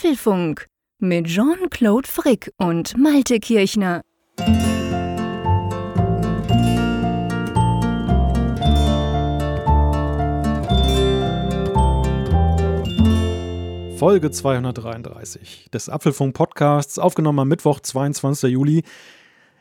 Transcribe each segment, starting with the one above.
Apfelfunk mit Jean-Claude Frick und Malte Kirchner. Folge 233 des Apfelfunk Podcasts, aufgenommen am Mittwoch, 22. Juli.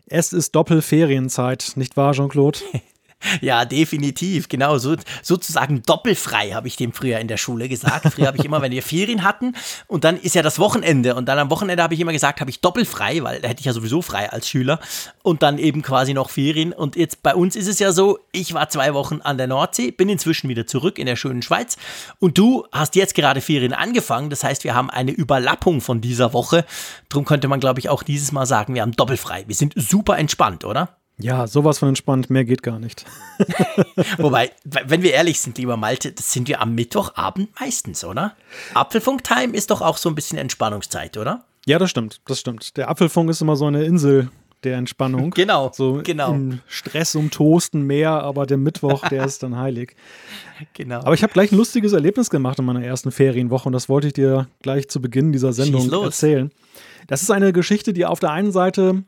Es ist Doppelferienzeit, nicht wahr, Jean-Claude? Ja, definitiv, genau. So, sozusagen doppelfrei, habe ich dem früher in der Schule gesagt. Früher habe ich immer, wenn wir Ferien hatten und dann ist ja das Wochenende und dann am Wochenende habe ich immer gesagt, habe ich doppelfrei, weil da hätte ich ja sowieso frei als Schüler und dann eben quasi noch Ferien. Und jetzt bei uns ist es ja so, ich war zwei Wochen an der Nordsee, bin inzwischen wieder zurück in der schönen Schweiz und du hast jetzt gerade Ferien angefangen. Das heißt, wir haben eine Überlappung von dieser Woche. Drum könnte man, glaube ich, auch dieses Mal sagen, wir haben doppelfrei. Wir sind super entspannt, oder? Ja, sowas von entspannt, mehr geht gar nicht. Wobei, wenn wir ehrlich sind, lieber Malte, das sind wir am Mittwochabend meistens, oder? Apfelfunk-Time ist doch auch so ein bisschen Entspannungszeit, oder? Ja, das stimmt, das stimmt. Der Apfelfunk ist immer so eine Insel der Entspannung. Genau, so genau. Im Stress um Toasten mehr, aber der Mittwoch, der ist dann heilig. Genau. Aber ich habe gleich ein lustiges Erlebnis gemacht in meiner ersten Ferienwoche und das wollte ich dir gleich zu Beginn dieser Sendung erzählen. Das ist eine Geschichte, die auf der einen Seite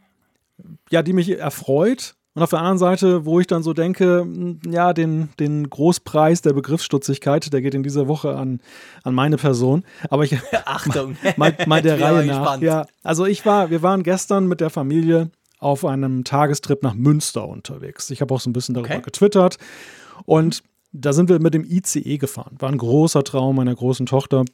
ja, die mich erfreut. Und auf der anderen Seite, wo ich dann so denke, hm, ja, den, den Großpreis der Begriffsstutzigkeit, der geht in dieser Woche an, an meine Person. Aber ich. Achtung! mal, mal der Reihe nach. Ja, also ich war, wir waren gestern mit der Familie auf einem Tagestrip nach Münster unterwegs. Ich habe auch so ein bisschen darüber okay. getwittert. Und da sind wir mit dem ICE gefahren. War ein großer Traum meiner großen Tochter.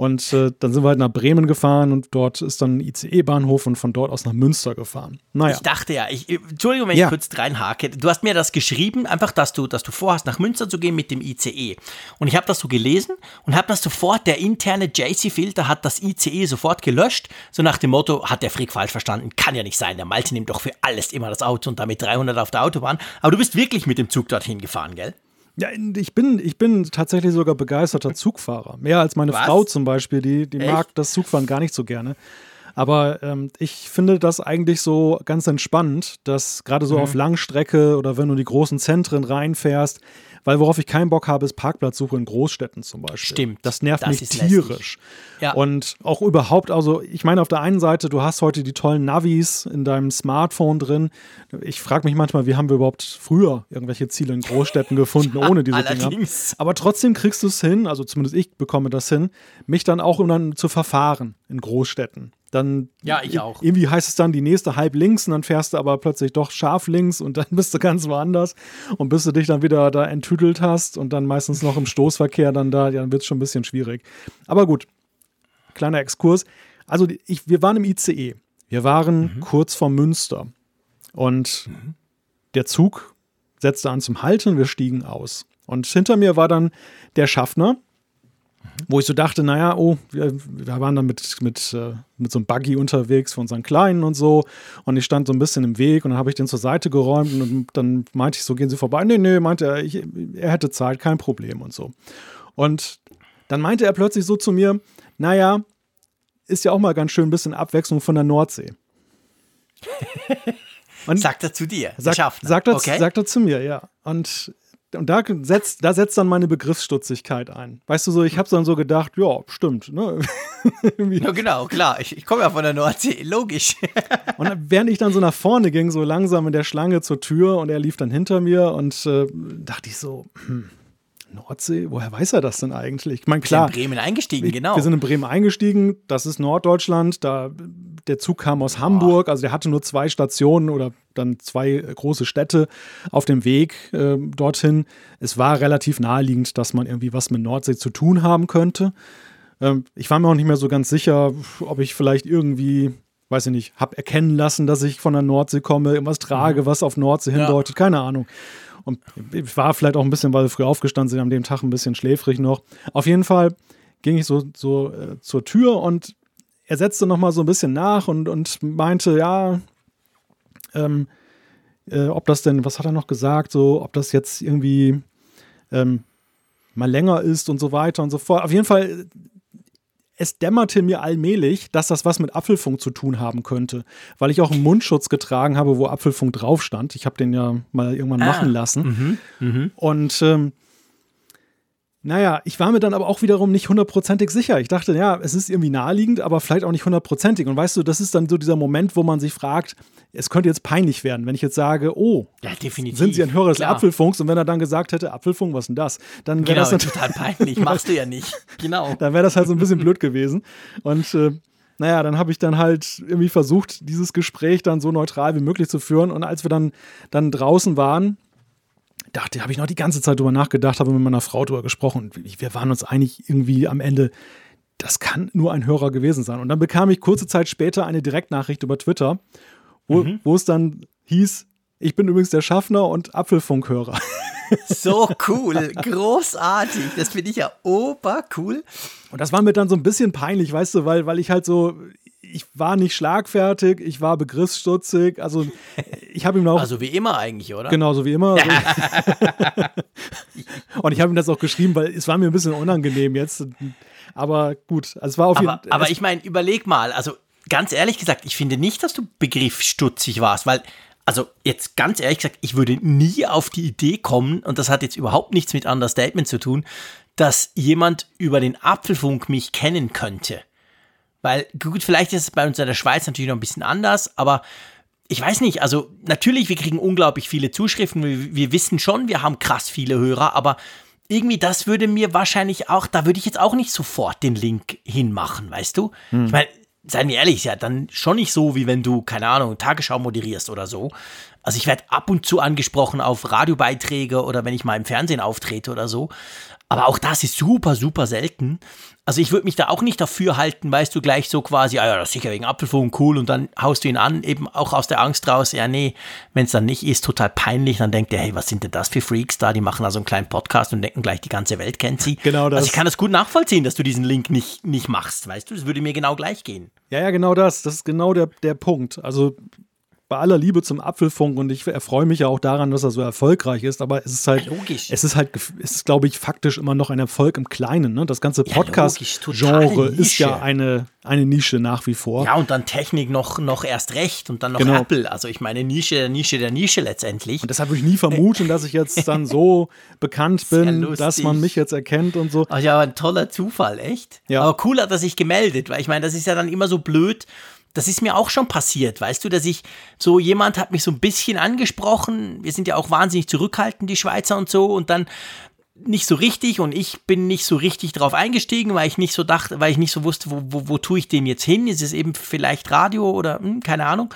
Und äh, dann sind wir halt nach Bremen gefahren und dort ist dann ein ICE-Bahnhof und von dort aus nach Münster gefahren. Naja. Ich dachte ja, ich, Entschuldigung, wenn ja. ich kurz reinhake. Du hast mir das geschrieben, einfach, dass du, dass du vorhast, nach Münster zu gehen mit dem ICE. Und ich habe das so gelesen und habe das sofort, der interne JC-Filter hat das ICE sofort gelöscht. So nach dem Motto, hat der Frick falsch verstanden, kann ja nicht sein. Der Malte nimmt doch für alles immer das Auto und damit 300 auf der Autobahn. Aber du bist wirklich mit dem Zug dorthin gefahren, gell? Ja, ich bin, ich bin tatsächlich sogar begeisterter Zugfahrer. Mehr als meine Was? Frau zum Beispiel, die, die mag das Zugfahren gar nicht so gerne. Aber ähm, ich finde das eigentlich so ganz entspannend, dass gerade so mhm. auf Langstrecke oder wenn du in die großen Zentren reinfährst, weil worauf ich keinen Bock habe, ist Parkplatzsuche in Großstädten zum Beispiel. Stimmt. Das nervt das mich tierisch. Ja. Und auch überhaupt, also ich meine, auf der einen Seite, du hast heute die tollen Navis in deinem Smartphone drin. Ich frage mich manchmal, wie haben wir überhaupt früher irgendwelche Ziele in Großstädten gefunden ohne diese Dinger? Aber trotzdem kriegst du es hin, also zumindest ich bekomme das hin, mich dann auch dann zu verfahren in Großstädten. Dann ja, ich auch. Irgendwie heißt es dann die nächste halb links und dann fährst du aber plötzlich doch scharf links und dann bist du ganz woanders. Und bis du dich dann wieder da enttüdelt hast und dann meistens noch im Stoßverkehr dann da, dann wird es schon ein bisschen schwierig. Aber gut, kleiner Exkurs. Also ich, wir waren im ICE. Wir waren mhm. kurz vor Münster. Und mhm. der Zug setzte an zum Halten, wir stiegen aus. Und hinter mir war dann der Schaffner, wo ich so dachte, naja, oh, wir, wir waren dann mit, mit, äh, mit so einem Buggy unterwegs für unseren Kleinen und so. Und ich stand so ein bisschen im Weg und dann habe ich den zur Seite geräumt und dann meinte ich so, gehen Sie vorbei. Nee, nee, meinte er, ich, er hätte Zeit, kein Problem und so. Und dann meinte er plötzlich so zu mir, naja, ist ja auch mal ganz schön ein bisschen Abwechslung von der Nordsee. Und sagt er zu dir? Sagt, sagt, er, okay. sagt er zu mir, ja. Und und da setzt, da setzt dann meine Begriffsstutzigkeit ein. Weißt du so, ich habe dann so gedacht, ja, stimmt. Ne? ja, genau, klar. Ich, ich komme ja von der Nordsee, logisch. und während ich dann so nach vorne ging, so langsam in der Schlange zur Tür und er lief dann hinter mir und äh, dachte ich so, hm, Nordsee, woher weiß er das denn eigentlich? Ich meine, klar. Wir sind in Bremen eingestiegen, genau. Wir sind in Bremen eingestiegen, das ist Norddeutschland, da der Zug kam aus Hamburg, also der hatte nur zwei Stationen oder dann zwei große Städte auf dem Weg äh, dorthin. Es war relativ naheliegend, dass man irgendwie was mit Nordsee zu tun haben könnte. Ähm, ich war mir auch nicht mehr so ganz sicher, ob ich vielleicht irgendwie weiß ich nicht, habe erkennen lassen, dass ich von der Nordsee komme, irgendwas trage, mhm. was auf Nordsee hindeutet, ja. keine Ahnung. Und ich war vielleicht auch ein bisschen, weil wir früh aufgestanden sind, an dem Tag ein bisschen schläfrig noch. Auf jeden Fall ging ich so, so äh, zur Tür und er setzte noch mal so ein bisschen nach und, und meinte, ja, ähm, äh, ob das denn, was hat er noch gesagt, so, ob das jetzt irgendwie ähm, mal länger ist und so weiter und so fort. Auf jeden Fall es dämmerte mir allmählich, dass das was mit Apfelfunk zu tun haben könnte, weil ich auch einen Mundschutz getragen habe, wo Apfelfunk drauf stand. Ich habe den ja mal irgendwann ah, machen lassen. Mh, mh. Und ähm, Naja, ich war mir dann aber auch wiederum nicht hundertprozentig sicher. Ich dachte, ja, es ist irgendwie naheliegend, aber vielleicht auch nicht hundertprozentig. Und weißt du, das ist dann so dieser Moment, wo man sich fragt, es könnte jetzt peinlich werden, wenn ich jetzt sage, oh, ja, sind Sie ein Hörer des. Apfelfunks? Und wenn er dann gesagt hätte, Apfelfunk, was denn das? Dann wäre genau, das total peinlich, machst du ja nicht. Genau. dann wäre das halt so ein bisschen blöd gewesen. Und äh, naja, dann habe ich dann halt irgendwie versucht, dieses Gespräch dann so neutral wie möglich zu führen. Und als wir dann, dann draußen waren, dachte, habe ich noch die ganze Zeit drüber nachgedacht, habe mit meiner Frau drüber gesprochen. Wir waren uns eigentlich irgendwie am Ende, das kann nur ein Hörer gewesen sein. Und dann bekam ich kurze Zeit später eine Direktnachricht über Twitter, wo, mhm. wo es dann hieß, ich bin übrigens der Schaffner und Apfelfunkhörer. So cool, großartig. Das finde ich ja ober cool. Und das war mir dann so ein bisschen peinlich, weißt du, weil, weil ich halt so, ich war nicht schlagfertig, ich war begriffsstutzig. Also ich habe ihm auch. Also wie immer eigentlich, oder? Genau, so wie immer. und ich habe ihm das auch geschrieben, weil es war mir ein bisschen unangenehm jetzt. Aber gut, also es war auf jeden Fall. Aber ich meine, überleg mal, also ganz ehrlich gesagt, ich finde nicht, dass du begriffsstutzig warst, weil also jetzt ganz ehrlich gesagt, ich würde nie auf die Idee kommen, und das hat jetzt überhaupt nichts mit Understatement zu tun, dass jemand über den Apfelfunk mich kennen könnte. Weil, gut, vielleicht ist es bei uns in der Schweiz natürlich noch ein bisschen anders, aber ich weiß nicht, also natürlich, wir kriegen unglaublich viele Zuschriften, wir, wir wissen schon, wir haben krass viele Hörer, aber irgendwie das würde mir wahrscheinlich auch, da würde ich jetzt auch nicht sofort den Link hinmachen, weißt du? Hm. Ich meine, seien wir ehrlich, ja, dann schon nicht so, wie wenn du, keine Ahnung, Tagesschau moderierst oder so. Also ich werde ab und zu angesprochen auf Radiobeiträge oder wenn ich mal im Fernsehen auftrete oder so. Aber auch das ist super, super selten. Also ich würde mich da auch nicht dafür halten, weißt du, gleich so quasi, ah ja, das ist sicher wegen Apfelfunk cool und dann haust du ihn an, eben auch aus der Angst raus, ja nee, wenn es dann nicht ist, total peinlich, dann denkt er, hey, was sind denn das für Freaks da, die machen also einen kleinen Podcast und denken gleich, die ganze Welt kennt sie. Genau das. Also ich kann das gut nachvollziehen, dass du diesen Link nicht, nicht machst, weißt du, das würde mir genau gleich gehen. Ja, ja, genau das, das ist genau der, der Punkt. Also bei aller Liebe zum Apfelfunk und ich erfreue mich ja auch daran, dass er so erfolgreich ist, aber es ist halt, ja, es ist halt, es ist, glaube ich, faktisch immer noch ein Erfolg im Kleinen. Ne? Das ganze Podcast-Genre ja, ist ja eine, eine Nische nach wie vor. Ja, und dann Technik noch, noch erst recht und dann noch genau. Apple. Also ich meine, Nische der Nische der Nische letztendlich. Und deshalb würde ich nie vermuten, dass ich jetzt dann so bekannt bin, dass man mich jetzt erkennt und so. Ach ja, ein toller Zufall, echt. Ja. Aber cool hat er sich gemeldet, weil ich meine, das ist ja dann immer so blöd das ist mir auch schon passiert, weißt du, dass ich so jemand hat mich so ein bisschen angesprochen. Wir sind ja auch wahnsinnig zurückhaltend, die Schweizer und so, und dann nicht so richtig und ich bin nicht so richtig drauf eingestiegen, weil ich nicht so dachte, weil ich nicht so wusste, wo, wo, wo tue ich dem jetzt hin? Ist es eben vielleicht Radio oder hm, keine Ahnung?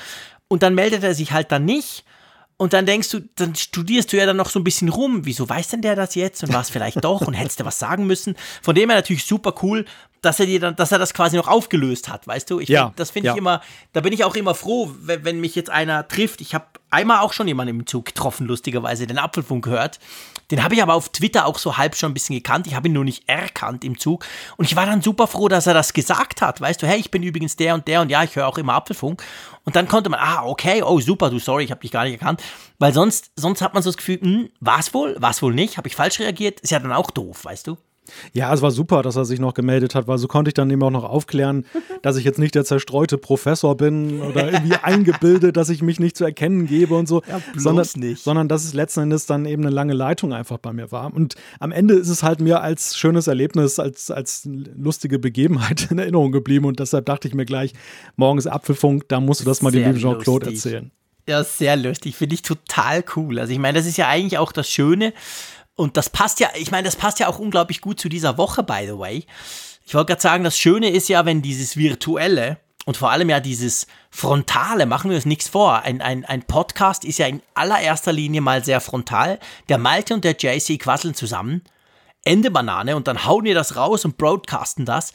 Und dann meldet er sich halt dann nicht. Und dann denkst du, dann studierst du ja dann noch so ein bisschen rum. Wieso weiß denn der das jetzt und war es vielleicht doch und hättest du was sagen müssen? Von dem her natürlich super cool, dass er dir dann, dass er das quasi noch aufgelöst hat, weißt du? Ich ja, find, das finde ja. ich immer, da bin ich auch immer froh, wenn, wenn mich jetzt einer trifft. Ich habe einmal auch schon jemanden im Zug getroffen, lustigerweise, den Apfelfunk gehört. Den habe ich aber auf Twitter auch so halb schon ein bisschen gekannt. Ich habe ihn nur nicht erkannt im Zug. Und ich war dann super froh, dass er das gesagt hat. Weißt du, hey, ich bin übrigens der und der und ja, ich höre auch immer Apfelfunk. Und dann konnte man, ah, okay, oh super, du sorry, ich habe dich gar nicht erkannt. Weil sonst, sonst hat man so das Gefühl, hm, war wohl, war es wohl nicht, habe ich falsch reagiert? Ist ja dann auch doof, weißt du? Ja, es war super, dass er sich noch gemeldet hat, weil so konnte ich dann eben auch noch aufklären, dass ich jetzt nicht der zerstreute Professor bin oder irgendwie eingebildet, dass ich mich nicht zu erkennen gebe und so, ja, sondern, nicht. sondern dass es letzten Endes dann eben eine lange Leitung einfach bei mir war. Und am Ende ist es halt mir als schönes Erlebnis, als, als lustige Begebenheit in Erinnerung geblieben und deshalb dachte ich mir gleich, morgen ist Apfelfunk, da musst du das mal dem lieben Jean-Claude erzählen. Ja, sehr lustig, finde ich total cool. Also ich meine, das ist ja eigentlich auch das Schöne, und das passt ja, ich meine, das passt ja auch unglaublich gut zu dieser Woche, by the way. Ich wollte gerade sagen, das Schöne ist ja, wenn dieses Virtuelle und vor allem ja dieses Frontale, machen wir uns nichts vor. Ein, ein, ein Podcast ist ja in allererster Linie mal sehr frontal. Der Malte und der JC quasseln zusammen. Ende Banane und dann hauen wir das raus und broadcasten das.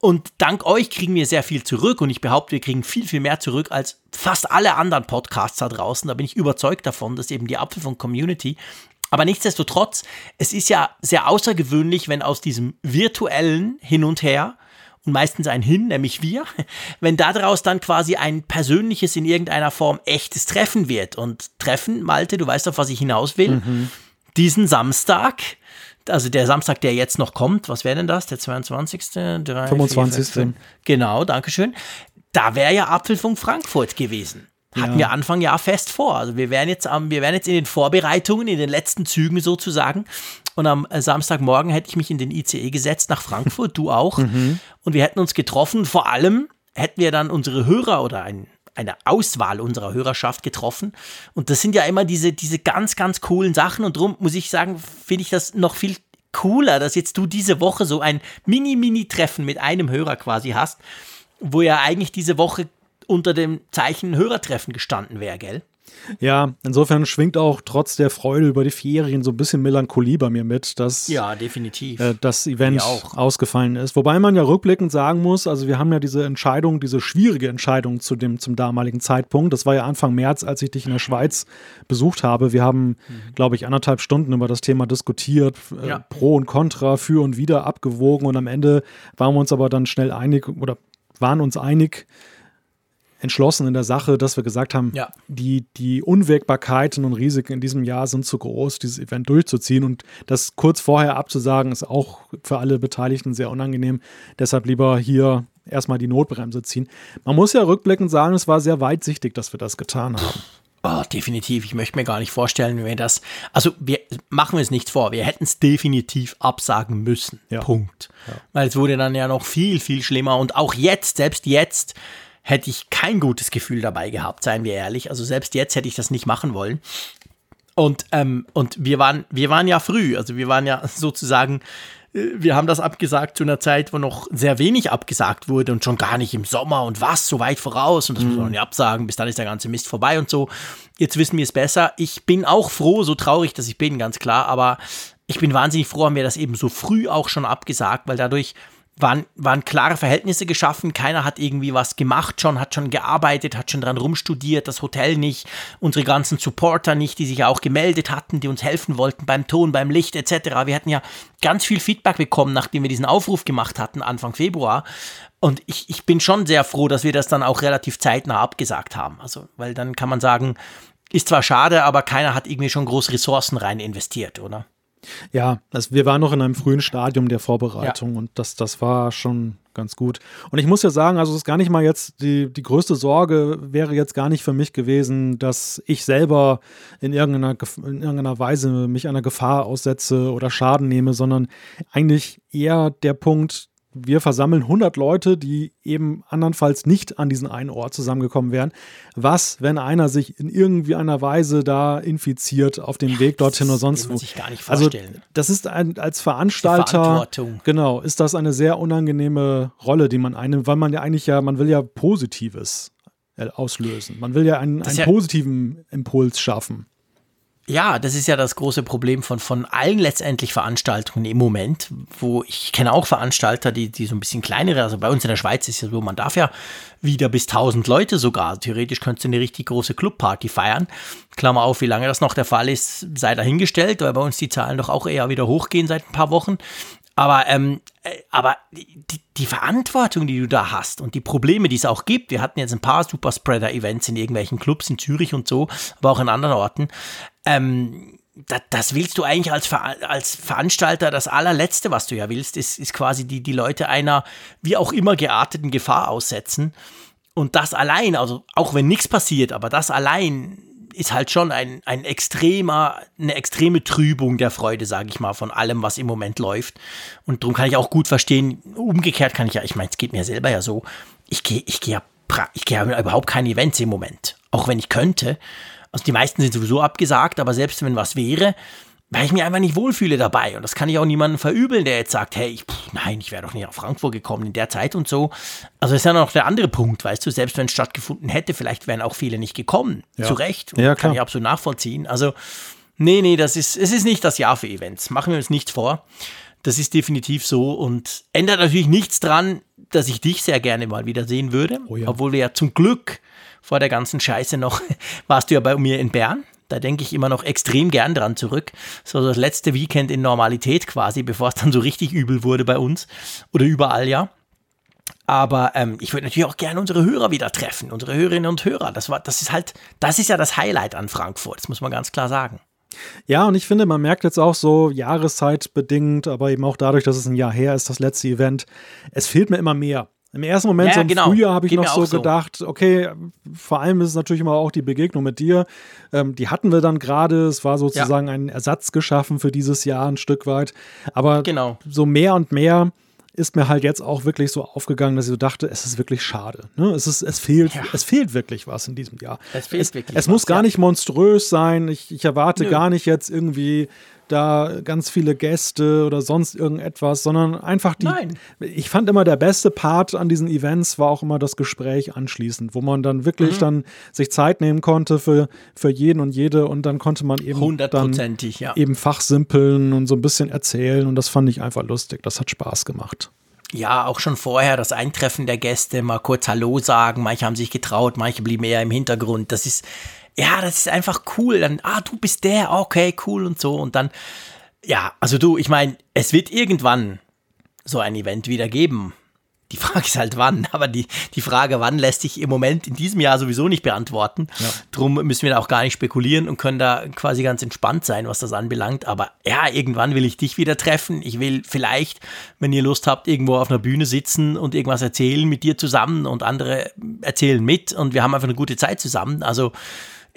Und dank euch kriegen wir sehr viel zurück und ich behaupte, wir kriegen viel, viel mehr zurück als fast alle anderen Podcasts da draußen. Da bin ich überzeugt davon, dass eben die Apfelfunk-Community aber nichtsdestotrotz, es ist ja sehr außergewöhnlich, wenn aus diesem virtuellen Hin und Her und meistens ein Hin, nämlich wir, wenn daraus dann quasi ein persönliches, in irgendeiner Form echtes Treffen wird. Und Treffen, Malte, du weißt auf was ich hinaus will, mhm. diesen Samstag, also der Samstag, der jetzt noch kommt, was wäre denn das? Der 22. 3, 25. 4, 5, genau, Dankeschön. Da wäre ja Apfelfunk Frankfurt gewesen. Hatten ja. wir Anfang Jahr fest vor. Also wir wären jetzt wir wären jetzt in den Vorbereitungen, in den letzten Zügen sozusagen. Und am äh, Samstagmorgen hätte ich mich in den ICE gesetzt nach Frankfurt, du auch. Und wir hätten uns getroffen. Vor allem hätten wir dann unsere Hörer oder ein, eine Auswahl unserer Hörerschaft getroffen. Und das sind ja immer diese, diese ganz, ganz coolen Sachen. Und darum muss ich sagen, finde ich das noch viel cooler, dass jetzt du diese Woche so ein Mini-Mini-Treffen mit einem Hörer quasi hast, wo ja eigentlich diese Woche unter dem Zeichen Hörertreffen gestanden wäre, gell? Ja, insofern schwingt auch trotz der Freude über die Ferien so ein bisschen Melancholie bei mir mit, dass ja, definitiv. Äh, das Event ausgefallen ist. Wobei man ja rückblickend sagen muss, also wir haben ja diese Entscheidung, diese schwierige Entscheidung zu dem, zum damaligen Zeitpunkt. Das war ja Anfang März, als ich dich in der Schweiz besucht habe. Wir haben, mhm. glaube ich, anderthalb Stunden über das Thema diskutiert, äh, ja. pro und contra, für und wieder abgewogen und am Ende waren wir uns aber dann schnell einig oder waren uns einig, entschlossen in der Sache, dass wir gesagt haben, ja. die, die Unwägbarkeiten und Risiken in diesem Jahr sind zu groß, dieses Event durchzuziehen. Und das kurz vorher abzusagen, ist auch für alle Beteiligten sehr unangenehm. Deshalb lieber hier erstmal die Notbremse ziehen. Man muss ja rückblickend sagen, es war sehr weitsichtig, dass wir das getan haben. Oh, definitiv. Ich möchte mir gar nicht vorstellen, wenn wir das. Also, wir machen wir es nicht vor. Wir hätten es definitiv absagen müssen. Ja. Punkt. Ja. Weil es wurde dann ja noch viel, viel schlimmer. Und auch jetzt, selbst jetzt, hätte ich kein gutes Gefühl dabei gehabt, seien wir ehrlich. Also selbst jetzt hätte ich das nicht machen wollen. Und, ähm, und wir, waren, wir waren ja früh, also wir waren ja sozusagen, äh, wir haben das abgesagt zu einer Zeit, wo noch sehr wenig abgesagt wurde und schon gar nicht im Sommer und was, so weit voraus und das mhm. muss man nicht absagen, bis dann ist der ganze Mist vorbei und so. Jetzt wissen wir es besser. Ich bin auch froh, so traurig, dass ich bin, ganz klar, aber ich bin wahnsinnig froh, haben wir das eben so früh auch schon abgesagt, weil dadurch waren, waren klare Verhältnisse geschaffen. Keiner hat irgendwie was gemacht schon, hat schon gearbeitet, hat schon dran rumstudiert, das Hotel nicht, unsere ganzen Supporter nicht, die sich ja auch gemeldet hatten, die uns helfen wollten beim Ton, beim Licht etc. Wir hatten ja ganz viel Feedback bekommen, nachdem wir diesen Aufruf gemacht hatten, Anfang Februar. Und ich, ich bin schon sehr froh, dass wir das dann auch relativ zeitnah abgesagt haben. Also, weil dann kann man sagen, ist zwar schade, aber keiner hat irgendwie schon groß Ressourcen rein investiert, oder? Ja, also wir waren noch in einem frühen Stadium der Vorbereitung ja. und das, das war schon ganz gut. Und ich muss ja sagen, also es ist gar nicht mal jetzt die, die größte Sorge wäre jetzt gar nicht für mich gewesen, dass ich selber in irgendeiner, in irgendeiner Weise mich einer Gefahr aussetze oder Schaden nehme, sondern eigentlich eher der Punkt, wir versammeln 100 Leute, die eben andernfalls nicht an diesen einen Ort zusammengekommen wären. Was, wenn einer sich in irgendwie einer Weise da infiziert auf dem ja, Weg dorthin oder sonst wo? Sich gar nicht also, vorstellen. Also das ist ein, als Veranstalter, genau, ist das eine sehr unangenehme Rolle, die man einnimmt, weil man ja eigentlich ja, man will ja Positives äh, auslösen. Man will ja einen, einen ja positiven Impuls schaffen. Ja, das ist ja das große Problem von, von allen letztendlich Veranstaltungen im Moment, wo ich kenne auch Veranstalter, die, die so ein bisschen kleinere, also bei uns in der Schweiz ist ja so, man darf ja wieder bis 1000 Leute sogar. Theoretisch könntest du eine richtig große Clubparty feiern. Klammer auf, wie lange das noch der Fall ist, sei dahingestellt, weil bei uns die Zahlen doch auch eher wieder hochgehen seit ein paar Wochen. Aber, ähm, äh, aber die, die, Verantwortung, die du da hast und die Probleme, die es auch gibt, wir hatten jetzt ein paar Superspreader-Events in irgendwelchen Clubs in Zürich und so, aber auch in anderen Orten, ähm, das, das, willst du eigentlich als, Ver als Veranstalter, das allerletzte, was du ja willst, ist, ist quasi die, die Leute einer wie auch immer gearteten Gefahr aussetzen. Und das allein, also auch wenn nichts passiert, aber das allein ist halt schon ein, ein extremer, eine extreme Trübung der Freude, sage ich mal, von allem, was im Moment läuft. Und darum kann ich auch gut verstehen, umgekehrt kann ich ja, ich meine, es geht mir selber ja so, ich gehe ich geh ja, geh ja überhaupt keine Events im Moment. Auch wenn ich könnte. Also die meisten sind sowieso abgesagt, aber selbst wenn was wäre, weil ich mich einfach nicht wohlfühle dabei. Und das kann ich auch niemandem verübeln, der jetzt sagt, hey, ich, pff, nein, ich wäre doch nicht nach Frankfurt gekommen in der Zeit und so. Also ist ja noch der andere Punkt, weißt du, selbst wenn es stattgefunden hätte, vielleicht wären auch viele nicht gekommen. Ja. Zu Recht. Ja, kann ich absolut nachvollziehen. Also, nee, nee, das ist, es ist nicht das Jahr für Events. Machen wir uns nichts vor. Das ist definitiv so und ändert natürlich nichts dran, dass ich dich sehr gerne mal wieder sehen würde. Oh ja. Obwohl wir ja zum Glück vor der ganzen Scheiße noch, warst du ja bei mir in Bern. Da denke ich immer noch extrem gern dran zurück. So das letzte Weekend in Normalität quasi, bevor es dann so richtig übel wurde bei uns oder überall ja. Aber ähm, ich würde natürlich auch gerne unsere Hörer wieder treffen, unsere Hörerinnen und Hörer. Das war, das ist halt, das ist ja das Highlight an Frankfurt. Das muss man ganz klar sagen. Ja, und ich finde, man merkt jetzt auch so jahreszeitbedingt, aber eben auch dadurch, dass es ein Jahr her ist, das letzte Event, es fehlt mir immer mehr Im ersten Moment, Ja, so im genau. Frühjahr, habe ich Geht noch so so. gedacht, okay, vor allem ist es natürlich immer auch die Begegnung mit dir. Ähm, die hatten wir dann gerade. Es war sozusagen ein Ersatz geschaffen für dieses Jahr ein Stück weit. Aber Genau. so mehr und mehr ist mir halt jetzt auch wirklich so aufgegangen, dass ich so dachte, es ist wirklich schade. Ne? Es, ist, es, fehlt, Ja. es fehlt wirklich was in diesem Jahr. Es fehlt es, wirklich es was, muss gar ja. nicht monströs sein. Ich, ich erwarte Nö. gar nicht jetzt irgendwie da ganz viele Gäste oder sonst irgendetwas, sondern einfach die. Nein. Ich fand immer der beste Part an diesen Events war auch immer das Gespräch anschließend, wo man dann wirklich Mhm. dann sich Zeit nehmen konnte für, für jeden und jede und dann konnte man eben Hundertprozentig, ja. eben fachsimpeln und so ein bisschen erzählen und das fand ich einfach lustig. Das hat Spaß gemacht. Ja, auch schon vorher das Eintreffen der Gäste, mal kurz Hallo sagen. Manche haben sich getraut, manche blieben eher im Hintergrund. Das ist, ja, das ist einfach cool. Dann, ah, du bist der, okay, cool und so. Und dann, ja, also du, ich meine, es wird irgendwann so ein Event wieder geben. Die Frage ist halt wann, aber die, die Frage wann lässt sich im Moment in diesem Jahr sowieso nicht beantworten. Drum müssen wir da auch gar nicht spekulieren und können da quasi ganz entspannt sein, was das anbelangt. Aber ja, irgendwann will ich dich wieder treffen. Ich will vielleicht, wenn ihr Lust habt, irgendwo auf einer Bühne sitzen und irgendwas erzählen mit dir zusammen und andere erzählen mit und wir haben einfach eine gute Zeit zusammen. Also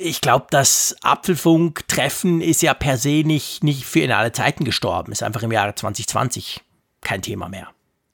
ich glaube, das Apfelfunk-Treffen ist ja per se nicht, nicht für in alle Zeiten gestorben. Ist einfach im Jahre 2020 kein Thema mehr.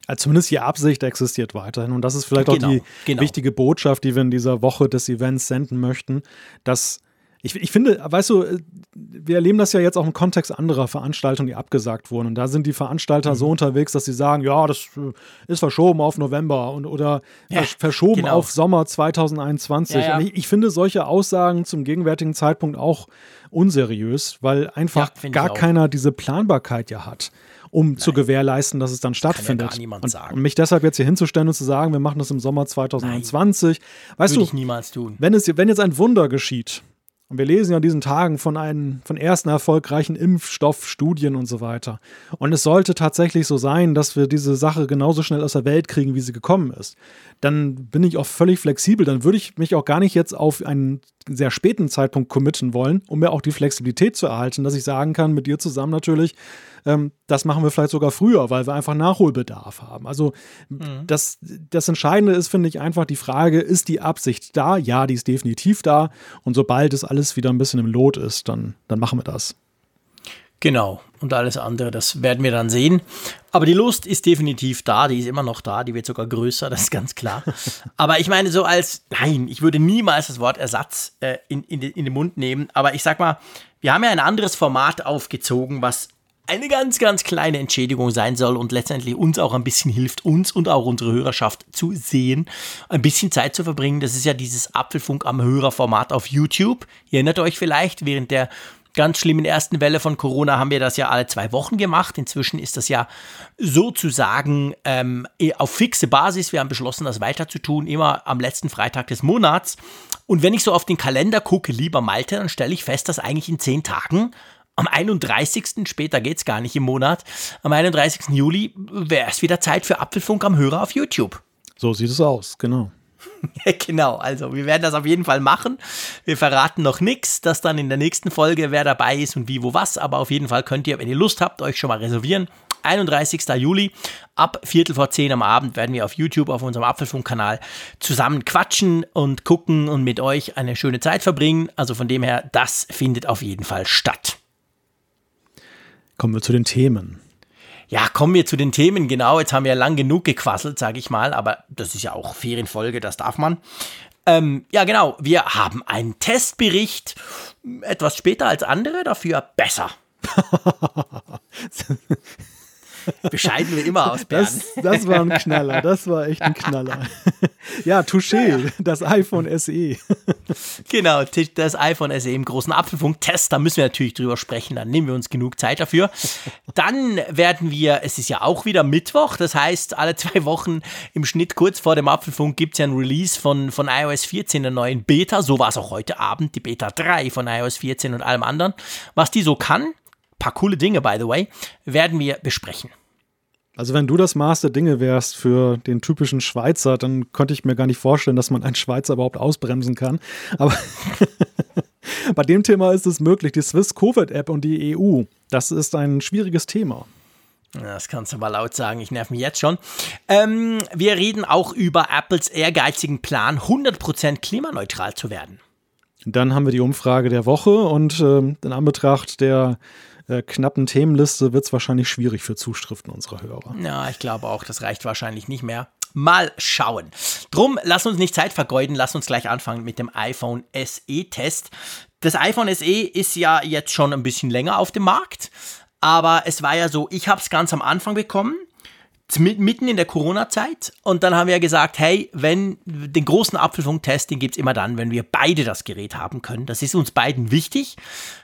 Also zumindest die Absicht existiert weiterhin. Und das ist vielleicht Genau, auch die genau. wichtige Botschaft, die wir in dieser Woche des Events senden möchten, dass ich, ich finde, weißt du, äh, wir erleben das ja jetzt auch im Kontext anderer Veranstaltungen, die abgesagt wurden. Und da sind die Veranstalter Mhm. so unterwegs, dass sie sagen, ja, das äh, ist verschoben auf November und, oder Ja, versch- verschoben genau. auf Sommer 2021. Ja, ja. Ich, ich finde solche Aussagen zum gegenwärtigen Zeitpunkt auch unseriös, weil einfach Ja, gar keiner diese Planbarkeit ja hat, um zu gewährleisten, dass es dann stattfindet. gar niemand und, sagen. und mich deshalb jetzt hier hinzustellen und zu sagen, wir machen das im Sommer 2021. Weißt Würde du, ich niemals tun. wenn, es, wenn jetzt ein Wunder geschieht, und wir lesen ja in diesen Tagen von, einen, von ersten erfolgreichen Impfstoffstudien und so weiter. Und es sollte tatsächlich so sein, dass wir diese Sache genauso schnell aus der Welt kriegen, wie sie gekommen ist. Dann bin ich auch völlig flexibel. Dann würde ich mich auch gar nicht jetzt auf einen sehr späten Zeitpunkt committen wollen, um mir auch die Flexibilität zu erhalten, dass ich sagen kann, mit dir zusammen natürlich, ähm, das machen wir vielleicht sogar früher, weil wir einfach Nachholbedarf haben. Also das, das Entscheidende ist, finde ich, einfach die Frage, ist die Absicht da? Ja, die ist definitiv da. Und sobald es alles wieder ein bisschen im Lot ist, dann, dann machen wir das. Genau. Und alles andere, das werden wir dann sehen. Aber die Lust ist definitiv da, die ist immer noch da, die wird sogar größer, das ist ganz klar. Aber ich meine, so als, nein, ich würde niemals das Wort Ersatz äh, in, in, in den Mund nehmen. Aber ich sag mal, wir haben ja ein anderes Format aufgezogen, was eine ganz, ganz kleine Entschädigung sein soll und letztendlich uns auch ein bisschen hilft, uns und auch unsere Hörerschaft zu sehen, ein bisschen Zeit zu verbringen. Das ist ja dieses Apfelfunk am Hörerformat auf YouTube. Ihr erinnert euch vielleicht, während der ganz schlimmen ersten Welle von Corona haben wir das ja alle zwei Wochen gemacht. Inzwischen ist das ja sozusagen ähm, auf fixe Basis. Wir haben beschlossen, das weiter zu tun, immer am letzten Freitag des Monats. Und wenn ich so auf den Kalender gucke, lieber Malte, dann stelle ich fest, dass eigentlich in zehn Tagen am 31. später geht's gar nicht im Monat, am 31. Juli wäre es wieder Zeit für Apfelfunk am Hörer auf YouTube. So sieht es aus, genau. genau, also wir werden das auf jeden Fall machen. Wir verraten noch nichts, das dann in der nächsten Folge, wer dabei ist und wie, wo, was. Aber auf jeden Fall könnt ihr, wenn ihr Lust habt, euch schon mal reservieren. 31. Juli ab Viertel vor zehn am Abend werden wir auf YouTube, auf unserem Apfelfunk-Kanal zusammen quatschen und gucken und mit euch eine schöne Zeit verbringen. Also von dem her, das findet auf jeden Fall statt. Kommen wir zu den Themen. Ja, kommen wir zu den Themen. Genau, jetzt haben wir ja lang genug gequasselt, sage ich mal, aber das ist ja auch Ferienfolge, das darf man. Ähm, ja, genau, wir haben einen Testbericht, etwas später als andere, dafür besser. Bescheiden wir immer aus, Bernd. Das, das war ein Knaller, das war echt ein Knaller. Ja, Touché, das iPhone. SE. Genau, das iPhone SE im großen Apfelfunk-Test, da müssen wir natürlich drüber sprechen, dann nehmen wir uns genug Zeit dafür. Dann werden wir, es ist ja auch wieder Mittwoch, das heißt, alle zwei Wochen im Schnitt kurz vor dem Apfelfunk gibt es ja ein Release von, von iOS 14, der neuen Beta. So war es auch heute Abend, die Beta 3 von iOS 14 und allem anderen. Was die so kann, paar coole Dinge, by the way, werden wir besprechen. Also wenn du das Maß der Dinge wärst für den typischen Schweizer, dann konnte ich mir gar nicht vorstellen, dass man einen Schweizer überhaupt ausbremsen kann. Aber bei dem Thema ist es möglich. Die Swiss Covid App und die EU, das ist ein schwieriges Thema. Das kannst du mal laut sagen, ich nerv mich jetzt schon. Ähm, wir reden auch über Apples ehrgeizigen Plan, 100% klimaneutral zu werden. Dann haben wir die Umfrage der Woche und ähm, in Anbetracht der äh, knappen Themenliste wird es wahrscheinlich schwierig für Zuschriften unserer Hörer. Ja, ich glaube auch, das reicht wahrscheinlich nicht mehr. Mal schauen. Drum, lass uns nicht Zeit vergeuden, lass uns gleich anfangen mit dem iPhone SE-Test. Das iPhone SE ist ja jetzt schon ein bisschen länger auf dem Markt, aber es war ja so, ich habe es ganz am Anfang bekommen mitten in der Corona-Zeit. Und dann haben wir gesagt, hey, wenn den großen Apfelfunk-Test, den gibt es immer dann, wenn wir beide das Gerät haben können. Das ist uns beiden wichtig.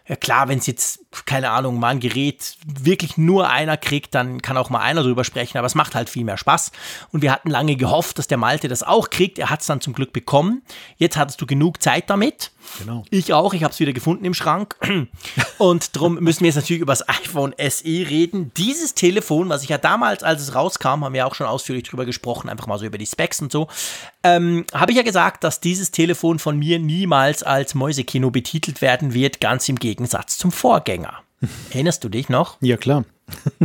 Ja klar, wenn es jetzt, keine Ahnung, mal ein Gerät wirklich nur einer kriegt, dann kann auch mal einer drüber sprechen, aber es macht halt viel mehr Spaß. Und wir hatten lange gehofft, dass der Malte das auch kriegt. Er hat es dann zum Glück bekommen. Jetzt hattest du genug Zeit damit. Genau. Ich auch, ich habe es wieder gefunden im Schrank. Und darum müssen wir jetzt natürlich über das iPhone SE reden. Dieses Telefon, was ich ja damals, als es rauskam, haben wir auch schon ausführlich drüber gesprochen, einfach mal so über die Specs und so, ähm, habe ich ja gesagt, dass dieses Telefon von mir niemals als Mäusekino betitelt werden wird, ganz im Gegensatz zum Vorgänger. Erinnerst du dich noch? Ja, klar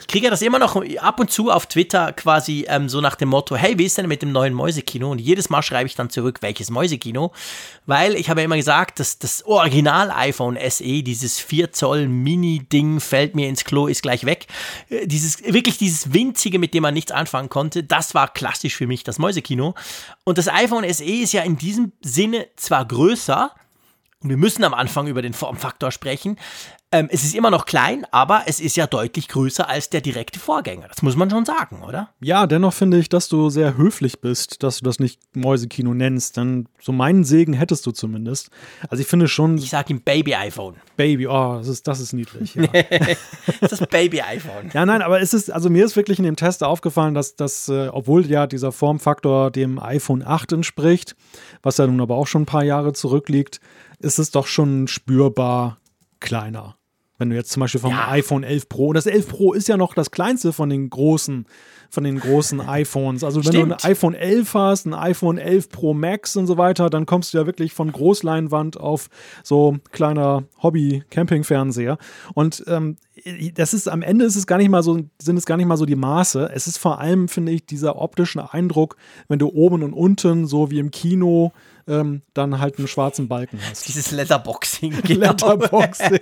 ich kriege ja das immer noch ab und zu auf Twitter quasi ähm, so nach dem Motto, hey, wie ist denn mit dem neuen Mäusekino? Und jedes Mal schreibe ich dann zurück, welches Mäusekino? Weil ich habe ja immer gesagt, dass das Original iPhone SE, dieses 4 Zoll Mini-Ding, fällt mir ins Klo, ist gleich weg. Äh, dieses, wirklich dieses winzige, mit dem man nichts anfangen konnte, das war klassisch für mich, das Mäusekino. Und das iPhone SE ist ja in diesem Sinne zwar größer, und wir müssen am Anfang über den Formfaktor sprechen, ähm, es ist immer noch klein, aber es ist ja deutlich größer als der direkte Vorgänger. Das muss man schon sagen, oder? Ja, dennoch finde ich, dass du sehr höflich bist, dass du das nicht Mäusekino nennst. Denn so meinen Segen hättest du zumindest. Also ich finde schon. Ich sage ihm Baby-iPhone. Baby, oh, das ist, das ist niedlich. Ja. das ist Baby-iPhone. Ja, nein, aber es ist, also mir ist wirklich in dem Test aufgefallen, dass das, äh, obwohl ja dieser Formfaktor dem iPhone 8 entspricht, was ja nun aber auch schon ein paar Jahre zurückliegt, ist es doch schon spürbar kleiner. Wenn du jetzt zum Beispiel vom ja. iPhone 11 Pro, und das 11 Pro ist ja noch das kleinste von den großen, von den großen iPhones. Also wenn Stimmt. du ein iPhone 11 hast, ein iPhone 11 Pro Max und so weiter, dann kommst du ja wirklich von Großleinwand auf so kleiner Hobby-Camping-Fernseher. Und ähm, das ist am Ende ist es gar nicht mal so, sind es gar nicht mal so die Maße. Es ist vor allem, finde ich, dieser optische Eindruck, wenn du oben und unten, so wie im Kino, ähm, dann halt einen schwarzen Balken hast. Dieses Letterboxing. Genau. Letterboxing.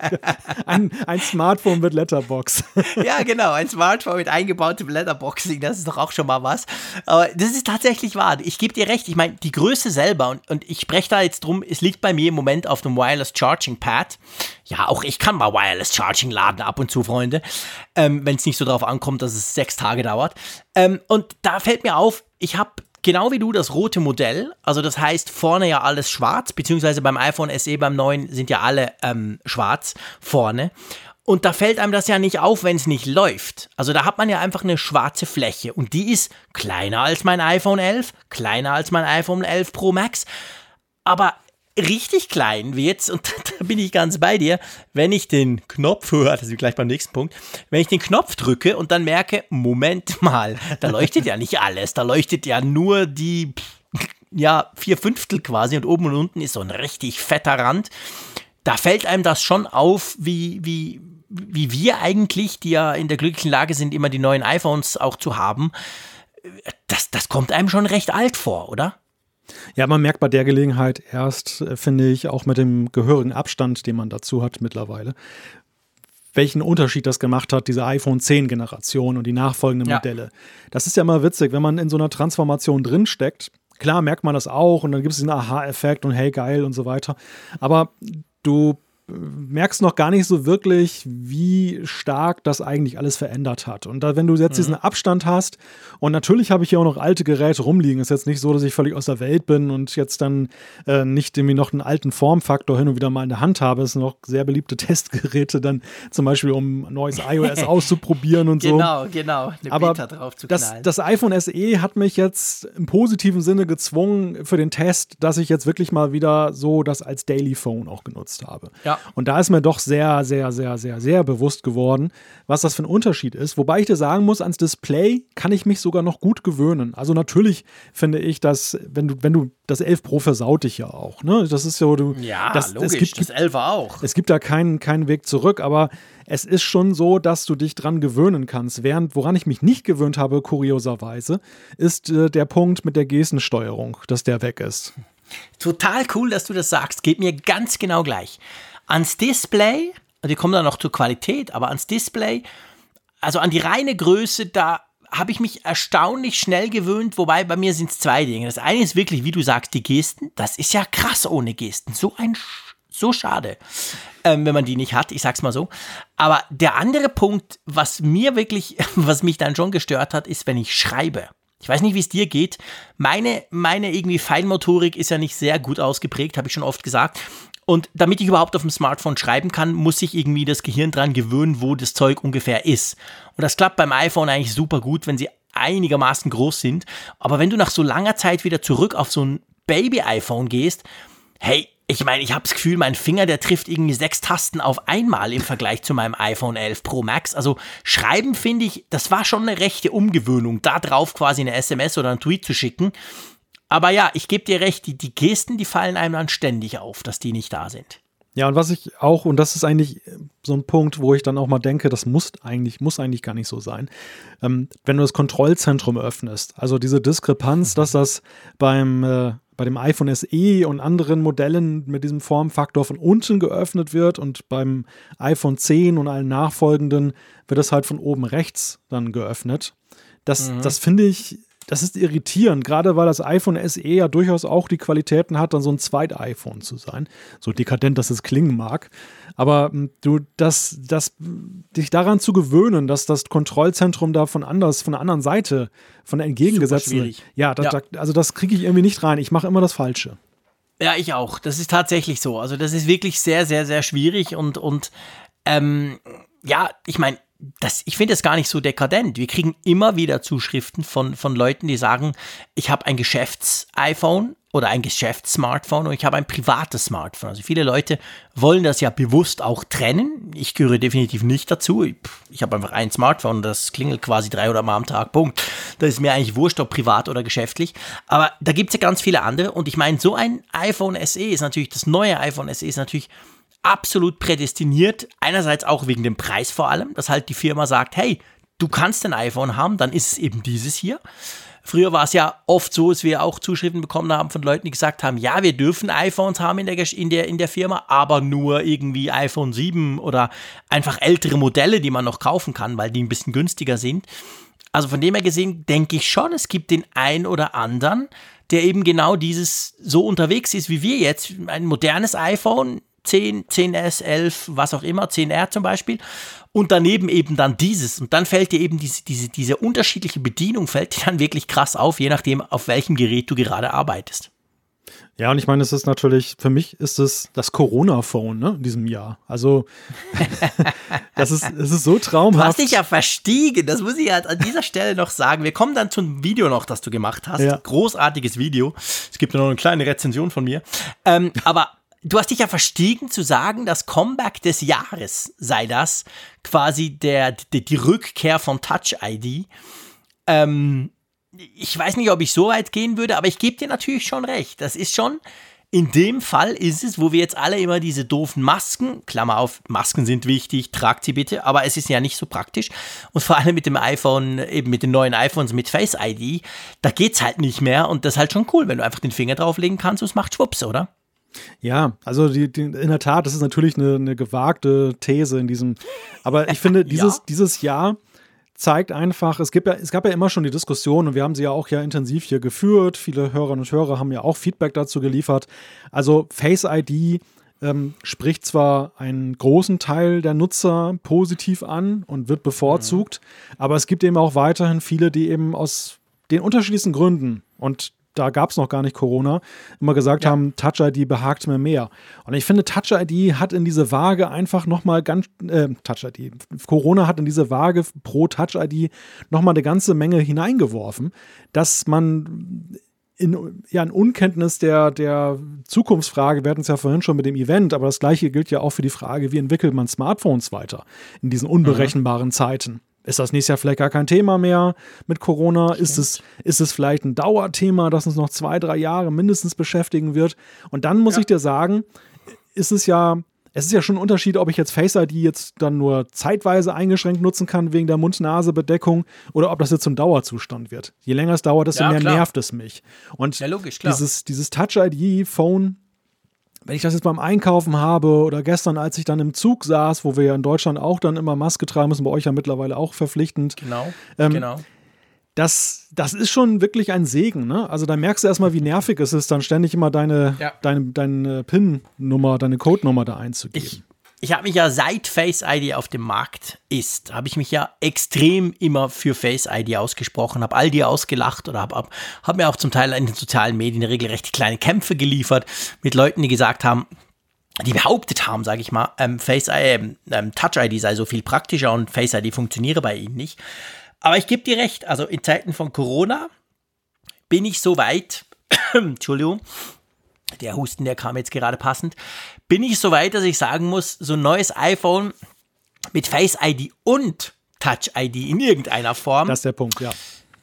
ein, ein Smartphone mit Letterbox. ja, genau, ein Smartphone mit eingebautem Letterboxing, das ist doch auch schon mal was. Aber das ist tatsächlich wahr. Ich gebe dir recht, ich meine, die Größe selber, und, und ich spreche da jetzt drum, es liegt bei mir im Moment auf dem Wireless Charging Pad. Ja, auch ich kann mal Wireless Charging laden ab und zu, Freunde, ähm, wenn es nicht so darauf ankommt, dass es sechs Tage dauert. Ähm, und da fällt mir auf, ich habe genau wie du das rote Modell. Also das heißt vorne ja alles schwarz, beziehungsweise beim iPhone SE beim neuen sind ja alle ähm, schwarz vorne. Und da fällt einem das ja nicht auf, wenn es nicht läuft. Also da hat man ja einfach eine schwarze Fläche und die ist kleiner als mein iPhone 11, kleiner als mein iPhone 11 Pro Max. Aber richtig klein wird's, und da bin ich ganz bei dir, wenn ich den Knopf, das ist gleich beim nächsten Punkt, wenn ich den Knopf drücke und dann merke, Moment mal, da leuchtet ja nicht alles, da leuchtet ja nur die, ja, vier Fünftel quasi und oben und unten ist so ein richtig fetter Rand. Da fällt einem das schon auf, wie, wie, wie wir eigentlich, die ja in der glücklichen Lage sind, immer die neuen iPhones auch zu haben, das, das kommt einem schon recht alt vor, oder? Ja, man merkt bei der Gelegenheit erst, äh, finde ich, auch mit dem gehörigen Abstand, den man dazu hat mittlerweile, welchen Unterschied das gemacht hat, diese iPhone 10 Generation und die nachfolgenden ja. Modelle. Das ist ja immer witzig, wenn man in so einer Transformation drinsteckt. Klar merkt man das auch und dann gibt es den Aha-Effekt und hey, geil und so weiter. Aber du merkst noch gar nicht so wirklich, wie stark das eigentlich alles verändert hat. Und da, wenn du jetzt mhm. diesen Abstand hast, und natürlich habe ich hier auch noch alte Geräte rumliegen, ist jetzt nicht so, dass ich völlig aus der Welt bin und jetzt dann äh, nicht irgendwie noch einen alten Formfaktor hin und wieder mal in der Hand habe. Es sind noch sehr beliebte Testgeräte, dann zum Beispiel, um neues iOS auszuprobieren und so. Genau, genau. Eine Aber Beta drauf zu das, das iPhone SE hat mich jetzt im positiven Sinne gezwungen für den Test, dass ich jetzt wirklich mal wieder so das als Daily Phone auch genutzt habe. Ja. Und da ist mir doch sehr, sehr, sehr, sehr, sehr bewusst geworden, was das für ein Unterschied ist. Wobei ich dir sagen muss, ans Display kann ich mich sogar noch gut gewöhnen. Also natürlich finde ich, dass, wenn du, wenn du, das 11 Pro versaut dich ja auch. Ne? Das ist so, du. Ja, das, logisch, es gibt, das 11 auch. Es gibt da keinen, keinen Weg zurück, aber es ist schon so, dass du dich dran gewöhnen kannst. Während, woran ich mich nicht gewöhnt habe, kurioserweise, ist äh, der Punkt mit der Gestensteuerung, dass der weg ist. Total cool, dass du das sagst. Geht mir ganz genau gleich. Ans Display, wir kommen dann noch zur Qualität, aber ans Display, also an die reine Größe, da habe ich mich erstaunlich schnell gewöhnt, wobei bei mir sind es zwei Dinge. Das eine ist wirklich, wie du sagst, die Gesten. Das ist ja krass ohne Gesten. So ein so schade, ähm, wenn man die nicht hat, ich sag's mal so. Aber der andere Punkt, was mir wirklich, was mich dann schon gestört hat, ist, wenn ich schreibe. Ich weiß nicht, wie es dir geht. Meine, meine irgendwie Feinmotorik ist ja nicht sehr gut ausgeprägt, habe ich schon oft gesagt. Und damit ich überhaupt auf dem Smartphone schreiben kann, muss ich irgendwie das Gehirn dran gewöhnen, wo das Zeug ungefähr ist. Und das klappt beim iPhone eigentlich super gut, wenn sie einigermaßen groß sind. Aber wenn du nach so langer Zeit wieder zurück auf so ein Baby-iPhone gehst, hey, ich meine, ich habe das Gefühl, mein Finger, der trifft irgendwie sechs Tasten auf einmal im Vergleich zu meinem iPhone 11 Pro Max. Also schreiben finde ich, das war schon eine rechte Umgewöhnung, da drauf quasi eine SMS oder einen Tweet zu schicken. Aber ja, ich gebe dir recht, die, die Gesten, die fallen einem dann ständig auf, dass die nicht da sind. Ja, und was ich auch, und das ist eigentlich so ein Punkt, wo ich dann auch mal denke, das muss eigentlich, muss eigentlich gar nicht so sein. Ähm, wenn du das Kontrollzentrum öffnest, also diese Diskrepanz, dass das beim äh, bei dem iPhone SE und anderen Modellen mit diesem Formfaktor von unten geöffnet wird und beim iPhone 10 und allen nachfolgenden wird es halt von oben rechts dann geöffnet. Das, mhm. das finde ich das ist irritierend, gerade weil das iPhone SE ja durchaus auch die Qualitäten hat, dann so ein zweit-iPhone zu sein. So dekadent, dass es klingen mag. Aber hm, du, das, das, dich daran zu gewöhnen, dass das Kontrollzentrum da von anders, von der anderen Seite, von der entgegengesetzten. Ja, das, ja. Da, also das kriege ich irgendwie nicht rein. Ich mache immer das Falsche. Ja, ich auch. Das ist tatsächlich so. Also das ist wirklich sehr, sehr, sehr schwierig und, und ähm, ja, ich meine, das, ich finde es gar nicht so dekadent. Wir kriegen immer wieder Zuschriften von, von Leuten, die sagen, ich habe ein Geschäfts-iPhone oder ein Geschäfts-Smartphone und ich habe ein privates Smartphone. Also viele Leute wollen das ja bewusst auch trennen. Ich gehöre definitiv nicht dazu. Ich, ich habe einfach ein Smartphone das klingelt quasi 300 Mal am Tag. Punkt. Das ist mir eigentlich wurscht, ob privat oder geschäftlich. Aber da gibt es ja ganz viele andere und ich meine, so ein iPhone SE ist natürlich, das neue iPhone SE ist natürlich absolut prädestiniert. Einerseits auch wegen dem Preis vor allem, dass halt die Firma sagt, hey, du kannst ein iPhone haben, dann ist es eben dieses hier. Früher war es ja oft so, dass wir auch Zuschriften bekommen haben von Leuten, die gesagt haben, ja, wir dürfen iPhones haben in der, in der, in der Firma, aber nur irgendwie iPhone 7 oder einfach ältere Modelle, die man noch kaufen kann, weil die ein bisschen günstiger sind. Also von dem her gesehen denke ich schon, es gibt den ein oder anderen, der eben genau dieses so unterwegs ist wie wir jetzt. Ein modernes iPhone, 10, 10S, 11, was auch immer, 10R zum Beispiel. Und daneben eben dann dieses. Und dann fällt dir eben diese, diese, diese unterschiedliche Bedienung, fällt dir dann wirklich krass auf, je nachdem, auf welchem Gerät du gerade arbeitest. Ja, und ich meine, es ist natürlich, für mich ist es das Corona-Phone ne, in diesem Jahr. Also, das ist, es ist so traumhaft. Du hast dich ja verstiegen, das muss ich halt an dieser Stelle noch sagen. Wir kommen dann zum Video noch, das du gemacht hast. Ja. Großartiges Video. Es gibt noch eine kleine Rezension von mir. Ähm, aber Du hast dich ja verstiegen zu sagen, das Comeback des Jahres sei das, quasi der, die, die Rückkehr von Touch ID. Ähm, ich weiß nicht, ob ich so weit gehen würde, aber ich gebe dir natürlich schon recht. Das ist schon, in dem Fall ist es, wo wir jetzt alle immer diese doofen Masken, Klammer auf, Masken sind wichtig, tragt sie bitte, aber es ist ja nicht so praktisch. Und vor allem mit dem iPhone, eben mit den neuen iPhones mit Face ID, da geht's halt nicht mehr und das ist halt schon cool, wenn du einfach den Finger drauflegen kannst und es macht Schwupps, oder? Ja, also die, die, in der Tat, das ist natürlich eine, eine gewagte These in diesem. Aber ich finde, dieses, ja. dieses Jahr zeigt einfach, es, gibt ja, es gab ja immer schon die Diskussion und wir haben sie ja auch ja intensiv hier geführt. Viele Hörerinnen und Hörer haben ja auch Feedback dazu geliefert. Also Face ID ähm, spricht zwar einen großen Teil der Nutzer positiv an und wird bevorzugt, mhm. aber es gibt eben auch weiterhin viele, die eben aus den unterschiedlichsten Gründen und da gab es noch gar nicht Corona, immer gesagt ja. haben, Touch ID behagt mir mehr. Und ich finde, Touch ID hat in diese Waage einfach nochmal ganz, äh, Touch ID, Corona hat in diese Waage pro Touch ID nochmal eine ganze Menge hineingeworfen, dass man in, ja, in Unkenntnis der, der Zukunftsfrage, wir hatten es ja vorhin schon mit dem Event, aber das gleiche gilt ja auch für die Frage, wie entwickelt man Smartphones weiter in diesen unberechenbaren mhm. Zeiten. Ist das nächstes Jahr vielleicht gar kein Thema mehr mit Corona? Ist es, ist es vielleicht ein Dauerthema, das uns noch zwei, drei Jahre mindestens beschäftigen wird? Und dann muss ja. ich dir sagen, ist es ja es ist ja schon ein Unterschied, ob ich jetzt Face ID jetzt dann nur zeitweise eingeschränkt nutzen kann wegen der Mund-Nase-Bedeckung oder ob das jetzt zum Dauerzustand wird. Je länger es dauert, desto ja, mehr klar. nervt es mich. Und ja, logisch, dieses, dieses Touch-ID-Phone, wenn ich das jetzt beim Einkaufen habe oder gestern, als ich dann im Zug saß, wo wir ja in Deutschland auch dann immer Maske tragen müssen, bei euch ja mittlerweile auch verpflichtend. Genau, ähm, genau das, das ist schon wirklich ein Segen. Ne? Also da merkst du erstmal, wie nervig es ist, dann ständig immer deine, ja. deine, deine PIN-Nummer, deine Codenummer da einzugeben. Ich, ich habe mich ja seit Face ID auf dem Markt ist, habe ich mich ja extrem immer für Face ID ausgesprochen, habe all die ausgelacht oder habe hab, hab mir auch zum Teil in den sozialen Medien regelrecht kleine Kämpfe geliefert mit Leuten, die gesagt haben, die behauptet haben, sage ich mal, ähm, Face äh, ähm, Touch ID sei so viel praktischer und Face ID funktioniere bei ihnen nicht. Aber ich gebe dir recht, also in Zeiten von Corona bin ich so weit, Entschuldigung, der Husten, der kam jetzt gerade passend, bin ich so weit, dass ich sagen muss, so ein neues iPhone mit Face ID und Touch ID in irgendeiner Form. Das ist der Punkt, ja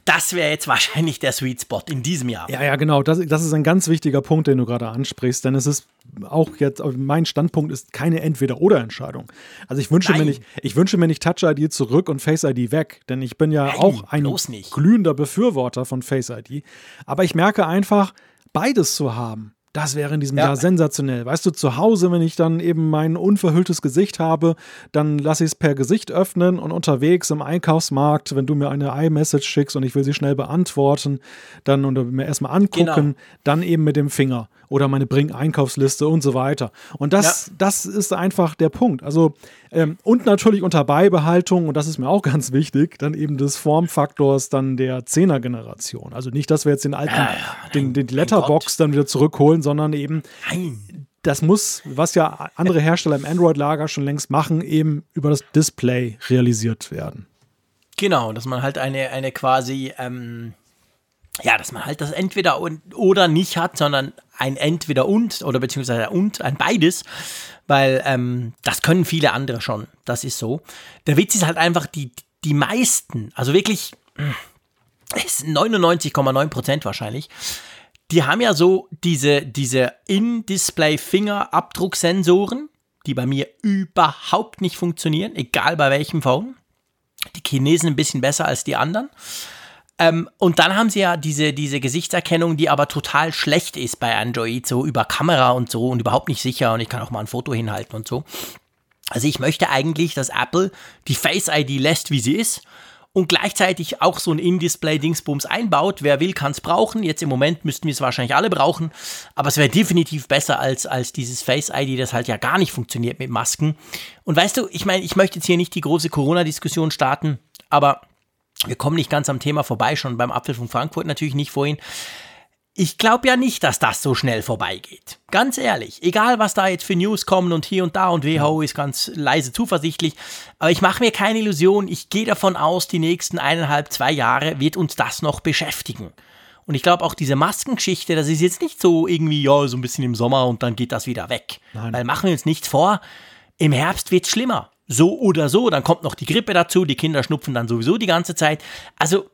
das wäre jetzt wahrscheinlich der Sweet Spot in diesem Jahr. Ja, ja, genau. Das, das ist ein ganz wichtiger Punkt, den du gerade ansprichst, denn es ist auch jetzt, mein Standpunkt ist keine Entweder-Oder-Entscheidung. Also ich wünsche mir nicht, ich wünsche mir nicht Touch ID zurück und Face ID weg, denn ich bin ja Nein, auch ein glühender Befürworter von Face ID. Aber ich merke einfach, beides zu haben, das wäre in diesem ja. Jahr sensationell. Weißt du, zu Hause, wenn ich dann eben mein unverhülltes Gesicht habe, dann lasse ich es per Gesicht öffnen und unterwegs im Einkaufsmarkt, wenn du mir eine iMessage schickst und ich will sie schnell beantworten, dann oder mir erstmal angucken, genau. dann eben mit dem Finger oder meine Bring-Einkaufsliste und so weiter. Und das, ja. das ist einfach der Punkt. Also, ähm, und natürlich unter Beibehaltung, und das ist mir auch ganz wichtig, dann eben des Formfaktors dann der Zehner-Generation. Also nicht, dass wir jetzt den alten, ja, ja, den, den Letterbox dann wieder zurückholen, sondern eben Nein. das muss, was ja andere Hersteller im Android-Lager schon längst machen, eben über das Display realisiert werden. Genau, dass man halt eine, eine quasi ähm ja, dass man halt das entweder und, oder nicht hat, sondern ein entweder und oder beziehungsweise und, ein beides, weil ähm, das können viele andere schon. Das ist so. Der Witz ist halt einfach, die, die meisten, also wirklich 99,9 Prozent wahrscheinlich, die haben ja so diese, diese In-Display-Fingerabdrucksensoren, die bei mir überhaupt nicht funktionieren, egal bei welchem Phone. Die Chinesen ein bisschen besser als die anderen. Ähm, und dann haben sie ja diese, diese Gesichtserkennung, die aber total schlecht ist bei Android, so über Kamera und so und überhaupt nicht sicher und ich kann auch mal ein Foto hinhalten und so. Also ich möchte eigentlich, dass Apple die Face ID lässt, wie sie ist und gleichzeitig auch so ein In-Display-Dingsbums einbaut. Wer will, kann es brauchen. Jetzt im Moment müssten wir es wahrscheinlich alle brauchen, aber es wäre definitiv besser als, als dieses Face-ID, das halt ja gar nicht funktioniert mit Masken. Und weißt du, ich meine, ich möchte jetzt hier nicht die große Corona-Diskussion starten, aber wir kommen nicht ganz am Thema vorbei, schon beim Apfel von Frankfurt natürlich nicht vorhin. Ich glaube ja nicht, dass das so schnell vorbeigeht. Ganz ehrlich. Egal, was da jetzt für News kommen und hier und da und WHO ist ganz leise zuversichtlich. Aber ich mache mir keine Illusion. Ich gehe davon aus, die nächsten eineinhalb, zwei Jahre wird uns das noch beschäftigen. Und ich glaube auch diese Maskengeschichte, das ist jetzt nicht so irgendwie, ja, so ein bisschen im Sommer und dann geht das wieder weg. Nein. Weil machen wir uns nichts vor, im Herbst wird es schlimmer so oder so. Dann kommt noch die Grippe dazu, die Kinder schnupfen dann sowieso die ganze Zeit. Also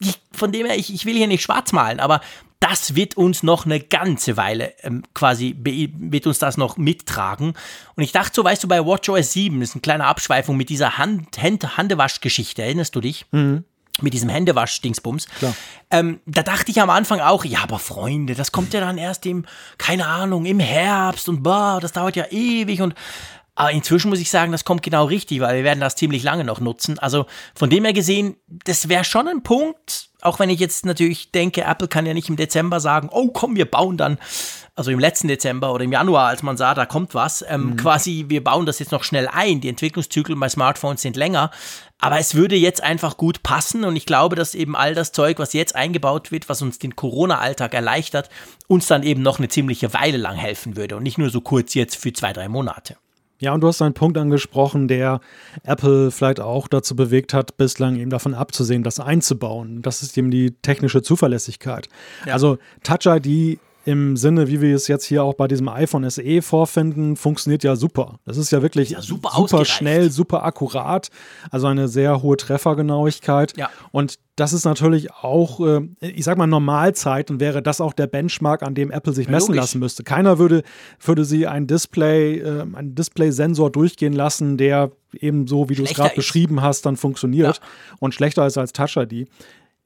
ich, von dem her, ich, ich will hier nicht schwarz malen, aber das wird uns noch eine ganze Weile ähm, quasi, wird uns das noch mittragen. Und ich dachte so, weißt du, bei WatchOS 7 ist eine kleine Abschweifung mit dieser Hand, Hand, Handewaschgeschichte, erinnerst du dich? Mhm mit diesem Händewasch-Dingsbums. Ähm, da dachte ich am Anfang auch, ja, aber Freunde, das kommt ja dann erst im, keine Ahnung, im Herbst und boah, das dauert ja ewig und aber inzwischen muss ich sagen, das kommt genau richtig, weil wir werden das ziemlich lange noch nutzen. Also von dem her gesehen, das wäre schon ein Punkt, auch wenn ich jetzt natürlich denke, Apple kann ja nicht im Dezember sagen, oh komm, wir bauen dann, also im letzten Dezember oder im Januar, als man sah, da kommt was, ähm, mhm. quasi, wir bauen das jetzt noch schnell ein. Die Entwicklungszyklen bei Smartphones sind länger, aber es würde jetzt einfach gut passen und ich glaube, dass eben all das Zeug, was jetzt eingebaut wird, was uns den Corona-Alltag erleichtert, uns dann eben noch eine ziemliche Weile lang helfen würde und nicht nur so kurz jetzt für zwei, drei Monate. Ja, und du hast einen Punkt angesprochen, der Apple vielleicht auch dazu bewegt hat, bislang eben davon abzusehen, das einzubauen. Das ist eben die technische Zuverlässigkeit. Ja. Also Touch ID im Sinne, wie wir es jetzt hier auch bei diesem iPhone SE vorfinden, funktioniert ja super. Das ist ja wirklich ja, super, super schnell, super akkurat, also eine sehr hohe Treffergenauigkeit. Ja. Und das ist natürlich auch, äh, ich sag mal, Normalzeiten wäre das auch der Benchmark, an dem Apple sich messen Logisch. lassen müsste. Keiner würde, würde sie ein Display, äh, einen Display-Sensor durchgehen lassen, der eben so, wie du es gerade beschrieben hast, dann funktioniert ja. und schlechter ist als Touch ID.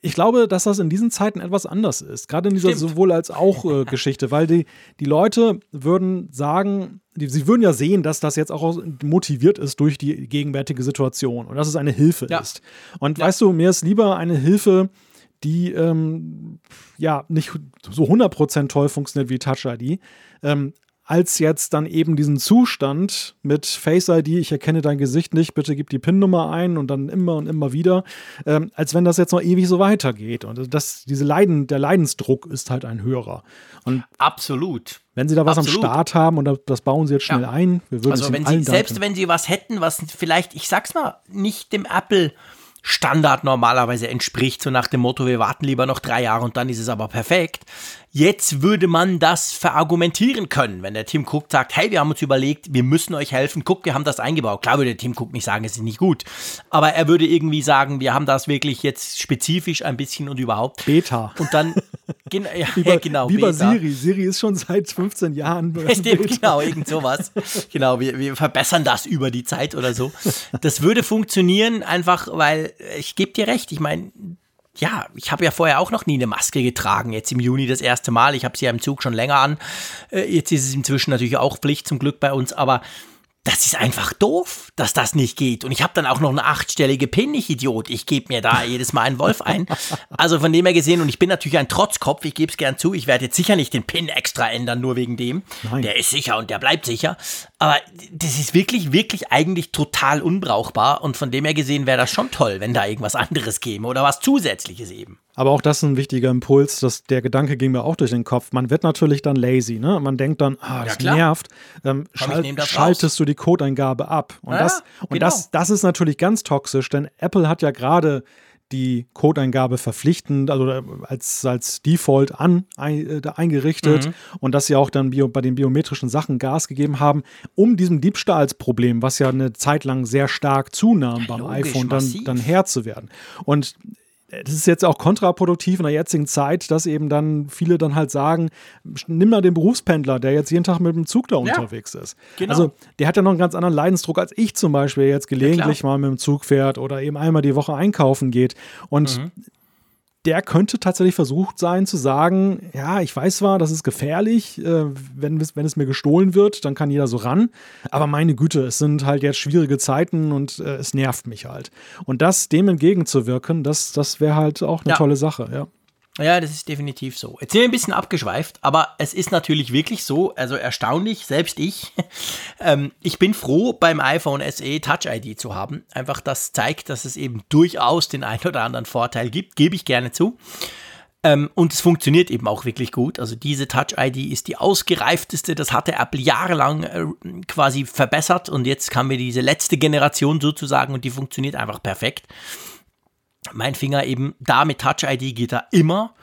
Ich glaube, dass das in diesen Zeiten etwas anders ist, gerade in dieser Stimmt. sowohl als auch äh, Geschichte, weil die, die Leute würden sagen, die, sie würden ja sehen, dass das jetzt auch motiviert ist durch die gegenwärtige Situation und dass es eine Hilfe ja. ist. Und ja. weißt du, mir ist lieber eine Hilfe, die ähm, ja nicht so 100% toll funktioniert wie Touch ID, ähm, als jetzt dann eben diesen Zustand mit Face ID, ich erkenne dein Gesicht nicht, bitte gib die PIN-Nummer ein und dann immer und immer wieder, ähm, als wenn das jetzt noch ewig so weitergeht. Und das, diese Leiden, der Leidensdruck ist halt ein höherer. Und Absolut. Wenn Sie da was Absolut. am Start haben und das bauen Sie jetzt schnell ja. ein, wir würden also wenn Sie, selbst wenn Sie was hätten, was vielleicht, ich sag's mal, nicht dem Apple Standard normalerweise entspricht, so nach dem Motto, wir warten lieber noch drei Jahre und dann ist es aber perfekt. Jetzt würde man das verargumentieren können, wenn der Tim Cook sagt, hey, wir haben uns überlegt, wir müssen euch helfen, guck, wir haben das eingebaut. Klar würde der Tim Cook nicht sagen, es ist nicht gut, aber er würde irgendwie sagen, wir haben das wirklich jetzt spezifisch ein bisschen und überhaupt. Beta. Und dann, gen ja, wie bei, genau, wie bei Siri. Siri ist schon seit 15 Jahren. Stimmt, genau, irgend sowas. genau, wir, wir verbessern das über die Zeit oder so. Das würde funktionieren, einfach weil, ich gebe dir recht, ich meine, ja, ich habe ja vorher auch noch nie eine Maske getragen. Jetzt im Juni das erste Mal. Ich habe sie ja im Zug schon länger an. Äh, jetzt ist es inzwischen natürlich auch Pflicht zum Glück bei uns. Aber das ist einfach doof, dass das nicht geht. Und ich habe dann auch noch eine achtstellige PIN, ich Idiot. Ich gebe mir da jedes Mal einen Wolf ein. Also von dem her gesehen, und ich bin natürlich ein Trotzkopf, ich gebe es gern zu, ich werde jetzt sicher nicht den PIN extra ändern, nur wegen dem. Nein. Der ist sicher und der bleibt sicher. Aber das ist wirklich, wirklich eigentlich total unbrauchbar. Und von dem her gesehen wäre das schon toll, wenn da irgendwas anderes käme oder was Zusätzliches eben. Aber auch das ist ein wichtiger Impuls, dass der Gedanke ging mir auch durch den Kopf. Man wird natürlich dann lazy, ne? Man denkt dann, ah, das ja, nervt. Ähm, schal schaltest raus. du die Codeingabe ab. Und, ja, das, und genau. das, das ist natürlich ganz toxisch, denn Apple hat ja gerade die Codeingabe verpflichtend, also äh, als, als Default an, ein, äh, eingerichtet mhm. und dass sie auch dann bio, bei den biometrischen Sachen Gas gegeben haben, um diesem Diebstahlsproblem, was ja eine Zeit lang sehr stark zunahm beim Logisch, iPhone, dann, dann Herr zu werden. Und das ist jetzt auch kontraproduktiv in der jetzigen Zeit, dass eben dann viele dann halt sagen, nimm mal den Berufspendler, der jetzt jeden Tag mit dem Zug da ja, unterwegs ist. Genau. Also der hat ja noch einen ganz anderen Leidensdruck als ich zum Beispiel jetzt gelegentlich ja, mal mit dem Zug fährt oder eben einmal die Woche einkaufen geht. Und mhm der könnte tatsächlich versucht sein zu sagen, ja, ich weiß zwar, das ist gefährlich, äh, wenn, wenn es mir gestohlen wird, dann kann jeder so ran, aber meine Güte, es sind halt jetzt schwierige Zeiten und äh, es nervt mich halt. Und das dem entgegenzuwirken, das, das wäre halt auch eine ja. tolle Sache, ja. Ja, das ist definitiv so. Jetzt sind wir ein bisschen abgeschweift, aber es ist natürlich wirklich so, also erstaunlich, selbst ich. ähm, ich bin froh, beim iPhone SE Touch ID zu haben. Einfach das zeigt, dass es eben durchaus den einen oder anderen Vorteil gibt, gebe ich gerne zu. Ähm, und es funktioniert eben auch wirklich gut. Also diese Touch ID ist die ausgereifteste. Das hatte Apple jahrelang äh, quasi verbessert und jetzt kam mir diese letzte Generation sozusagen und die funktioniert einfach perfekt mein Finger eben da mit Touch ID geht er immer.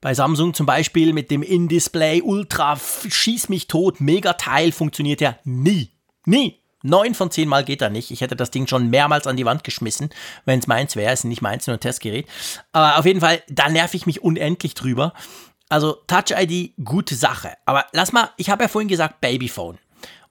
Bei Samsung zum Beispiel mit dem In-Display Ultra Schieß mich tot Megateil funktioniert er nie. Nie. Neun von zehn Mal geht er nicht. Ich hätte das Ding schon mehrmals an die Wand geschmissen, wenn es meins wäre. Es ist nicht meins, nur ein Testgerät. Aber auf jeden Fall, da nerv ich mich unendlich drüber. Also Touch ID, gute Sache. Aber lass mal, ich habe ja vorhin gesagt Babyphone.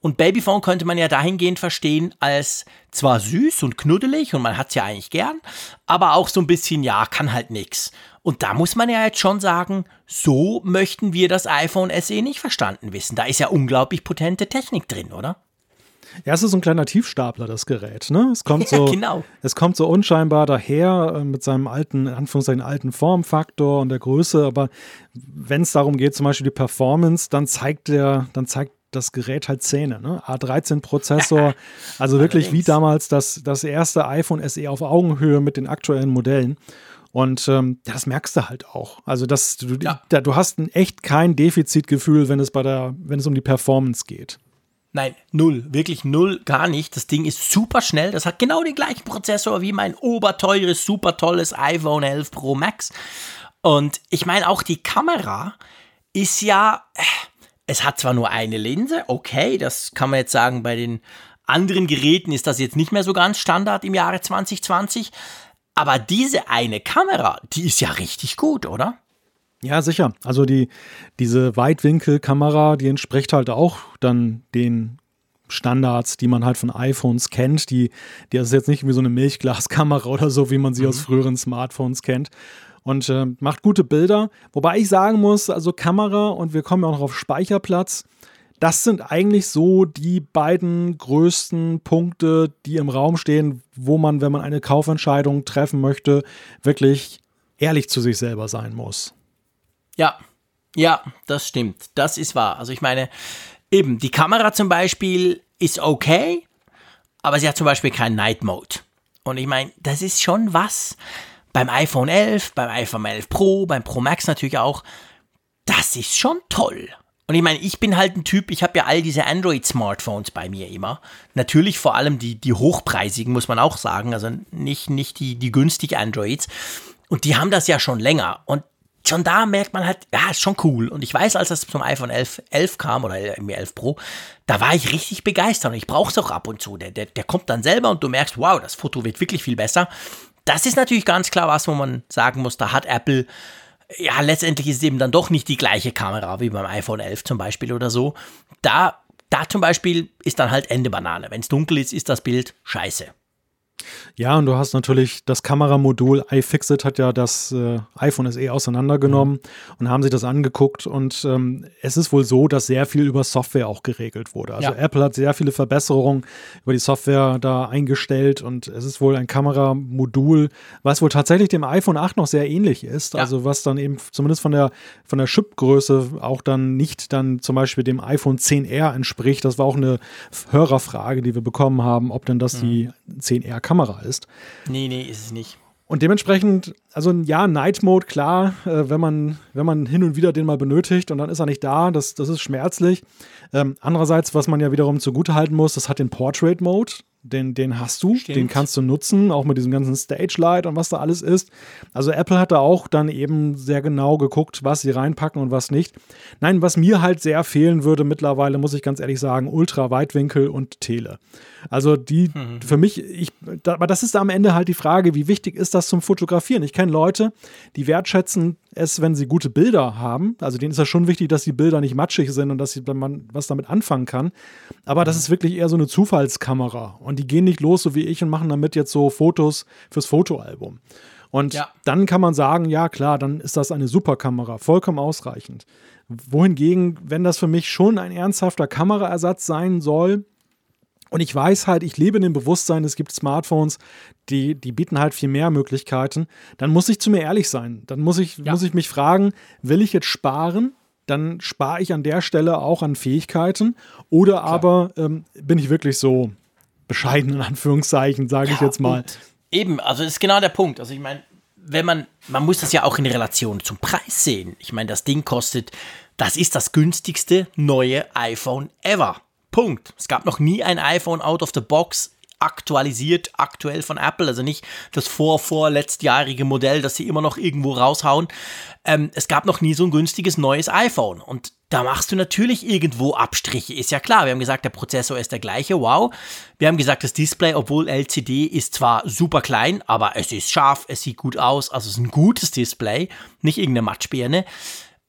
Und Babyphone könnte man ja dahingehend verstehen als zwar süß und knuddelig und man hat es ja eigentlich gern, aber auch so ein bisschen, ja, kann halt nix. Und da muss man ja jetzt schon sagen, so möchten wir das iPhone SE nicht verstanden wissen. Da ist ja unglaublich potente Technik drin, oder? Ja, es ist so ein kleiner Tiefstapler, das Gerät. Ne? Es, kommt so, ja, genau. es kommt so unscheinbar daher äh, mit seinem alten, Anführungszeichen, alten Formfaktor und der Größe. Aber wenn es darum geht, zum Beispiel die Performance, dann zeigt der, dann zeigt das Gerät halt Zähne. Ne? A13-Prozessor, also wirklich wie damals das, das erste iPhone SE auf Augenhöhe mit den aktuellen Modellen. Und ähm, das merkst du halt auch. Also das, du, ja. da, du hast ein echt kein Defizitgefühl, wenn es bei der, wenn es um die Performance geht. Nein, null. Wirklich null, gar nicht. Das Ding ist super schnell. Das hat genau den gleichen Prozessor wie mein oberteures, super tolles iPhone 11 Pro Max. Und ich meine, auch die Kamera ist ja, äh, es hat zwar nur eine Linse, okay, das kann man jetzt sagen, bei den anderen Geräten ist das jetzt nicht mehr so ganz Standard im Jahre 2020. Aber diese eine Kamera, die ist ja richtig gut, oder? Ja, sicher. Also die, diese Weitwinkelkamera, die entspricht halt auch dann den Standards, die man halt von iPhones kennt. Die, die ist jetzt nicht wie so eine Milchglaskamera oder so, wie man sie mhm. aus früheren Smartphones kennt. Und äh, macht gute Bilder. Wobei ich sagen muss, also Kamera und wir kommen ja auch noch auf Speicherplatz. Das sind eigentlich so die beiden größten Punkte, die im Raum stehen, wo man, wenn man eine Kaufentscheidung treffen möchte, wirklich ehrlich zu sich selber sein muss. Ja, ja, das stimmt. Das ist wahr. Also ich meine, eben, die Kamera zum Beispiel ist okay, aber sie hat zum Beispiel keinen Night Mode. Und ich meine, das ist schon was. Beim iPhone 11, beim iPhone 11 Pro, beim Pro Max natürlich auch. Das ist schon toll. Und ich meine, ich bin halt ein Typ, ich habe ja all diese Android-Smartphones bei mir immer. Natürlich vor allem die, die hochpreisigen, muss man auch sagen. Also nicht, nicht die, die günstigen Androids. Und die haben das ja schon länger. Und schon da merkt man halt, ja, ist schon cool. Und ich weiß, als das zum iPhone 11, 11 kam oder mir 11 Pro, da war ich richtig begeistert und ich brauche es auch ab und zu. Der, der, der kommt dann selber und du merkst, wow, das Foto wird wirklich viel besser. Das ist natürlich ganz klar was, wo man sagen muss, da hat Apple, ja, letztendlich ist es eben dann doch nicht die gleiche Kamera wie beim iPhone 11 zum Beispiel oder so. Da, da zum Beispiel ist dann halt Ende Banane. Wenn es dunkel ist, ist das Bild scheiße. Ja, und du hast natürlich das Kameramodul iFixit hat ja das äh, iPhone SE auseinandergenommen mhm. und haben sich das angeguckt. Und ähm, es ist wohl so, dass sehr viel über Software auch geregelt wurde. Also ja. Apple hat sehr viele Verbesserungen über die Software da eingestellt und es ist wohl ein Kameramodul, was wohl tatsächlich dem iPhone 8 noch sehr ähnlich ist. Ja. Also was dann eben zumindest von der, von der Chipgröße auch dann nicht dann zum Beispiel dem iPhone 10R entspricht. Das war auch eine Hörerfrage, die wir bekommen haben, ob denn das mhm. die 10R Kamera ist. Nee, nee, ist es nicht. Und dementsprechend, also ja, Night Mode, klar, äh, wenn, man, wenn man hin und wieder den mal benötigt und dann ist er nicht da, das, das ist schmerzlich. Ähm, andererseits, was man ja wiederum zugutehalten muss, das hat den Portrait Mode den, den hast du, Stimmt. den kannst du nutzen, auch mit diesem ganzen Stage Light und was da alles ist. Also Apple hat da auch dann eben sehr genau geguckt, was sie reinpacken und was nicht. Nein, was mir halt sehr fehlen würde mittlerweile, muss ich ganz ehrlich sagen, Ultra-Weitwinkel und Tele. Also die, mhm. für mich, ich, da, aber das ist am Ende halt die Frage, wie wichtig ist das zum Fotografieren? Ich kenne Leute, die wertschätzen es, wenn sie gute Bilder haben. Also denen ist ja schon wichtig, dass die Bilder nicht matschig sind und dass sie, man was damit anfangen kann. Aber das mhm. ist wirklich eher so eine Zufallskamera. Und die gehen nicht los, so wie ich, und machen damit jetzt so Fotos fürs Fotoalbum. Und ja. dann kann man sagen, ja klar, dann ist das eine super Kamera, vollkommen ausreichend. Wohingegen, wenn das für mich schon ein ernsthafter Kameraersatz sein soll, und ich weiß halt, ich lebe in dem Bewusstsein, es gibt Smartphones, die, die bieten halt viel mehr Möglichkeiten. Dann muss ich zu mir ehrlich sein. Dann muss ich, ja. muss ich mich fragen, will ich jetzt sparen? Dann spare ich an der Stelle auch an Fähigkeiten. Oder Klar. aber ähm, bin ich wirklich so bescheiden, in Anführungszeichen, sage ja, ich jetzt mal. Eben, also das ist genau der Punkt. Also ich meine, wenn man, man muss das ja auch in Relation zum Preis sehen. Ich meine, das Ding kostet, das ist das günstigste neue iPhone ever. Punkt. Es gab noch nie ein iPhone out of the box aktualisiert, aktuell von Apple, also nicht das vor vorletztjährige Modell, das sie immer noch irgendwo raushauen. Ähm, es gab noch nie so ein günstiges neues iPhone und da machst du natürlich irgendwo Abstriche, ist ja klar. Wir haben gesagt, der Prozessor ist der gleiche, wow. Wir haben gesagt, das Display, obwohl LCD ist zwar super klein, aber es ist scharf, es sieht gut aus, also es ist ein gutes Display, nicht irgendeine Matschbirne.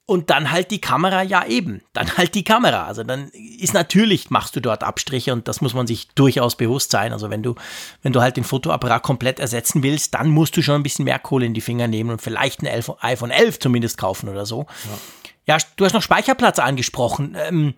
Und dann halt die Kamera, ja eben, dann halt die Kamera. Also dann ist natürlich, machst du dort Abstriche und das muss man sich durchaus bewusst sein. Also wenn du, wenn du halt den Fotoapparat komplett ersetzen willst, dann musst du schon ein bisschen mehr Kohle in die Finger nehmen und vielleicht ein iPhone 11 zumindest kaufen oder so. Ja, ja du hast noch Speicherplatz angesprochen. Ähm,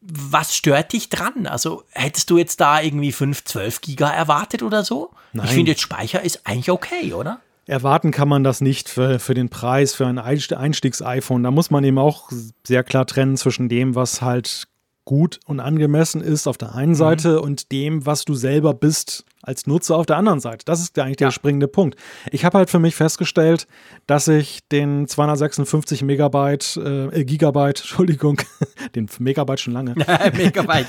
was stört dich dran? Also hättest du jetzt da irgendwie 5, 12 Giga erwartet oder so? Nein. Ich finde jetzt Speicher ist eigentlich okay, oder? Erwarten kann man das nicht für, für den Preis, für ein Einstiegs-iPhone. Da muss man eben auch sehr klar trennen zwischen dem, was halt gut und angemessen ist auf der einen mhm. Seite mhm. und dem, was du selber bist als Nutzer auf der anderen Seite. Das ist eigentlich der Ja. springende Punkt. Ich habe halt für mich festgestellt, dass ich den 256 Megabyte, äh, Gigabyte, Entschuldigung, den Megabyte schon lange, Megabyte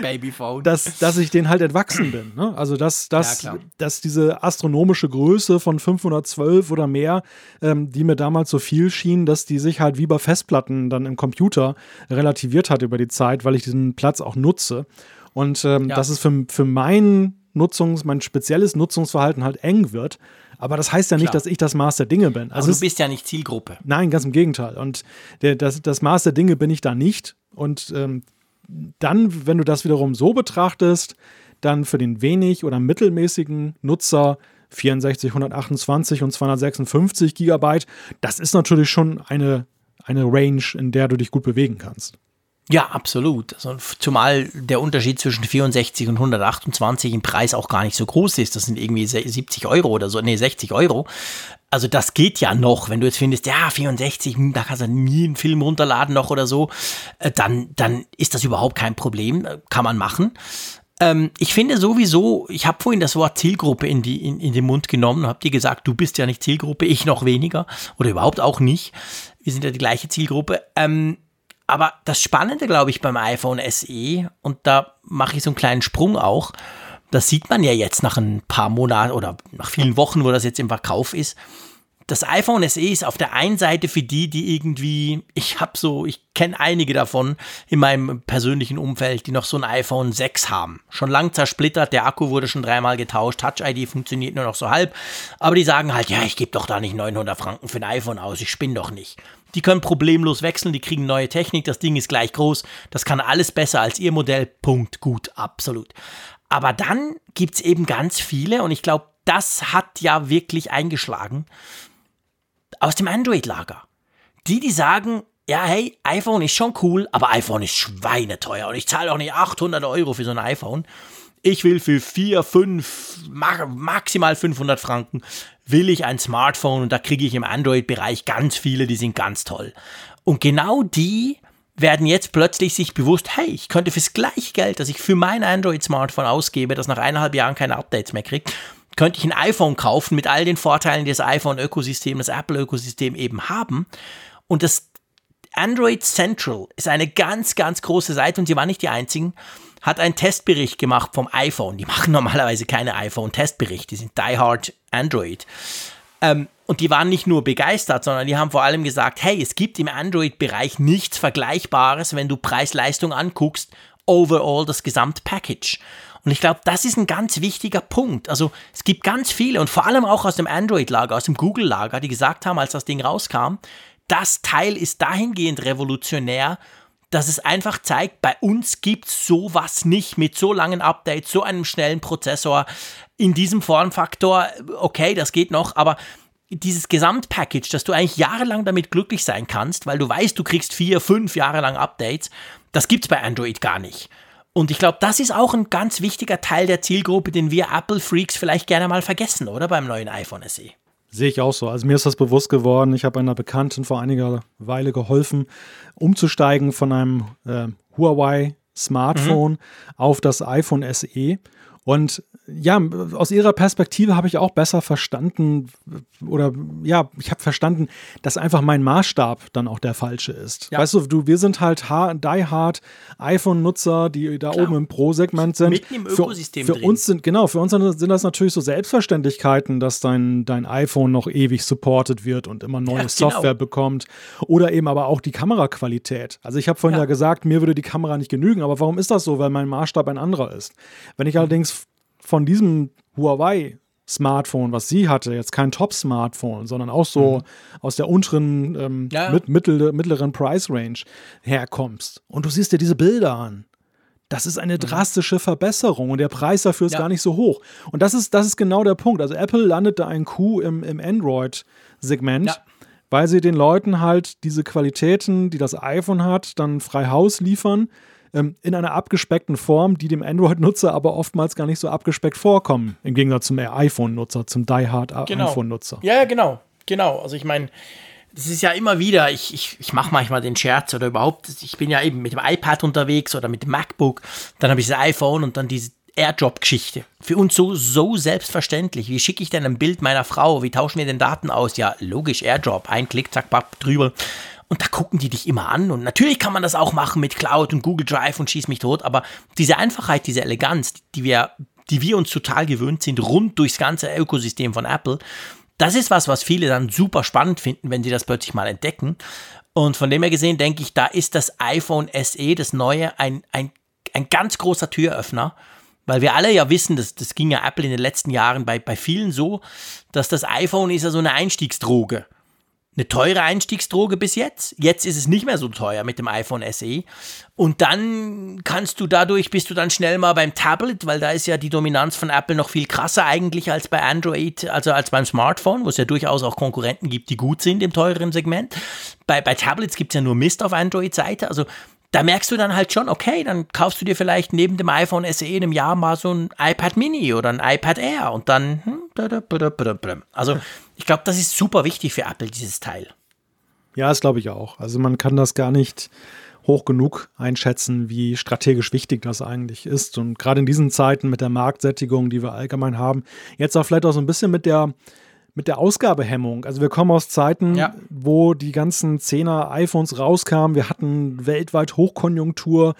Babyphone. dass, dass ich den halt entwachsen bin. Ne? Also, dass, dass, Ja, dass diese astronomische Größe von 512 oder mehr, ähm, die mir damals so viel schien, dass die sich halt wie bei Festplatten dann im Computer relativiert hat über die Zeit, weil ich diesen Platz auch nutze. Und ähm, Ja. dass es für, für mein Nutzungs-, mein spezielles Nutzungsverhalten halt eng wird. Aber das heißt ja nicht, Klar. dass ich das Maß der Dinge bin. also Also du bist ja nicht Zielgruppe. Nein, ganz im Gegenteil. Und der, das, das Maß der Dinge bin ich da nicht. Und ähm, dann, wenn du das wiederum so betrachtest, dann für den wenig oder mittelmäßigen Nutzer 64, 128 und 256 Gigabyte, das ist natürlich schon eine, eine Range, in der du dich gut bewegen kannst. Ja, absolut. Also, zumal der Unterschied zwischen 64 und 128 im Preis auch gar nicht so groß ist. Das sind irgendwie se- 70 Euro oder so, nee, 60 Euro. Also das geht ja noch, wenn du jetzt findest, ja, 64, hm, da kannst du nie einen Film runterladen noch oder so, äh, dann, dann ist das überhaupt kein Problem, äh, kann man machen. Ähm, ich finde sowieso, ich habe vorhin das Wort Zielgruppe in, die, in, in den Mund genommen und habe dir gesagt, du bist ja nicht Zielgruppe, ich noch weniger oder überhaupt auch nicht. Wir sind ja die gleiche Zielgruppe. Ähm, aber das Spannende, glaube ich, beim iPhone SE, und da mache ich so einen kleinen Sprung auch, das sieht man ja jetzt nach ein paar Monaten oder nach vielen Wochen, wo das jetzt im Verkauf ist. Das iPhone SE ist auf der einen Seite für die, die irgendwie, ich habe so, ich kenne einige davon in meinem persönlichen Umfeld, die noch so ein iPhone 6 haben. Schon lang zersplittert, der Akku wurde schon dreimal getauscht, Touch ID funktioniert nur noch so halb. Aber die sagen halt, ja, ich gebe doch da nicht 900 Franken für ein iPhone aus, ich spinne doch nicht. Die können problemlos wechseln, die kriegen neue Technik, das Ding ist gleich groß, das kann alles besser als ihr Modell, Punkt, gut, absolut. Aber dann gibt es eben ganz viele, und ich glaube, das hat ja wirklich eingeschlagen, aus dem Android-Lager. Die, die sagen, ja, hey, iPhone ist schon cool, aber iPhone ist schweineteuer und ich zahle auch nicht 800 Euro für so ein iPhone. Ich will für 4, 5, ma maximal 500 Franken, will ich ein Smartphone und da kriege ich im Android-Bereich ganz viele, die sind ganz toll. Und genau die werden jetzt plötzlich sich bewusst, hey, ich könnte fürs gleiche Geld, das ich für mein Android-Smartphone ausgebe, das nach eineinhalb Jahren keine Updates mehr kriegt, könnte ich ein iPhone kaufen mit all den Vorteilen, die das iPhone-Ökosystem, das Apple-Ökosystem eben haben. Und das Android Central ist eine ganz, ganz große Seite und sie war nicht die einzigen, hat einen Testbericht gemacht vom iPhone. Die machen normalerweise keine iPhone-Testberichte, die sind die hard Android. Ähm, und die waren nicht nur begeistert, sondern die haben vor allem gesagt, hey, es gibt im Android-Bereich nichts Vergleichbares, wenn du Preis-Leistung anguckst, overall das Gesamtpackage. Und ich glaube, das ist ein ganz wichtiger Punkt. Also es gibt ganz viele und vor allem auch aus dem Android-Lager, aus dem Google-Lager, die gesagt haben, als das Ding rauskam, das Teil ist dahingehend revolutionär, dass es einfach zeigt, bei uns gibt es sowas nicht mit so langen Updates, so einem schnellen Prozessor, in diesem Formfaktor, okay, das geht noch, aber dieses Gesamtpackage, dass du eigentlich jahrelang damit glücklich sein kannst, weil du weißt, du kriegst vier, fünf Jahre lang Updates, das gibt es bei Android gar nicht. Und ich glaube, das ist auch ein ganz wichtiger Teil der Zielgruppe, den wir Apple-Freaks vielleicht gerne mal vergessen, oder? Beim neuen iPhone SE. Sehe ich auch so. Also mir ist das bewusst geworden. Ich habe einer Bekannten vor einiger Weile geholfen, umzusteigen von einem äh, Huawei Smartphone auf das iPhone SE. Und ja, aus ihrer Perspektive habe ich auch besser verstanden oder ja, ich habe verstanden, dass einfach mein Maßstab dann auch der falsche ist. Ja. Weißt du, du, wir sind halt ha- die hard iPhone-Nutzer, die da Klar. oben im Pro-Segment sind. Mitten im Für- Ökosystem Für, drin. uns sind, genau, für uns sind das natürlich so Selbstverständlichkeiten, dass dein, dein iPhone noch ewig supported wird und immer neue Ja, genau. Software bekommt. Oder eben aber auch die Kameraqualität. Also ich habe vorhin ja. Ja. gesagt, mir würde die Kamera nicht genügen, aber warum ist das so? Weil mein Maßstab ein anderer ist. Wenn ich allerdings von diesem Huawei Smartphone, was sie hatte, jetzt kein Top-Smartphone, sondern auch so aus der unteren, ähm, Mhm. Ja. Mit, mittel, mittleren Price-Range herkommst und du siehst dir diese Bilder an. Das ist eine drastische Verbesserung und der Preis dafür ist Mhm. Ja. gar nicht so hoch. Und das ist, das ist genau der Punkt. Also Apple landet da ein Coup im, im Android-Segment, Ja. weil sie den Leuten halt diese Qualitäten, die das iPhone hat, dann frei Haus liefern, ähm, in einer abgespeckten Form, die dem Android-Nutzer aber oftmals gar nicht so abgespeckt vorkommen, im Gegensatz zum iPhone-Nutzer, zum die-hard iPhone-Nutzer. Ja, genau. Genau. Also ich meine, das ist ja immer wieder, ich, ich, ich mache manchmal den Scherz oder überhaupt, ich bin ja eben mit dem iPad unterwegs oder mit dem MacBook, dann habe ich das iPhone und dann diese Airdrop-Geschichte. Für uns so, so selbstverständlich. Wie schicke ich denn ein Bild meiner Frau? Wie tauschen wir den Daten aus? Ja, logisch, Airdrop. Ein Klick, zack, papp, drüber. Und da gucken die dich immer an. Und natürlich kann man das auch machen mit Cloud und Google Drive und schieß mich tot. Aber diese Einfachheit, diese Eleganz, die wir, die wir uns total gewöhnt sind, rund durchs ganze Ökosystem von Apple, das ist was, was viele dann super spannend finden, wenn sie das plötzlich mal entdecken. Und von dem her gesehen denke ich, da ist das iPhone SE, das neue, ein, ein, ein ganz großer Türöffner. Weil wir alle ja wissen, das, das ging ja Apple in den letzten Jahren bei, bei vielen so, dass das iPhone ist ja so eine Einstiegsdroge eine teure Einstiegsdroge bis jetzt. Jetzt ist es nicht mehr so teuer mit dem iPhone SE. Und dann kannst du dadurch, bist du dann schnell mal beim Tablet, weil da ist ja die Dominanz von Apple noch viel krasser eigentlich als bei Android, also als beim Smartphone, wo es ja durchaus auch Konkurrenten gibt, die gut sind im teureren Segment. Bei, bei Tablets gibt es ja nur Mist auf Android-Seite. Also da merkst du dann halt schon, okay, dann kaufst du dir vielleicht neben dem iPhone SE in einem Jahr mal so ein iPad Mini oder ein iPad Air und dann. Hm, also, ich glaube, das ist super wichtig für Apple, dieses Teil. Ja, das glaube ich auch. Also, man kann das gar nicht hoch genug einschätzen, wie strategisch wichtig das eigentlich ist. Und gerade in diesen Zeiten mit der Marktsättigung, die wir allgemein haben, jetzt auch vielleicht auch so ein bisschen mit der mit der Ausgabehemmung. Also wir kommen aus Zeiten, ja. wo die ganzen 10er iPhones rauskamen. Wir hatten weltweit Hochkonjunktur.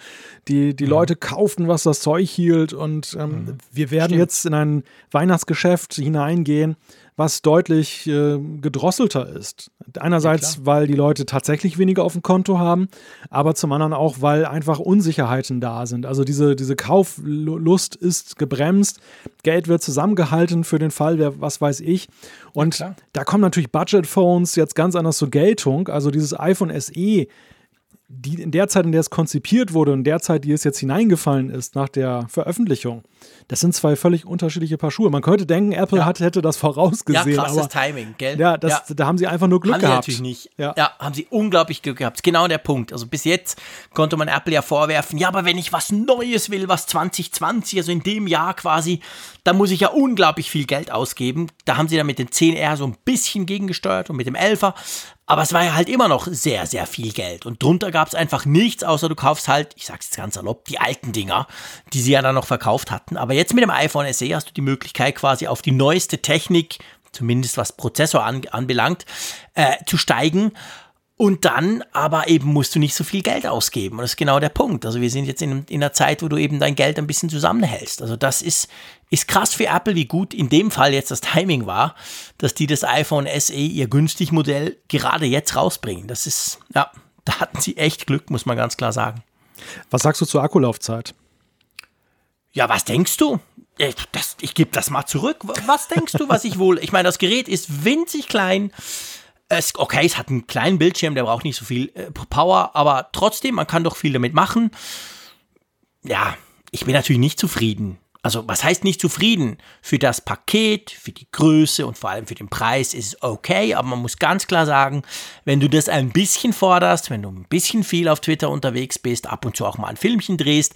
Die, die mhm. Leute kauften, was das Zeug hielt. Und ähm, mhm. wir werden Stimmt. jetzt in ein Weihnachtsgeschäft hineingehen, was deutlich äh, gedrosselter ist. Einerseits, ja, weil die Leute tatsächlich weniger auf dem Konto haben, aber zum anderen auch, weil einfach Unsicherheiten da sind. Also diese, diese Kauflust ist gebremst, Geld wird zusammengehalten für den Fall, wer, was weiß ich. Und ja, da kommen natürlich Budget-Phones jetzt ganz anders zur Geltung. Also dieses iPhone SE die in der Zeit, in der es konzipiert wurde und der Zeit, die es jetzt hineingefallen ist nach der Veröffentlichung, das sind zwei völlig unterschiedliche Paar Schuhe. Man könnte denken, Apple ja. hat, hätte das vorausgesehen. Ja, krasses Timing, gell? Ja, das, ja, da haben sie einfach nur Glück haben gehabt. Sie natürlich nicht. Ja. ja, haben sie unglaublich Glück gehabt. Genau der Punkt. Also bis jetzt konnte man Apple ja vorwerfen, ja, aber wenn ich was Neues will, was 2020, also in dem Jahr quasi, da muss ich ja unglaublich viel Geld ausgeben. Da haben sie dann mit dem 10R so ein bisschen gegengesteuert und mit dem 11er. Aber es war ja halt immer noch sehr, sehr viel Geld. Und drunter gab es einfach nichts, außer du kaufst halt, ich sag's jetzt ganz salopp, die alten Dinger, die sie ja dann noch verkauft hatten. Aber jetzt mit dem iPhone SE hast du die Möglichkeit, quasi auf die neueste Technik, zumindest was Prozessor an, anbelangt, äh, zu steigen. Und dann aber eben musst du nicht so viel Geld ausgeben. Und das ist genau der Punkt. Also wir sind jetzt in, in einer Zeit, wo du eben dein Geld ein bisschen zusammenhältst. Also das ist, ist krass für Apple, wie gut in dem Fall jetzt das Timing war, dass die das iPhone SE, ihr günstig Modell, gerade jetzt rausbringen. Das ist, ja, da hatten sie echt Glück, muss man ganz klar sagen. Was sagst du zur Akkulaufzeit? Ja, was denkst du? Ich, ich gebe das mal zurück. Was denkst du, was ich wohl? Ich meine, das Gerät ist winzig klein. Es, okay, es hat einen kleinen Bildschirm, der braucht nicht so viel äh, Power, aber trotzdem, man kann doch viel damit machen. Ja, ich bin natürlich nicht zufrieden. Also, was heißt nicht zufrieden? Für das Paket, für die Größe und vor allem für den Preis ist es okay, aber man muss ganz klar sagen, wenn du das ein bisschen forderst, wenn du ein bisschen viel auf Twitter unterwegs bist, ab und zu auch mal ein Filmchen drehst,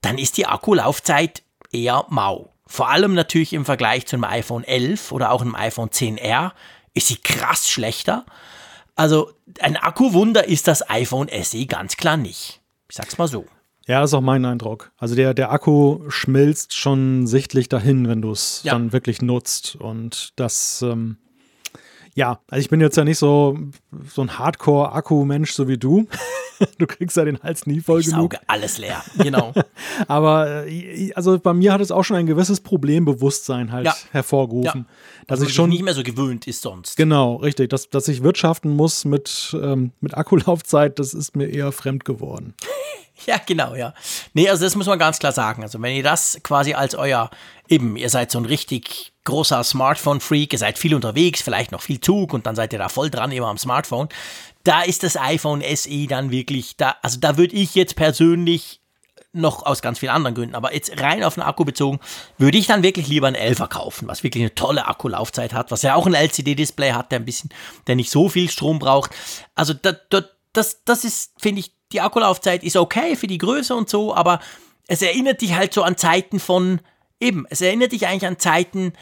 dann ist die Akkulaufzeit eher mau. Vor allem natürlich im Vergleich zu einem iPhone 11 oder auch einem iPhone 10R ist sie krass schlechter. Also ein Akkuwunder ist das iPhone SE ganz klar nicht. Ich sag's mal so. Ja, das ist auch mein Eindruck. Also der, der Akku schmilzt schon sichtlich dahin, wenn du es ja. dann wirklich nutzt. Und das, ähm, ja, also ich bin jetzt ja nicht so, so ein Hardcore-Akku-Mensch, so wie du. du kriegst ja den Hals nie voll ich genug. Sauge alles leer, genau. Aber äh, also bei mir hat es auch schon ein gewisses Problembewusstsein halt ja. hervorgerufen. Ja. Dass also ich schon nicht mehr so gewöhnt ist sonst. Genau, richtig. Dass, dass ich wirtschaften muss mit, ähm, mit Akkulaufzeit, das ist mir eher fremd geworden. Ja, genau, ja. Nee, also das muss man ganz klar sagen. Also wenn ihr das quasi als euer, eben, ihr seid so ein richtig großer Smartphone-Freak, ihr seid viel unterwegs, vielleicht noch viel Zug und dann seid ihr da voll dran immer am Smartphone, da ist das iPhone SE dann wirklich, da, also da würde ich jetzt persönlich noch aus ganz vielen anderen Gründen, aber jetzt rein auf den Akku bezogen, würde ich dann wirklich lieber einen 11er kaufen, was wirklich eine tolle Akkulaufzeit hat, was ja auch ein LCD-Display hat, der ein bisschen, der nicht so viel Strom braucht. Also das, das, das ist, finde ich, die Akkulaufzeit ist okay für die Größe und so, aber es erinnert dich halt so an Zeiten von, eben, es erinnert dich eigentlich an Zeiten,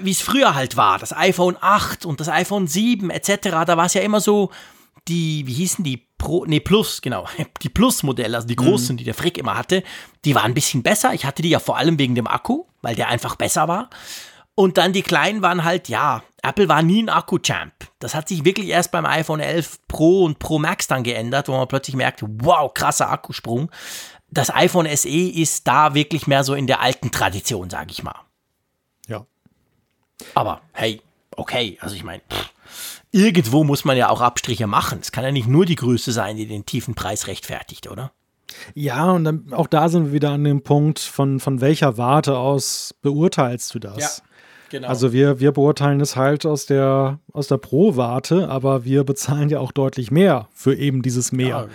wie es früher halt war, das iPhone 8 und das iPhone 7 etc., da war es ja immer so, die, wie hießen die, Pro, nee, Plus, genau. Die Plus-Modelle, also die großen, mhm. die der Frick immer hatte, die waren ein bisschen besser. Ich hatte die ja vor allem wegen dem Akku, weil der einfach besser war. Und dann die kleinen waren halt, ja, Apple war nie ein Akku-Champ. Das hat sich wirklich erst beim iPhone 11 Pro und Pro Max dann geändert, wo man plötzlich merkt, wow, krasser Akkusprung. Das iPhone SE ist da wirklich mehr so in der alten Tradition, sage ich mal. Ja. Aber hey, okay, also ich meine, irgendwo muss man ja auch Abstriche machen. Es kann ja nicht nur die Größe sein, die den tiefen Preis rechtfertigt, oder? Ja, und dann, auch da sind wir wieder an dem Punkt, von, von welcher Warte aus beurteilst du das? Ja. Genau. Also wir, wir beurteilen es halt aus der, aus der Pro-Warte, aber wir bezahlen ja auch deutlich mehr für eben dieses mehr. Ja,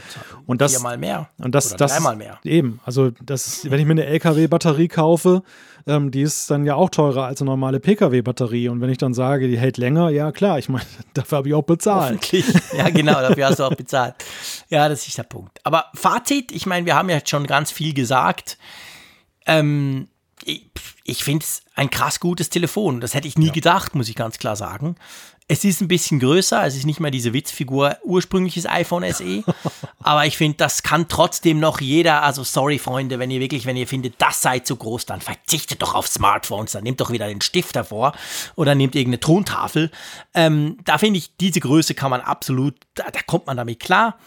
und das, viermal mehr. Und das, Oder das dreimal mehr. Eben. Also das, wenn ich mir eine LKW-Batterie kaufe, ähm, die ist dann ja auch teurer als eine normale Pkw-Batterie. Und wenn ich dann sage, die hält länger, ja klar, ich meine, dafür habe ich auch bezahlt. Ja, genau, dafür hast du auch bezahlt. Ja, das ist der Punkt. Aber Fazit, ich meine, wir haben ja schon ganz viel gesagt. Ähm, ich, ich finde es ein krass gutes Telefon. Das hätte ich nie ja. gedacht, muss ich ganz klar sagen. Es ist ein bisschen größer, es ist nicht mehr diese Witzfigur ursprüngliches iPhone SE, aber ich finde, das kann trotzdem noch jeder, also sorry Freunde, wenn ihr wirklich, wenn ihr findet, das sei zu groß, dann verzichtet doch auf Smartphones, dann nehmt doch wieder den Stift hervor oder nehmt irgendeine Tontafel. Ähm, da finde ich, diese Größe kann man absolut, da, da kommt man damit klar,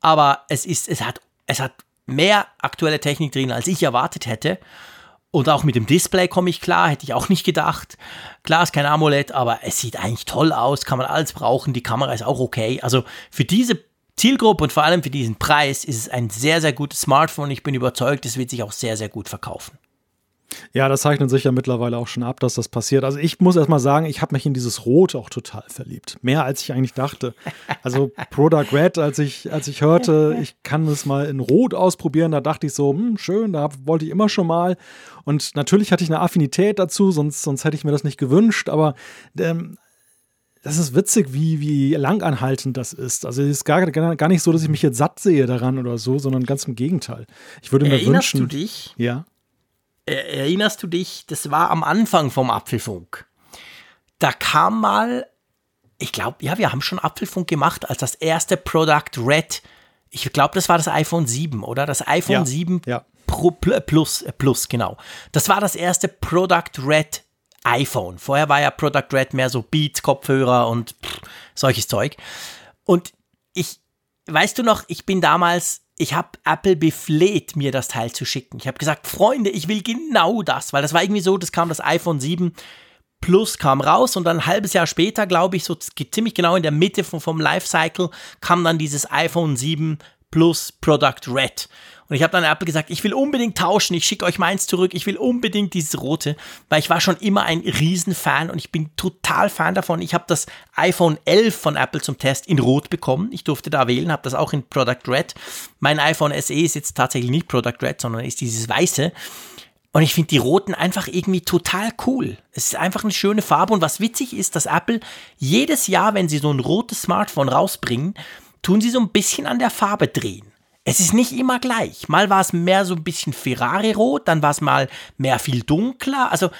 aber es ist, es hat, es hat mehr aktuelle Technik drin, als ich erwartet hätte. Und auch mit dem Display komme ich klar, hätte ich auch nicht gedacht. Klar ist kein AMOLED, aber es sieht eigentlich toll aus, kann man alles brauchen, die Kamera ist auch okay. Also für diese Zielgruppe und vor allem für diesen Preis ist es ein sehr, sehr gutes Smartphone. Ich bin überzeugt, es wird sich auch sehr, sehr gut verkaufen. Ja, das zeichnet sich ja mittlerweile auch schon ab, dass das passiert. Also ich muss erstmal sagen, ich habe mich in dieses Rot auch total verliebt. Mehr als ich eigentlich dachte. Also Product Red, als ich, als ich hörte, ich kann es mal in Rot ausprobieren, da dachte ich so, hm, schön, da wollte ich immer schon mal. Und natürlich hatte ich eine Affinität dazu, sonst, sonst hätte ich mir das nicht gewünscht. Aber ähm, das ist witzig, wie, wie langanhaltend das ist. Also es ist gar, gar nicht so, dass ich mich jetzt satt sehe daran oder so, sondern ganz im Gegenteil. Ich würde mir Erinnerst wünschen. du dich? Ja erinnerst du dich, das war am Anfang vom Apfelfunk. Da kam mal, ich glaube, ja, wir haben schon Apfelfunk gemacht als das erste Product Red. Ich glaube, das war das iPhone 7, oder? Das iPhone ja, 7 ja. Pro, Plus, äh, Plus, genau. Das war das erste Product Red iPhone. Vorher war ja Product Red mehr so Beats, Kopfhörer und pff, solches Zeug. Und ich, weißt du noch, ich bin damals ich habe Apple befleht, mir das Teil zu schicken. Ich habe gesagt, Freunde, ich will genau das, weil das war irgendwie so, das kam das iPhone 7 Plus kam raus und dann ein halbes Jahr später, glaube ich, so ziemlich genau in der Mitte vom, vom Lifecycle, kam dann dieses iPhone 7 Plus Product Red. Und ich habe dann Apple gesagt, ich will unbedingt tauschen, ich schicke euch meins zurück, ich will unbedingt dieses rote, weil ich war schon immer ein Riesenfan und ich bin total Fan davon. Ich habe das iPhone 11 von Apple zum Test in rot bekommen. Ich durfte da wählen, habe das auch in Product Red. Mein iPhone SE ist jetzt tatsächlich nicht Product Red, sondern ist dieses weiße. Und ich finde die roten einfach irgendwie total cool. Es ist einfach eine schöne Farbe. Und was witzig ist, dass Apple jedes Jahr, wenn sie so ein rotes Smartphone rausbringen, tun sie so ein bisschen an der Farbe drehen es ist nicht immer gleich. Mal war es mehr so ein bisschen Ferrari-rot, dann war es mal mehr viel dunkler. Also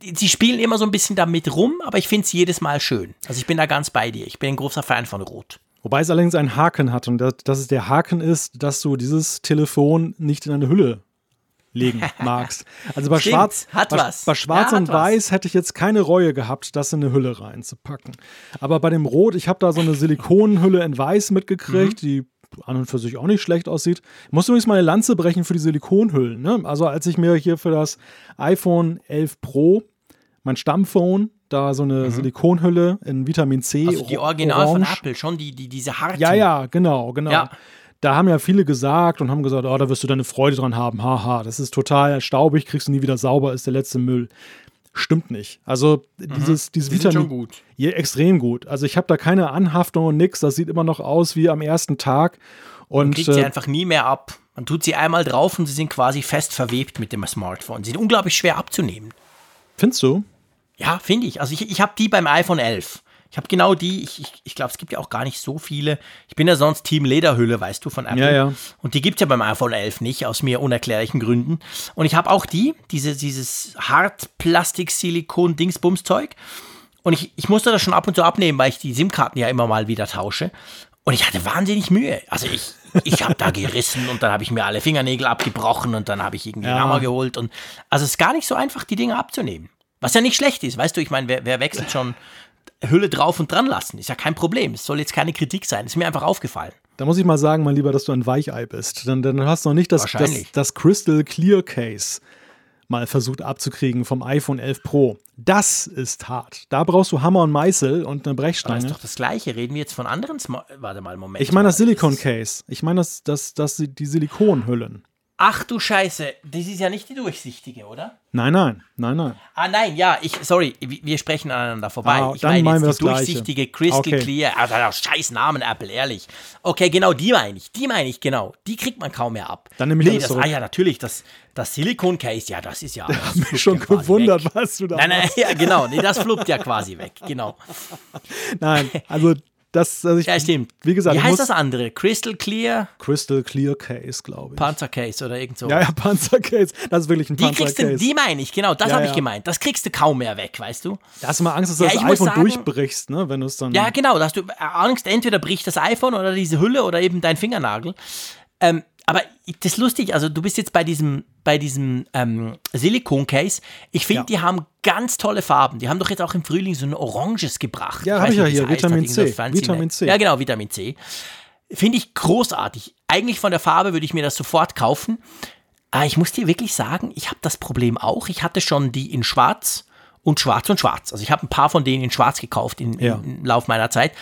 sie spielen immer so ein bisschen damit rum, aber ich finde es jedes Mal schön. Also ich bin da ganz bei dir. Ich bin ein großer Fan von Rot. Wobei es allerdings einen Haken hat und dass, dass es der Haken ist, dass du dieses Telefon nicht in eine Hülle legen magst. Also bei Stimmt, Schwarz, hat bei, was. bei Schwarz ja, und Weiß was. hätte ich jetzt keine Reue gehabt, das in eine Hülle reinzupacken. Aber bei dem Rot, ich habe da so eine Silikonhülle in Weiß mitgekriegt, mhm. die an und für sich auch nicht schlecht aussieht. Ich muss übrigens mal eine Lanze brechen für die Silikonhüllen. Ne? Also als ich mir hier für das iPhone 11 Pro, mein Stammphone, da so eine mhm. Silikonhülle in Vitamin C. Also die Original Orange. von Apple, schon die, die, diese harten. Ja, ja, genau, genau. Ja. Da haben ja viele gesagt und haben gesagt, oh, da wirst du deine Freude dran haben. Haha, das ist total staubig, kriegst du nie wieder sauber, ist der letzte Müll stimmt nicht. Also mhm. dieses, dieses die Vitamin. Sind schon gut. Ja, extrem gut. Also ich habe da keine Anhaftung und nix. Das sieht immer noch aus wie am ersten Tag. Und, Man kriegt sie äh, einfach nie mehr ab. Man tut sie einmal drauf und sie sind quasi fest verwebt mit dem Smartphone. Sie sind unglaublich schwer abzunehmen. Findest du? Ja, finde ich. Also ich, ich habe die beim iPhone 11. Ich habe genau die, ich, ich, ich glaube, es gibt ja auch gar nicht so viele. Ich bin ja sonst Team Lederhülle, weißt du, von Apple. Ja, ja. Und die gibt es ja beim iPhone 11 nicht, aus mir unerklärlichen Gründen. Und ich habe auch die, diese, dieses Hartplastik-Silikon-Dingsbums-Zeug. Und ich, ich musste das schon ab und zu abnehmen, weil ich die SIM-Karten ja immer mal wieder tausche. Und ich hatte wahnsinnig Mühe. Also ich, ich habe da gerissen und dann habe ich mir alle Fingernägel abgebrochen und dann habe ich irgendwie einen Ja. Hammer geholt. Und also es ist gar nicht so einfach, die Dinge abzunehmen. Was ja nicht schlecht ist, weißt du, ich meine, wer, wer wechselt schon Hülle drauf und dran lassen? Ist ja kein Problem. Es soll jetzt keine Kritik sein. Ist mir einfach aufgefallen. Da muss ich mal sagen, mein Lieber, dass du ein Weichei bist. Dann, dann hast du noch nicht das, das, das Crystal Clear Case mal versucht abzukriegen vom iPhone 11 Pro. Das ist hart. Da brauchst du Hammer und Meißel und eine Aber das Brechstange. ist doch das Gleiche. Reden wir jetzt von anderen Sma Warte mal, Moment. Ich meine das. Silicon Case. Ich meine das, das, das, die Silikonhüllen. Ach du Scheiße, das ist ja nicht die durchsichtige, oder? Nein, nein, nein, nein. Ah nein, ja, ich, sorry, wir sprechen aneinander vorbei. Ah, ich dann meine wir jetzt die Gleiche. durchsichtige Crystal Okay. Clear, also scheiß Namen Apple, ehrlich. Okay, genau, die meine ich, die meine ich, genau. Die kriegt man kaum mehr ab. Dann nehme ich nee, das, zurück. ah ja, natürlich, das, das Silicon Case, ja, das ist ja. Ich fluppt schon ja gewundert, weg. was du da Nein, nein, ja, genau, nee, das fluppt ja quasi weg, genau. Nein, also das, also ich, Ja, stimmt. Wie gesagt, Wie heißt das andere? Crystal Clear Crystal Clear Case, glaube ich. Panzer Case oder irgend so. ja, ja, Panzer Case. Das ist wirklich ein Die Panzer kriegst du, Case. die meine ich, genau, das Ja, habe ich gemeint. Das kriegst du kaum mehr weg, weißt du? Da hast du mal Angst, dass du das iPhone sagen- durchbrichst, ne? Wenn du es dann. Ja, genau, da hast du Angst, entweder bricht das iPhone oder diese Hülle oder eben dein Fingernagel. Ähm, aber das ist lustig, also du bist jetzt bei diesem, bei diesem ähm, Silikon-Case. Ich finde, Ja. die haben ganz tolle Farben. Die haben doch jetzt auch im Frühling so ein Oranges gebracht. Ja, Ich hab weiß ich ja hier, heißt, Vitamin C. Vitamin. C. Ja, genau, Vitamin C. Finde ich großartig. Eigentlich von der Farbe würde ich mir das sofort kaufen. Aber ich muss dir wirklich sagen, ich habe das Problem auch. Ich hatte schon die in Schwarz und Schwarz und Schwarz. Also ich habe ein paar von denen in Schwarz gekauft in, Ja. im Lauf meiner Zeit.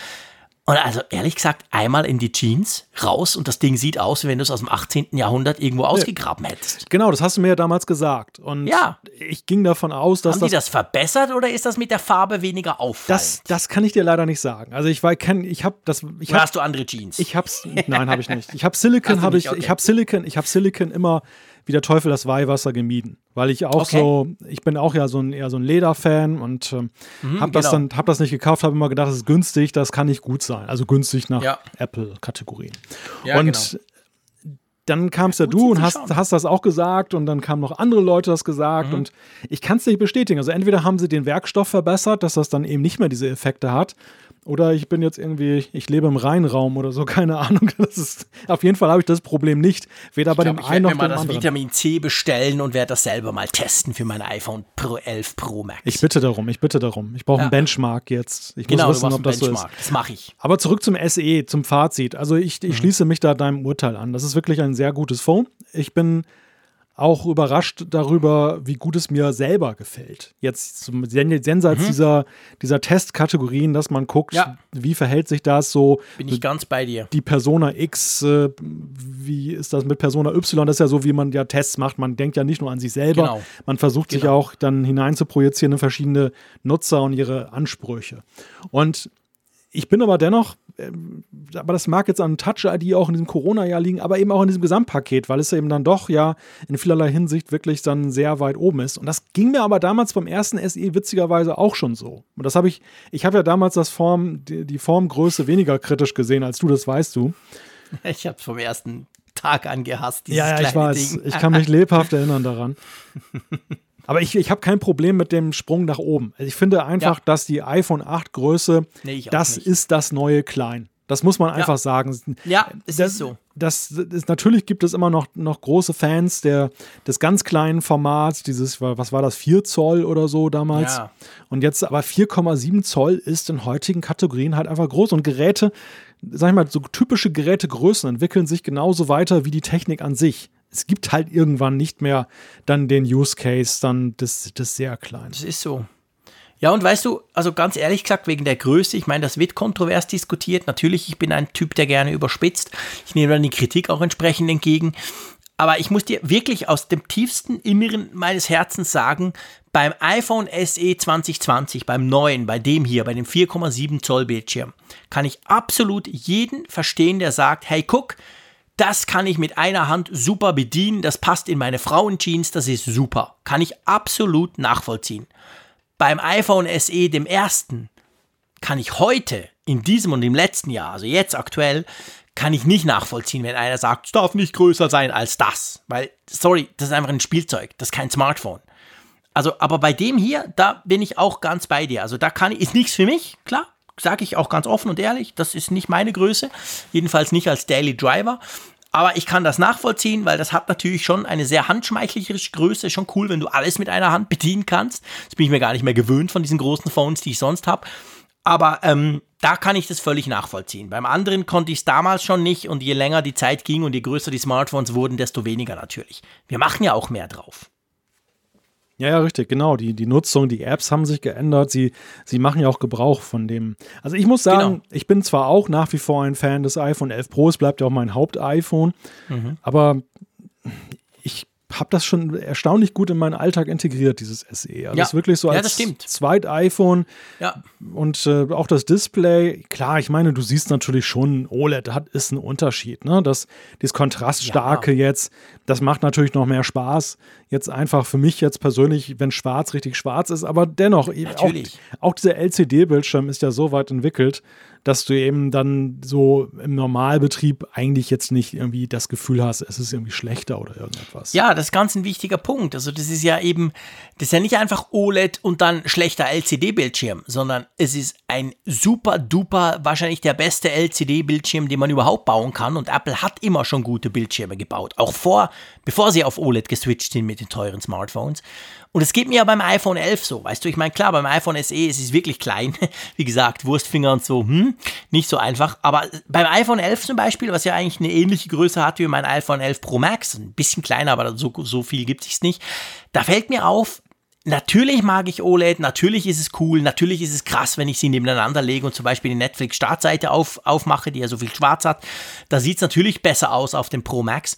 Und also ehrlich gesagt, einmal in die Jeans raus und das Ding sieht aus, wie wenn du es aus dem 18. Jahrhundert irgendwo ausgegraben hättest. Genau, das hast du mir ja damals gesagt. Und Ja. ich ging davon aus, dass Haben das, die das verbessert oder ist das mit der Farbe weniger auffallend? das. Das kann ich dir leider nicht sagen. Also ich war, kenn, ich habe das. Ich hab, hast du andere Jeans? Ich hab's. Nein, habe ich nicht. Ich habe Silicon, habe ich. Okay. Ich habe Silicon. Ich habe Silicon immer wie der Teufel das Weihwasser gemieden, weil ich auch Okay. so. Ich bin auch ja so ein eher so ein Lederfan und ähm, habe das genau. dann, habe das nicht gekauft, habe immer gedacht, das ist günstig, das kann nicht gut sein. Also günstig nach Ja. Apple-Kategorien. Ja, und genau. dann kamst ja Gut du und hast, hast das auch gesagt und dann kamen noch andere Leute das gesagt Mhm. und ich kann es nicht bestätigen. Also entweder haben sie den Werkstoff verbessert, dass das dann eben nicht mehr diese Effekte hat, oder ich bin jetzt irgendwie, ich lebe im Rheinraum oder so, keine Ahnung. Das ist, auf jeden Fall habe ich das Problem nicht, weder bei Ich dem glaub, ich einen werde noch mir mal dem das anderen. Vitamin C bestellen und werde das selber mal testen für mein iPhone Pro 11 Pro Max. Ich bitte darum, ich bitte darum. Ich brauche einen Ja. Benchmark jetzt. Ich genau, muss wissen, ob einen das so ist. Benchmark. Das mache ich. Aber zurück zum SE, zum Fazit. Also ich, Mhm. ich schließe mich da deinem Urteil an. Das ist wirklich ein sehr gutes Phone. Ich bin auch überrascht darüber, wie gut es mir selber gefällt. Jetzt jenseits dieser, dieser Testkategorien, dass man guckt, Mhm. Ja. wie verhält sich das so. Bin ich ganz bei dir. Die Persona X, äh, wie ist das mit Persona Y? Das ist ja so, wie man ja Tests macht. Man denkt ja nicht nur an sich selber, Genau. man versucht sich Genau. auch dann hinein zu projizieren in verschiedene Nutzer und ihre Ansprüche. Und ich bin aber dennoch, aber das mag jetzt an Touch-ID auch in diesem Corona-Jahr liegen, aber eben auch in diesem Gesamtpaket, weil es eben dann doch ja in vielerlei Hinsicht wirklich dann sehr weit oben ist. Und das ging mir aber damals beim ersten SE witzigerweise auch schon so. Und das habe ich, ich habe ja damals das Form, die, Formgröße weniger kritisch gesehen als du, das weißt du. Ich habe vom ersten Tag an gehasst, dieses Ja, ja, ich weiß. Ding. Ich kann mich lebhaft erinnern daran. Aber ich, ich habe kein Problem mit dem Sprung nach oben. Also ich finde einfach, Ja. dass die iPhone 8 Größe, Nee, das nicht. ist das neue Klein. Das muss man einfach sagen. Ja, es das, ist so. Das, das, natürlich gibt es immer noch, noch große Fans der, des ganz kleinen Formats, dieses, was war das, 4 Zoll oder so damals. Ja. Und jetzt aber 4,7 Zoll ist in heutigen Kategorien halt einfach groß. Und Geräte, sag ich mal, so typische Gerätegrößen entwickeln sich genauso weiter wie die Technik an sich. Es gibt halt irgendwann nicht mehr dann den Use Case dann des, des sehr kleinen. Das ist so. Ja, und weißt du, also ganz ehrlich gesagt, wegen der Größe, ich meine, das wird kontrovers diskutiert. Natürlich, ich bin ein Typ, der gerne überspitzt. Ich nehme dann die Kritik auch entsprechend entgegen. Aber ich muss dir wirklich aus dem tiefsten Inneren meines Herzens sagen, beim iPhone SE 2020, beim neuen, bei dem hier, bei dem 4,7 Zoll Bildschirm, kann ich absolut jeden verstehen, der sagt, hey, guck, das kann ich mit einer Hand super bedienen, das passt in meine Frauenjeans, das ist super. Kann ich absolut nachvollziehen. Beim iPhone SE, dem ersten, kann ich heute, in diesem und im letzten Jahr, also jetzt aktuell, kann ich nicht nachvollziehen, wenn einer sagt, es darf nicht größer sein als das. Weil, sorry, das ist einfach ein Spielzeug, das ist kein Smartphone. Also, aber bei dem hier, da bin ich auch ganz bei dir. Also, da kann ich, ist nichts für mich, klar, sage ich auch ganz offen und ehrlich, das ist nicht meine Größe, jedenfalls nicht als Daily Driver. Aber ich kann das nachvollziehen, weil das hat natürlich schon eine sehr handschmeichlerische Größe. Schon cool, wenn du alles mit einer Hand bedienen kannst. Das bin ich mir gar nicht mehr gewöhnt von diesen großen Phones, die ich sonst habe. Aber ähm, da kann ich das völlig nachvollziehen. Beim anderen konnte ich es damals schon nicht und je länger die Zeit ging und je größer die Smartphones wurden, desto weniger natürlich. Wir machen ja auch mehr drauf. Ja, ja, richtig, genau. Die, die Nutzung, die Apps haben sich geändert. Sie, sie machen ja auch Gebrauch von dem. Also ich muss sagen, genau. ich bin zwar auch nach wie vor ein Fan des iPhone 11 Pro, es bleibt ja auch mein Haupt-iPhone, mhm. aber ich habe das schon erstaunlich gut in meinen Alltag integriert, dieses SE. Also ja. das ist wirklich so als ja, zweit iPhone ja. und äh, auch das Display. Klar, ich meine, du siehst natürlich schon, OLED hat, ist ein Unterschied. Ne? Das, das Kontraststarke ja. jetzt, das macht natürlich noch mehr Spaß. Jetzt einfach für mich jetzt persönlich, wenn schwarz richtig schwarz ist, aber dennoch, auch, auch dieser LCD-Bildschirm ist ja so weit entwickelt, dass du eben dann so im Normalbetrieb eigentlich jetzt nicht irgendwie das Gefühl hast, es ist irgendwie schlechter oder irgendetwas. Ja, das ist ganz ein wichtiger Punkt. Also das ist ja eben, das ist ja nicht einfach OLED und dann schlechter LCD-Bildschirm, sondern es ist ein super duper, wahrscheinlich der beste LCD-Bildschirm, den man überhaupt bauen kann. Und Apple hat immer schon gute Bildschirme gebaut, auch vor, bevor sie auf OLED geswitcht sind mit den teuren Smartphones. Und es geht mir ja beim iPhone 11 so, weißt du, ich meine, klar, beim iPhone SE ist es wirklich klein, wie gesagt, Wurstfinger und so, hm, nicht so einfach, aber beim iPhone 11 zum Beispiel, was ja eigentlich eine ähnliche Größe hat wie mein iPhone 11 Pro Max, ein bisschen kleiner, aber so, so viel gibt es nicht, da fällt mir auf, Natürlich mag ich OLED, natürlich ist es cool, natürlich ist es krass, wenn ich sie nebeneinander lege und zum Beispiel die Netflix-Startseite auf, aufmache, die ja so viel schwarz hat. Da sieht es natürlich besser aus auf dem Pro Max.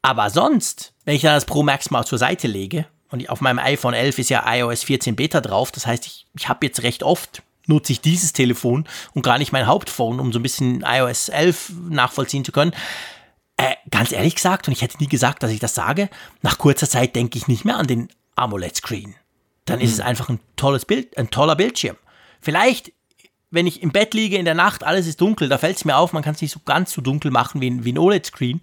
Aber sonst, wenn ich dann das Pro Max mal zur Seite lege und auf meinem iPhone 11 ist ja iOS 14 Beta drauf. Das heißt, ich, ich habe jetzt recht oft nutze ich dieses Telefon und gar nicht mein Hauptphone, um so ein bisschen iOS 11 nachvollziehen zu können. Äh, ganz ehrlich gesagt, und ich hätte nie gesagt, dass ich das sage, nach kurzer Zeit denke ich nicht mehr an den AMOLED-Screen. Dann ist es mhm. einfach ein tolles Bild, ein toller Bildschirm. Vielleicht, wenn ich im Bett liege in der Nacht, alles ist dunkel, da fällt es mir auf, man kann es nicht so ganz so dunkel machen wie, wie ein OLED-Screen.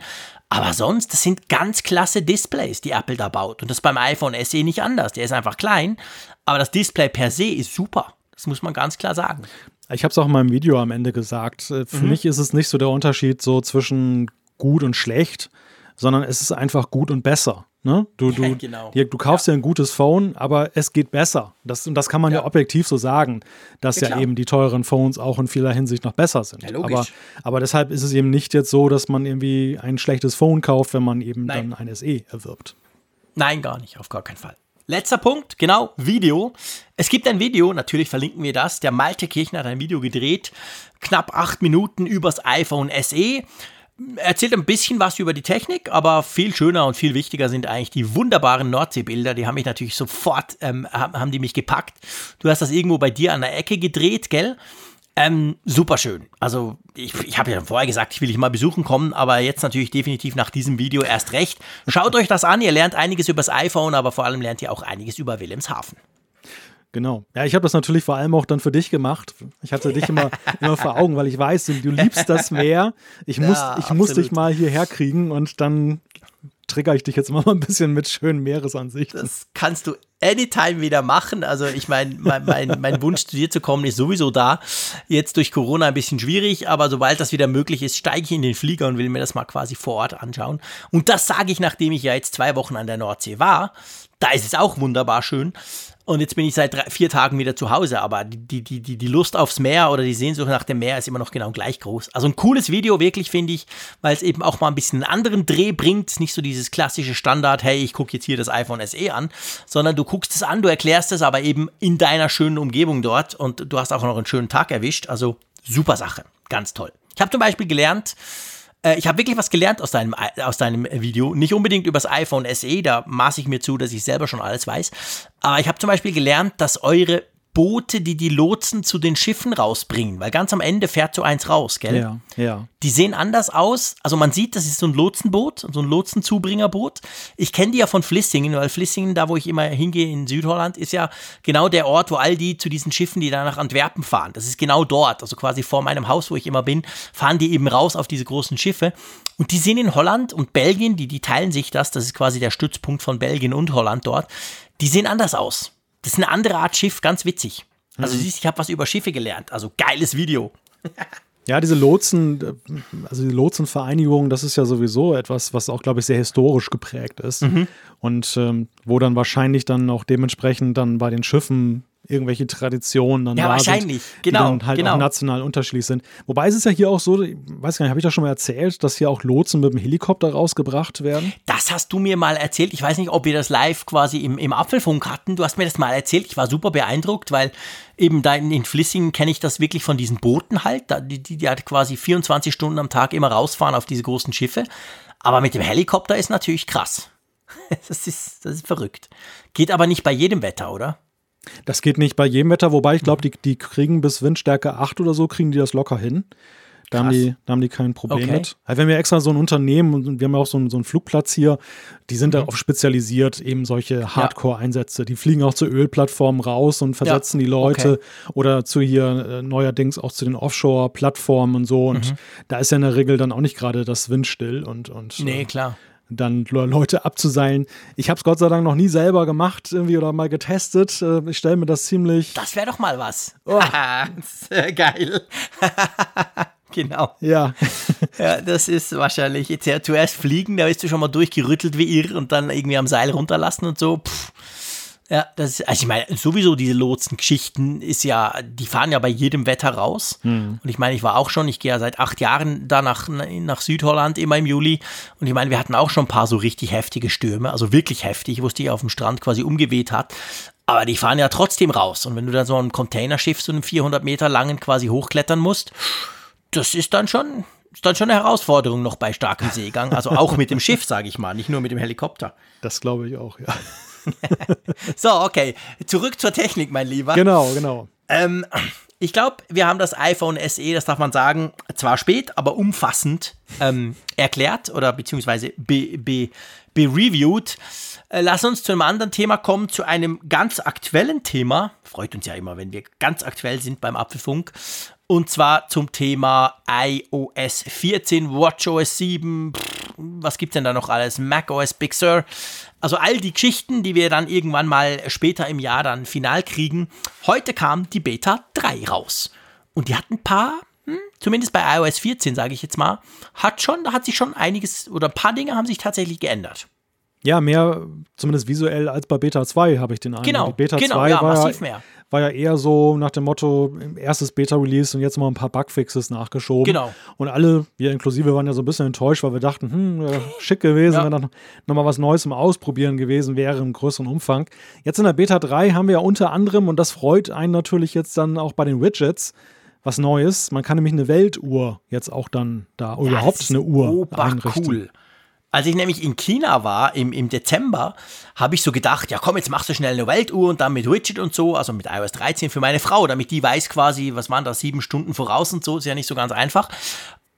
Aber sonst, das sind ganz klasse Displays, die Apple da baut. Und das ist beim iPhone SE nicht anders. Der ist einfach klein, aber das Display per se ist super. Das muss man ganz klar sagen. Ich habe es auch in meinem Video am Ende gesagt. Äh, für mhm. mich ist es nicht so der Unterschied so zwischen gut und schlecht, sondern es ist einfach gut und besser. Ne? Du, du, ja, genau. du kaufst ja. dir ein gutes Phone, aber es geht besser. Das, und das kann man ja, ja objektiv so sagen, dass ja, eben die teuren Phones auch in vieler Hinsicht noch besser sind. aber, aber deshalb ist es eben nicht jetzt so, dass man irgendwie ein schlechtes Phone kauft, wenn man eben Nein. dann ein SE erwirbt. Nein, gar nicht, auf gar keinen Fall. Letzter Punkt, genau, Video. Es gibt ein Video, natürlich verlinken wir das. Der Malte Kirchner hat ein Video gedreht, knapp acht Minuten übers iPhone SE erzählt ein bisschen was über die Technik, aber viel schöner und viel wichtiger sind eigentlich die wunderbaren Nordseebilder. Die haben mich natürlich sofort, ähm, haben die mich gepackt. Du hast das irgendwo bei dir an der Ecke gedreht, gell? Ähm, super schön. Also ich, ich habe ja vorher gesagt, ich will dich mal besuchen kommen, aber jetzt natürlich definitiv nach diesem Video erst recht. Schaut euch das an, ihr lernt einiges übers iPhone, aber vor allem lernt ihr auch einiges über Wilhelmshaven. Genau. Ja, ich habe das natürlich vor allem auch dann für dich gemacht. Ich hatte dich immer, immer vor Augen, weil ich weiß, du liebst das Meer. Ich muss, ja, ich muss dich mal hierher kriegen und dann trigger ich dich jetzt mal ein bisschen mit schönen Meeresansichten. Das kannst du anytime wieder machen. Also ich meine, mein, mein, mein Wunsch zu dir zu kommen ist sowieso da. Jetzt durch Corona ein bisschen schwierig, aber sobald das wieder möglich ist, steige ich in den Flieger und will mir das mal quasi vor Ort anschauen. Und das sage ich, nachdem ich ja jetzt zwei Wochen an der Nordsee war. Da ist es auch wunderbar schön. Und jetzt bin ich seit drei, vier Tagen wieder zu Hause, aber die, die, die, die Lust aufs Meer oder die Sehnsucht nach dem Meer ist immer noch genau gleich groß. Also ein cooles Video, wirklich, finde ich, weil es eben auch mal ein bisschen einen anderen Dreh bringt. Nicht so dieses klassische Standard, hey, ich gucke jetzt hier das iPhone SE an, sondern du guckst es an, du erklärst es aber eben in deiner schönen Umgebung dort und du hast auch noch einen schönen Tag erwischt. Also super Sache, ganz toll. Ich habe zum Beispiel gelernt, äh, ich habe wirklich was gelernt aus deinem, aus deinem Video. Nicht unbedingt übers iPhone SE, da maße ich mir zu, dass ich selber schon alles weiß. Aber ich habe zum Beispiel gelernt, dass eure Boote, die die Lotsen zu den Schiffen rausbringen, weil ganz am Ende fährt so eins raus, gell? Ja, ja. Die sehen anders aus. Also man sieht, das ist so ein Lotsenboot, so ein Lotsenzubringerboot. Ich kenne die ja von Flissingen, weil Flissingen, da wo ich immer hingehe in Südholland, ist ja genau der Ort, wo all die zu diesen Schiffen, die da nach Antwerpen fahren. Das ist genau dort, also quasi vor meinem Haus, wo ich immer bin, fahren die eben raus auf diese großen Schiffe. Und die sind in Holland und Belgien, die, die teilen sich das, das ist quasi der Stützpunkt von Belgien und Holland dort. Die sehen anders aus. Das ist eine andere Art Schiff, ganz witzig. Also siehst, ich habe was über Schiffe gelernt. Also geiles Video. Ja, diese Lotsen, also die Lotsenvereinigung, das ist ja sowieso etwas, was auch, glaube ich, sehr historisch geprägt ist. Mhm. Und ähm, wo dann wahrscheinlich dann auch dementsprechend dann bei den Schiffen irgendwelche Traditionen dann ja, da wahrscheinlich. sind, genau, die dann halt genau. auch national unterschiedlich sind. Wobei es ist ja hier auch so, ich weiß gar nicht, habe ich das schon mal erzählt, dass hier auch Lotsen mit dem Helikopter rausgebracht werden? Das hast du mir mal erzählt. Ich weiß nicht, ob wir das live quasi im, im Apfelfunk hatten. Du hast mir das mal erzählt. Ich war super beeindruckt, weil eben da in, in Flissingen kenne ich das wirklich von diesen Booten halt. Die, die, die halt quasi 24 Stunden am Tag immer rausfahren auf diese großen Schiffe. Aber mit dem Helikopter ist natürlich krass. Das ist, das ist verrückt. Geht aber nicht bei jedem Wetter, oder? Das geht nicht bei jedem Wetter, wobei ich glaube, die, die kriegen bis Windstärke 8 oder so, kriegen die das locker hin. Da haben, die, da haben die kein Problem Okay. mit. Also wenn wir extra so ein Unternehmen und wir haben ja auch so einen, so einen Flugplatz hier, die sind Mhm. darauf spezialisiert, eben solche Hardcore-Einsätze. Die fliegen auch zu Ölplattformen raus und versetzen die Leute oder zu hier äh, neuerdings auch zu den Offshore-Plattformen und so. Und da ist ja in der Regel dann auch nicht gerade das Windstill und, und Mhm. Nee, äh, klar. Dann Le- Leute abzuseilen. Ich habe es Gott sei Dank noch nie selber gemacht irgendwie oder mal getestet. Äh, Ich stelle mir das ziemlich. Das wäre doch mal was. Oh. Sehr geil. genau. Ja, Ja, das ist wahrscheinlich jetzt ja, zuerst fliegen, da bist du schon mal durchgerüttelt wie irr und dann irgendwie am Seil runterlassen und so. Pff. Ja, das ist, also ich meine, sowieso diese Lotsengeschichten ist ja, die fahren ja bei jedem Wetter raus. Und ich meine, ich war auch schon, ich gehe ja seit acht Jahren da nach, nach Südholland immer im Juli. Und ich meine, wir hatten auch schon ein paar so richtig heftige Stürme, also wirklich heftig, wo es die auf dem Strand quasi umgeweht hat. Aber die fahren ja trotzdem raus. Und wenn du dann so ein Containerschiff, so einen 400 Meter langen quasi hochklettern musst, das ist dann schon, ist dann schon eine Herausforderung noch bei starkem Seegang. Also auch mit dem Schiff, sage ich mal, nicht nur mit dem Helikopter. das glaube ich auch, ja. So, okay. Zurück zur Technik, mein Lieber. Genau, genau. Ähm, ich glaube, wir haben das iPhone SE, das darf man sagen, zwar spät, aber umfassend ähm, erklärt oder beziehungsweise be, be, bereviewt. Äh, lass uns zu einem anderen Thema kommen, zu einem ganz aktuellen Thema. Freut uns ja immer, wenn wir ganz aktuell sind beim Apfelfunk. Und zwar zum Thema iOS 14, WatchOS 7, pff, was gibt's denn da noch alles? macOS Big Sur. Also all die Geschichten, die wir dann irgendwann mal später im Jahr dann final kriegen. Heute kam die Beta 3 raus. Und die hat ein paar, hm, zumindest bei iOS 14, sage ich jetzt mal, hat schon, da hat sich schon einiges oder ein paar Dinge haben sich tatsächlich geändert. Ja, mehr zumindest visuell als bei Beta 2 habe ich den Eindruck. Genau, Die Beta genau, 2 ja, war, massiv ja, mehr. war ja eher so nach dem Motto, erstes Beta-Release und jetzt mal ein paar Bugfixes nachgeschoben. Genau. Und alle, wir inklusive, waren ja so ein bisschen enttäuscht, weil wir dachten, hm, wäre schick gewesen, Ja. wenn dann nochmal was Neues im Ausprobieren gewesen wäre im größeren Umfang. Jetzt in der Beta 3 haben wir ja unter anderem, und das freut einen natürlich jetzt dann auch bei den Widgets, was Neues. Man kann nämlich eine Weltuhr jetzt auch dann da, oder Ja, überhaupt eine Uhr einrichten. cool. Als ich nämlich in China war im, im Dezember, habe ich so gedacht, ja komm, jetzt machst du schnell eine Weltuhr und dann mit Widget und so, also mit iOS 13 für meine Frau, damit die weiß quasi, was waren da, sieben Stunden voraus und so, ist ja nicht so ganz einfach.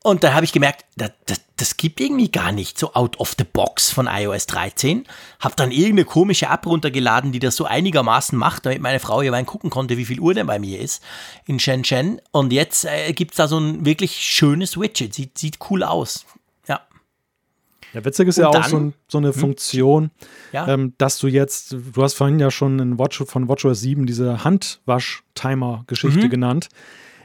Und dann habe ich gemerkt, das, das, das gibt irgendwie gar nicht so out of the box von iOS 13. Hab dann irgendeine komische App runtergeladen, die das so einigermaßen macht, damit meine Frau hier mal gucken konnte, wie viel Uhr denn bei mir ist in Shenzhen. Und jetzt äh, gibt es da so ein wirklich schönes Widget. Sieht, sieht cool aus. Ja. Witzig ist Und ja auch dann- so, so eine Funktion, Ja. ähm, dass du jetzt, du hast vorhin ja schon in Watch, von WatchOS 7 diese Handwasch-Timer-Geschichte genannt.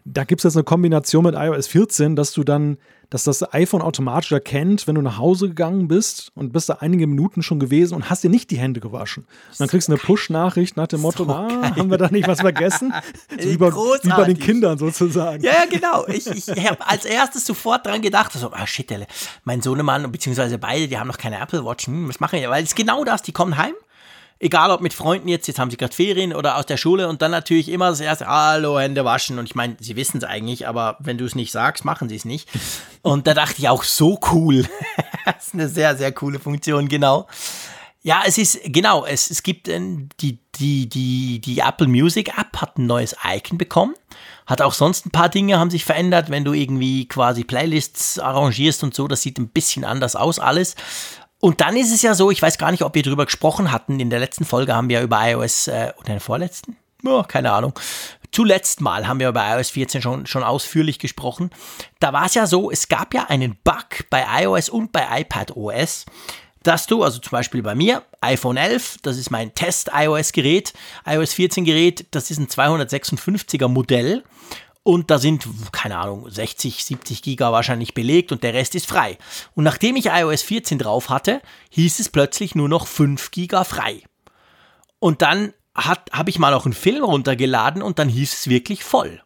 Da gibt es jetzt eine Kombination mit iOS 14, dass du dann, dass das iPhone automatisch erkennt, wenn du nach Hause gegangen bist und bist da einige Minuten schon gewesen und hast dir nicht die Hände gewaschen. Und dann kriegst du eine Push-Nachricht nach dem Motto, na, haben wir da nicht was vergessen? So wie, bei, wie bei den. Kindern sozusagen. Ja, ja, genau. Ich, ich habe als erstes sofort dran gedacht, so, ah shit, mein Sohnemann, beziehungsweise beide, die haben noch keine Apple Watch, hm, was machen wir? Weil es ist genau das, die kommen heim, egal ob mit Freunden jetzt, jetzt haben sie gerade Ferien oder aus der Schule und dann natürlich immer das erste, hallo, Hände waschen. Und ich meine, sie wissen es eigentlich, aber wenn du es nicht sagst, machen sie es nicht. Und da dachte ich auch, so cool. das ist eine sehr, sehr coole Funktion, genau. Ja, es ist, genau, es, es gibt äh, die, die, die, die Apple Music App hat ein neues Icon bekommen. Hat auch sonst ein paar Dinge haben sich verändert, wenn du irgendwie quasi Playlists arrangierst und so. Das sieht ein bisschen anders aus alles. Und dann ist es ja so, ich weiß gar nicht, ob wir drüber gesprochen hatten. In der letzten Folge haben wir über iOS, äh, oder in vorletzten? Oh, keine Ahnung. Zuletzt mal haben wir über iOS 14 schon, schon ausführlich gesprochen. Da war es ja so, es gab ja einen Bug bei iOS und bei iPadOS, dass du, also zum Beispiel bei mir, iPhone 11, das ist mein Test-iOS-Gerät, iOS 14-Gerät, das ist ein 256er Modell und da sind, keine Ahnung, 60, 70 Giga wahrscheinlich belegt und der Rest ist frei. Und nachdem ich iOS 14 drauf hatte, hieß es plötzlich nur noch 5 Giga frei. Und dann habe ich mal noch einen Film runtergeladen und dann hieß es wirklich voll.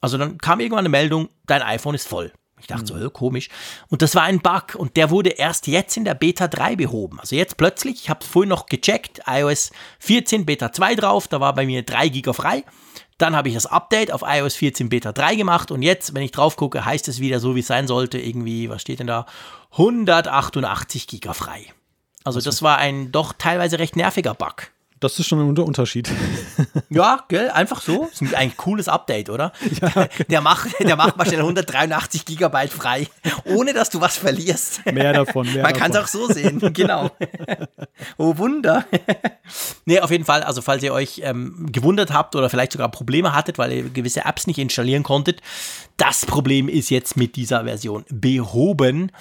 Also dann kam irgendwann eine Meldung, dein iPhone ist voll. Ich dachte so, äh, komisch. Und das war ein Bug und der wurde erst jetzt in der Beta 3 behoben. Also jetzt plötzlich, ich habe es vorhin noch gecheckt, iOS 14 Beta 2 drauf, da war bei mir 3 Giga frei. Dann habe ich das Update auf iOS 14 Beta 3 gemacht und jetzt, wenn ich drauf gucke, heißt es wieder so, wie es sein sollte, irgendwie, was steht denn da? 188 Giga frei. Also das war ein doch teilweise recht nerviger Bug. Das ist schon ein Unterschied. Ja, gell, einfach so. Das ist ein cooles Update, oder? Ja, der, macht, der macht mal schnell 183 Gigabyte frei, ohne dass du was verlierst. Mehr davon, mehr Man kann es auch so sehen, genau. oh Wunder. nee, auf jeden Fall, also falls ihr euch ähm, gewundert habt oder vielleicht sogar Probleme hattet, weil ihr gewisse Apps nicht installieren konntet, das Problem ist jetzt mit dieser Version behoben.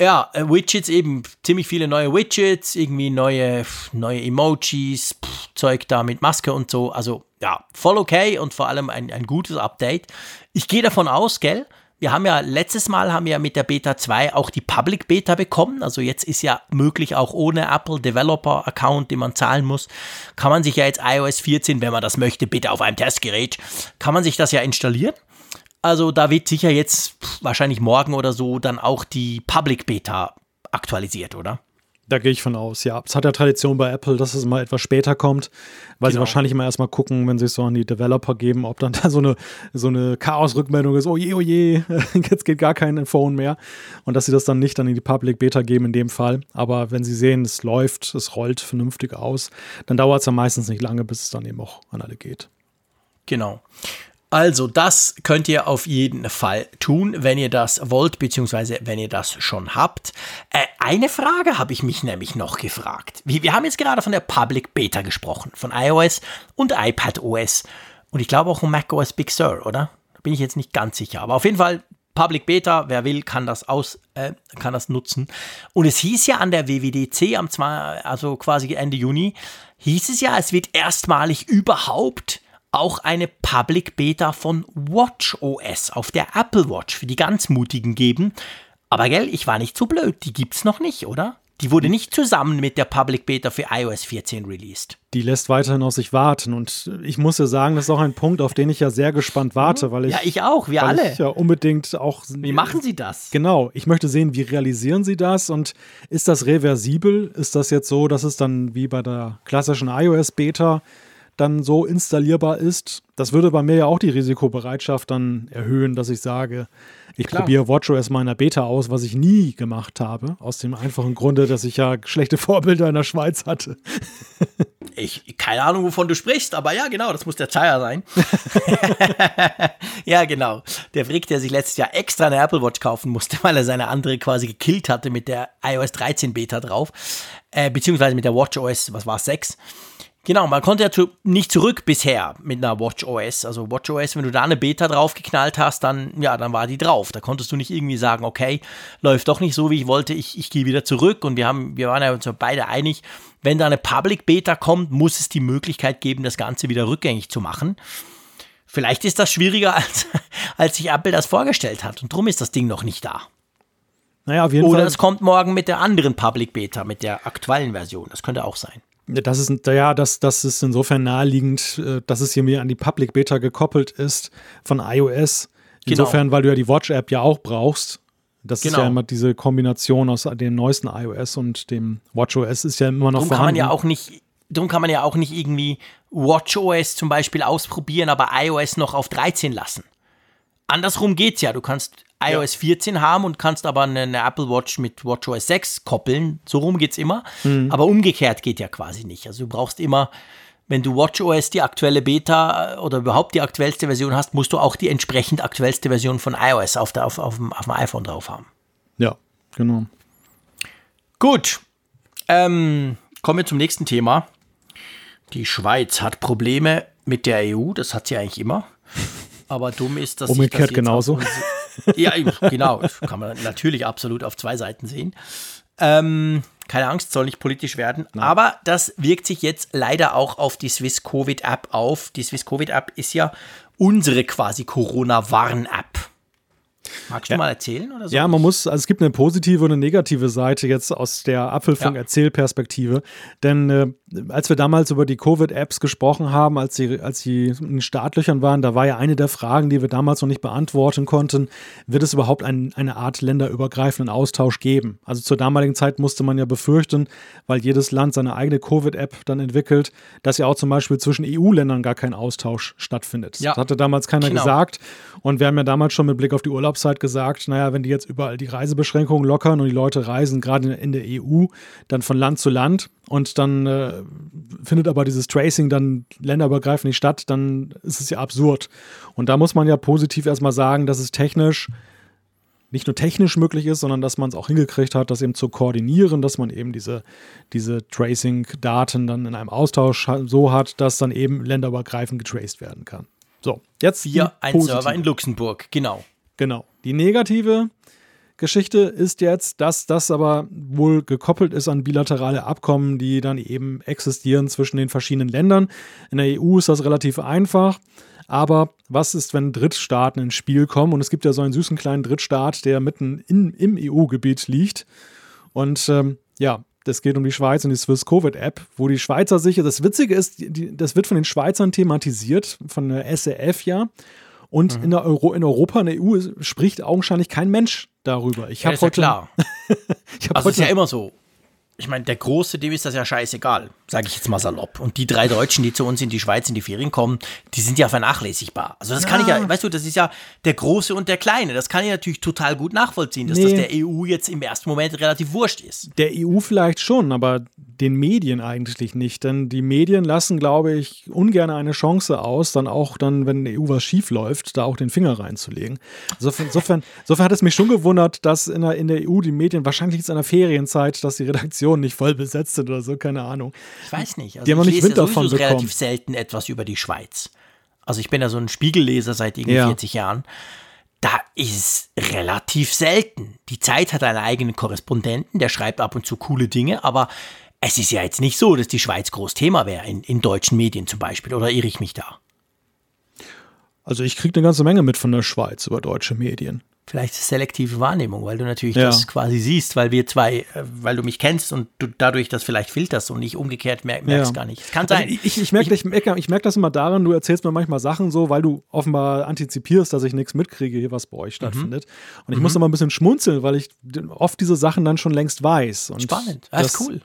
Ja, äh, Widgets eben, ziemlich viele neue Widgets, irgendwie neue, neue Emojis, pff, Zeug da mit Maske und so. Also ja, voll okay und vor allem ein, ein gutes Update. Ich gehe davon aus, gell? Wir haben ja letztes Mal haben wir mit der Beta 2 auch die Public Beta bekommen. Also jetzt ist ja möglich auch ohne Apple Developer Account, den man zahlen muss, kann man sich ja jetzt iOS 14, wenn man das möchte, bitte auf einem Testgerät, kann man sich das ja installieren. Also da wird sicher jetzt wahrscheinlich morgen oder so dann auch die Public Beta aktualisiert, oder? Da gehe ich von aus, ja. Es hat ja Tradition bei Apple, dass es mal etwas später kommt, weil genau. sie wahrscheinlich immer erstmal gucken, wenn sie es so an die Developer geben, ob dann da so eine, so eine Chaos-Rückmeldung ist, oh je, oh je, jetzt geht gar kein Phone mehr. Und dass sie das dann nicht dann in die Public Beta geben in dem Fall. Aber wenn sie sehen, es läuft, es rollt vernünftig aus, dann dauert es ja meistens nicht lange, bis es dann eben auch an alle geht. Genau. Also das könnt ihr auf jeden Fall tun, wenn ihr das wollt, beziehungsweise wenn ihr das schon habt. Äh, eine Frage habe ich mich nämlich noch gefragt. Wir, wir haben jetzt gerade von der Public Beta gesprochen, von iOS und iPadOS und ich glaube auch von macOS Big Sur, oder? Bin ich jetzt nicht ganz sicher, aber auf jeden Fall Public Beta, wer will, kann das aus, äh, kann das nutzen. Und es hieß ja an der WWDC am also quasi Ende Juni, hieß es ja, es wird erstmalig überhaupt auch eine Public Beta von WatchOS auf der Apple Watch für die ganz Mutigen geben. Aber gell, ich war nicht so blöd, die gibt's noch nicht, oder? Die wurde nicht zusammen mit der Public Beta für iOS 14 released. Die lässt weiterhin auf sich warten. Und ich muss ja sagen, das ist auch ein Punkt, auf den ich ja sehr gespannt warte, weil ich. Ja, ich auch, wir alle. Ich ja unbedingt auch. Wie machen Sie das? Genau. Ich möchte sehen, wie realisieren Sie das und ist das reversibel? Ist das jetzt so, dass es dann wie bei der klassischen iOS Beta dann so installierbar ist. Das würde bei mir ja auch die Risikobereitschaft dann erhöhen, dass ich sage, ich Klar. probiere WatchOS mal in der Beta aus, was ich nie gemacht habe. Aus dem einfachen Grunde, dass ich ja schlechte Vorbilder in der Schweiz hatte. Ich, keine Ahnung, wovon du sprichst, aber ja, genau, das muss der Zeier sein. ja, genau. Der Frick, der sich letztes Jahr extra eine Apple Watch kaufen musste, weil er seine andere quasi gekillt hatte mit der iOS 13 Beta drauf, äh, beziehungsweise mit der WatchOS, was war es, 6. Genau, man konnte ja zu, nicht zurück bisher mit einer Watch OS. Also Watch OS, wenn du da eine Beta draufgeknallt hast, dann, ja, dann war die drauf. Da konntest du nicht irgendwie sagen, okay, läuft doch nicht so, wie ich wollte, ich, ich gehe wieder zurück. Und wir haben, wir waren ja uns beide einig, wenn da eine Public Beta kommt, muss es die Möglichkeit geben, das Ganze wieder rückgängig zu machen. Vielleicht ist das schwieriger, als, als sich Apple das vorgestellt hat. Und darum ist das Ding noch nicht da. Naja, auf jeden Oder Fall. es kommt morgen mit der anderen Public Beta, mit der aktuellen Version. Das könnte auch sein. Das ist, ja, das, das ist insofern naheliegend, äh, dass es hier mir an die Public Beta gekoppelt ist von iOS. Genau. Insofern, genau. weil du ja die Watch-App ja auch brauchst. Das genau. ist ja genau. immer diese Kombination aus dem neuesten iOS und dem WatchOS ist ja immer noch Darum vorhanden. kann man ja auch nicht, darum kann man ja auch nicht irgendwie WatchOS zum Beispiel ausprobieren, aber iOS noch auf 13 lassen. Andersrum geht's ja. Du kannst iOS ja. 14 haben und kannst aber eine, eine, Apple Watch mit WatchOS 6 koppeln. So rum geht's immer. Mhm. Aber umgekehrt geht ja quasi nicht. Also du brauchst immer, wenn du WatchOS die aktuelle Beta äh, oder überhaupt die aktuellste Version hast, musst du auch die entsprechend aktuellste Version von iOS auf, der, auf, auf, dem, auf dem iPhone drauf haben. Ja, genau. Gut. Ähm, kommen wir zum nächsten Thema. Die Schweiz hat Probleme mit der EU, das hat sie eigentlich immer. Aber dumm ist, dass Umgekehrt das genauso. ja, genau. Kann man natürlich absolut auf zwei Seiten sehen. Ähm, keine Angst, soll nicht politisch werden. Nein. Aber das wirkt sich jetzt leider auch auf die Swiss Covid App auf. Die Swiss Covid App ist ja unsere quasi Corona-Warn-App. Magst du ja. mal erzählen oder so? Ja, man muss, also es gibt eine positive und eine negative Seite jetzt aus der Apfelfunk-Erzählperspektive. Denn äh, als wir damals über die Covid-Apps gesprochen haben, als sie, als sie in Startlöchern waren, da war ja eine der Fragen, die wir damals noch nicht beantworten konnten, wird es überhaupt ein, eine Art länderübergreifenden Austausch geben? Also zur damaligen Zeit musste man ja befürchten, weil jedes Land seine eigene Covid-App dann entwickelt, dass ja auch zum Beispiel zwischen EU-Ländern gar kein Austausch stattfindet. Ja. Das hatte damals keiner genau. gesagt. Und wir haben ja damals schon mit Blick auf die Urlaubszeit gesagt, naja, wenn die jetzt überall die Reisebeschränkungen lockern und die Leute reisen gerade in der EU dann von Land zu Land und dann äh, findet aber dieses Tracing dann länderübergreifend nicht statt, dann ist es ja absurd. Und da muss man ja positiv erstmal sagen, dass es technisch nicht nur technisch möglich ist, sondern dass man es auch hingekriegt hat, das eben zu koordinieren, dass man eben diese, diese Tracing-Daten dann in einem Austausch so hat, dass dann eben länderübergreifend getraced werden kann. So, jetzt. Wir ein Server in Luxemburg, genau. Genau. Die negative Geschichte ist jetzt, dass das aber wohl gekoppelt ist an bilaterale Abkommen, die dann eben existieren zwischen den verschiedenen Ländern. In der EU ist das relativ einfach. Aber was ist, wenn Drittstaaten ins Spiel kommen? Und es gibt ja so einen süßen kleinen Drittstaat, der mitten in, im EU-Gebiet liegt. Und ähm, ja, das geht um die Schweiz und die Swiss Covid App, wo die Schweizer sicher, das Witzige ist, die, das wird von den Schweizern thematisiert, von der SEF ja. Und mhm. in, Euro, in Europa, in der EU, spricht augenscheinlich kein Mensch darüber. Ich habe ja, heute. Ja klar. ich hab also heute, ist ja immer so ich meine, der Große, dem ist das ja scheißegal, sage ich jetzt mal salopp. Und die drei Deutschen, die zu uns in die Schweiz in die Ferien kommen, die sind ja vernachlässigbar. Also das kann ich ja, weißt du, das ist ja der Große und der Kleine. Das kann ich natürlich total gut nachvollziehen, dass nee. das der EU jetzt im ersten Moment relativ wurscht ist. Der EU vielleicht schon, aber den Medien eigentlich nicht. Denn die Medien lassen, glaube ich, ungern eine Chance aus, dann auch dann, wenn in der EU was schief läuft, da auch den Finger reinzulegen. Insofern, insofern, insofern hat es mich schon gewundert, dass in der, in der EU die Medien, wahrscheinlich es in der Ferienzeit, dass die Redaktion Redaktionen nicht voll besetzt sind oder so, keine Ahnung. Ich weiß nicht. Also die haben noch nicht Wind davon bekommen. relativ selten etwas über die Schweiz. Also ich bin ja so ein Spiegelleser seit irgendwie ja. 40 Jahren. Da ist relativ selten. Die Zeit hat einen eigenen Korrespondenten, der schreibt ab und zu coole Dinge, aber es ist ja jetzt nicht so, dass die Schweiz groß Thema wäre, in, in deutschen Medien zum Beispiel. Oder irre ich mich da? Also ich kriege eine ganze Menge mit von der Schweiz über deutsche Medien. Vielleicht selektive Wahrnehmung, weil du natürlich ja. das quasi siehst, weil wir zwei, äh, weil du mich kennst und du dadurch das vielleicht filterst und nicht umgekehrt merk, merkst ja. gar nicht. kann also sein. Also ich, ich merke ich, ich merk das immer daran, du erzählst mir manchmal Sachen so, weil du offenbar antizipierst, dass ich nichts mitkriege, hier was bei euch mhm. stattfindet. Mhm. Und ich mhm. muss immer ein bisschen schmunzeln, weil ich oft diese Sachen dann schon längst weiß. Und Spannend, das, das ist cool.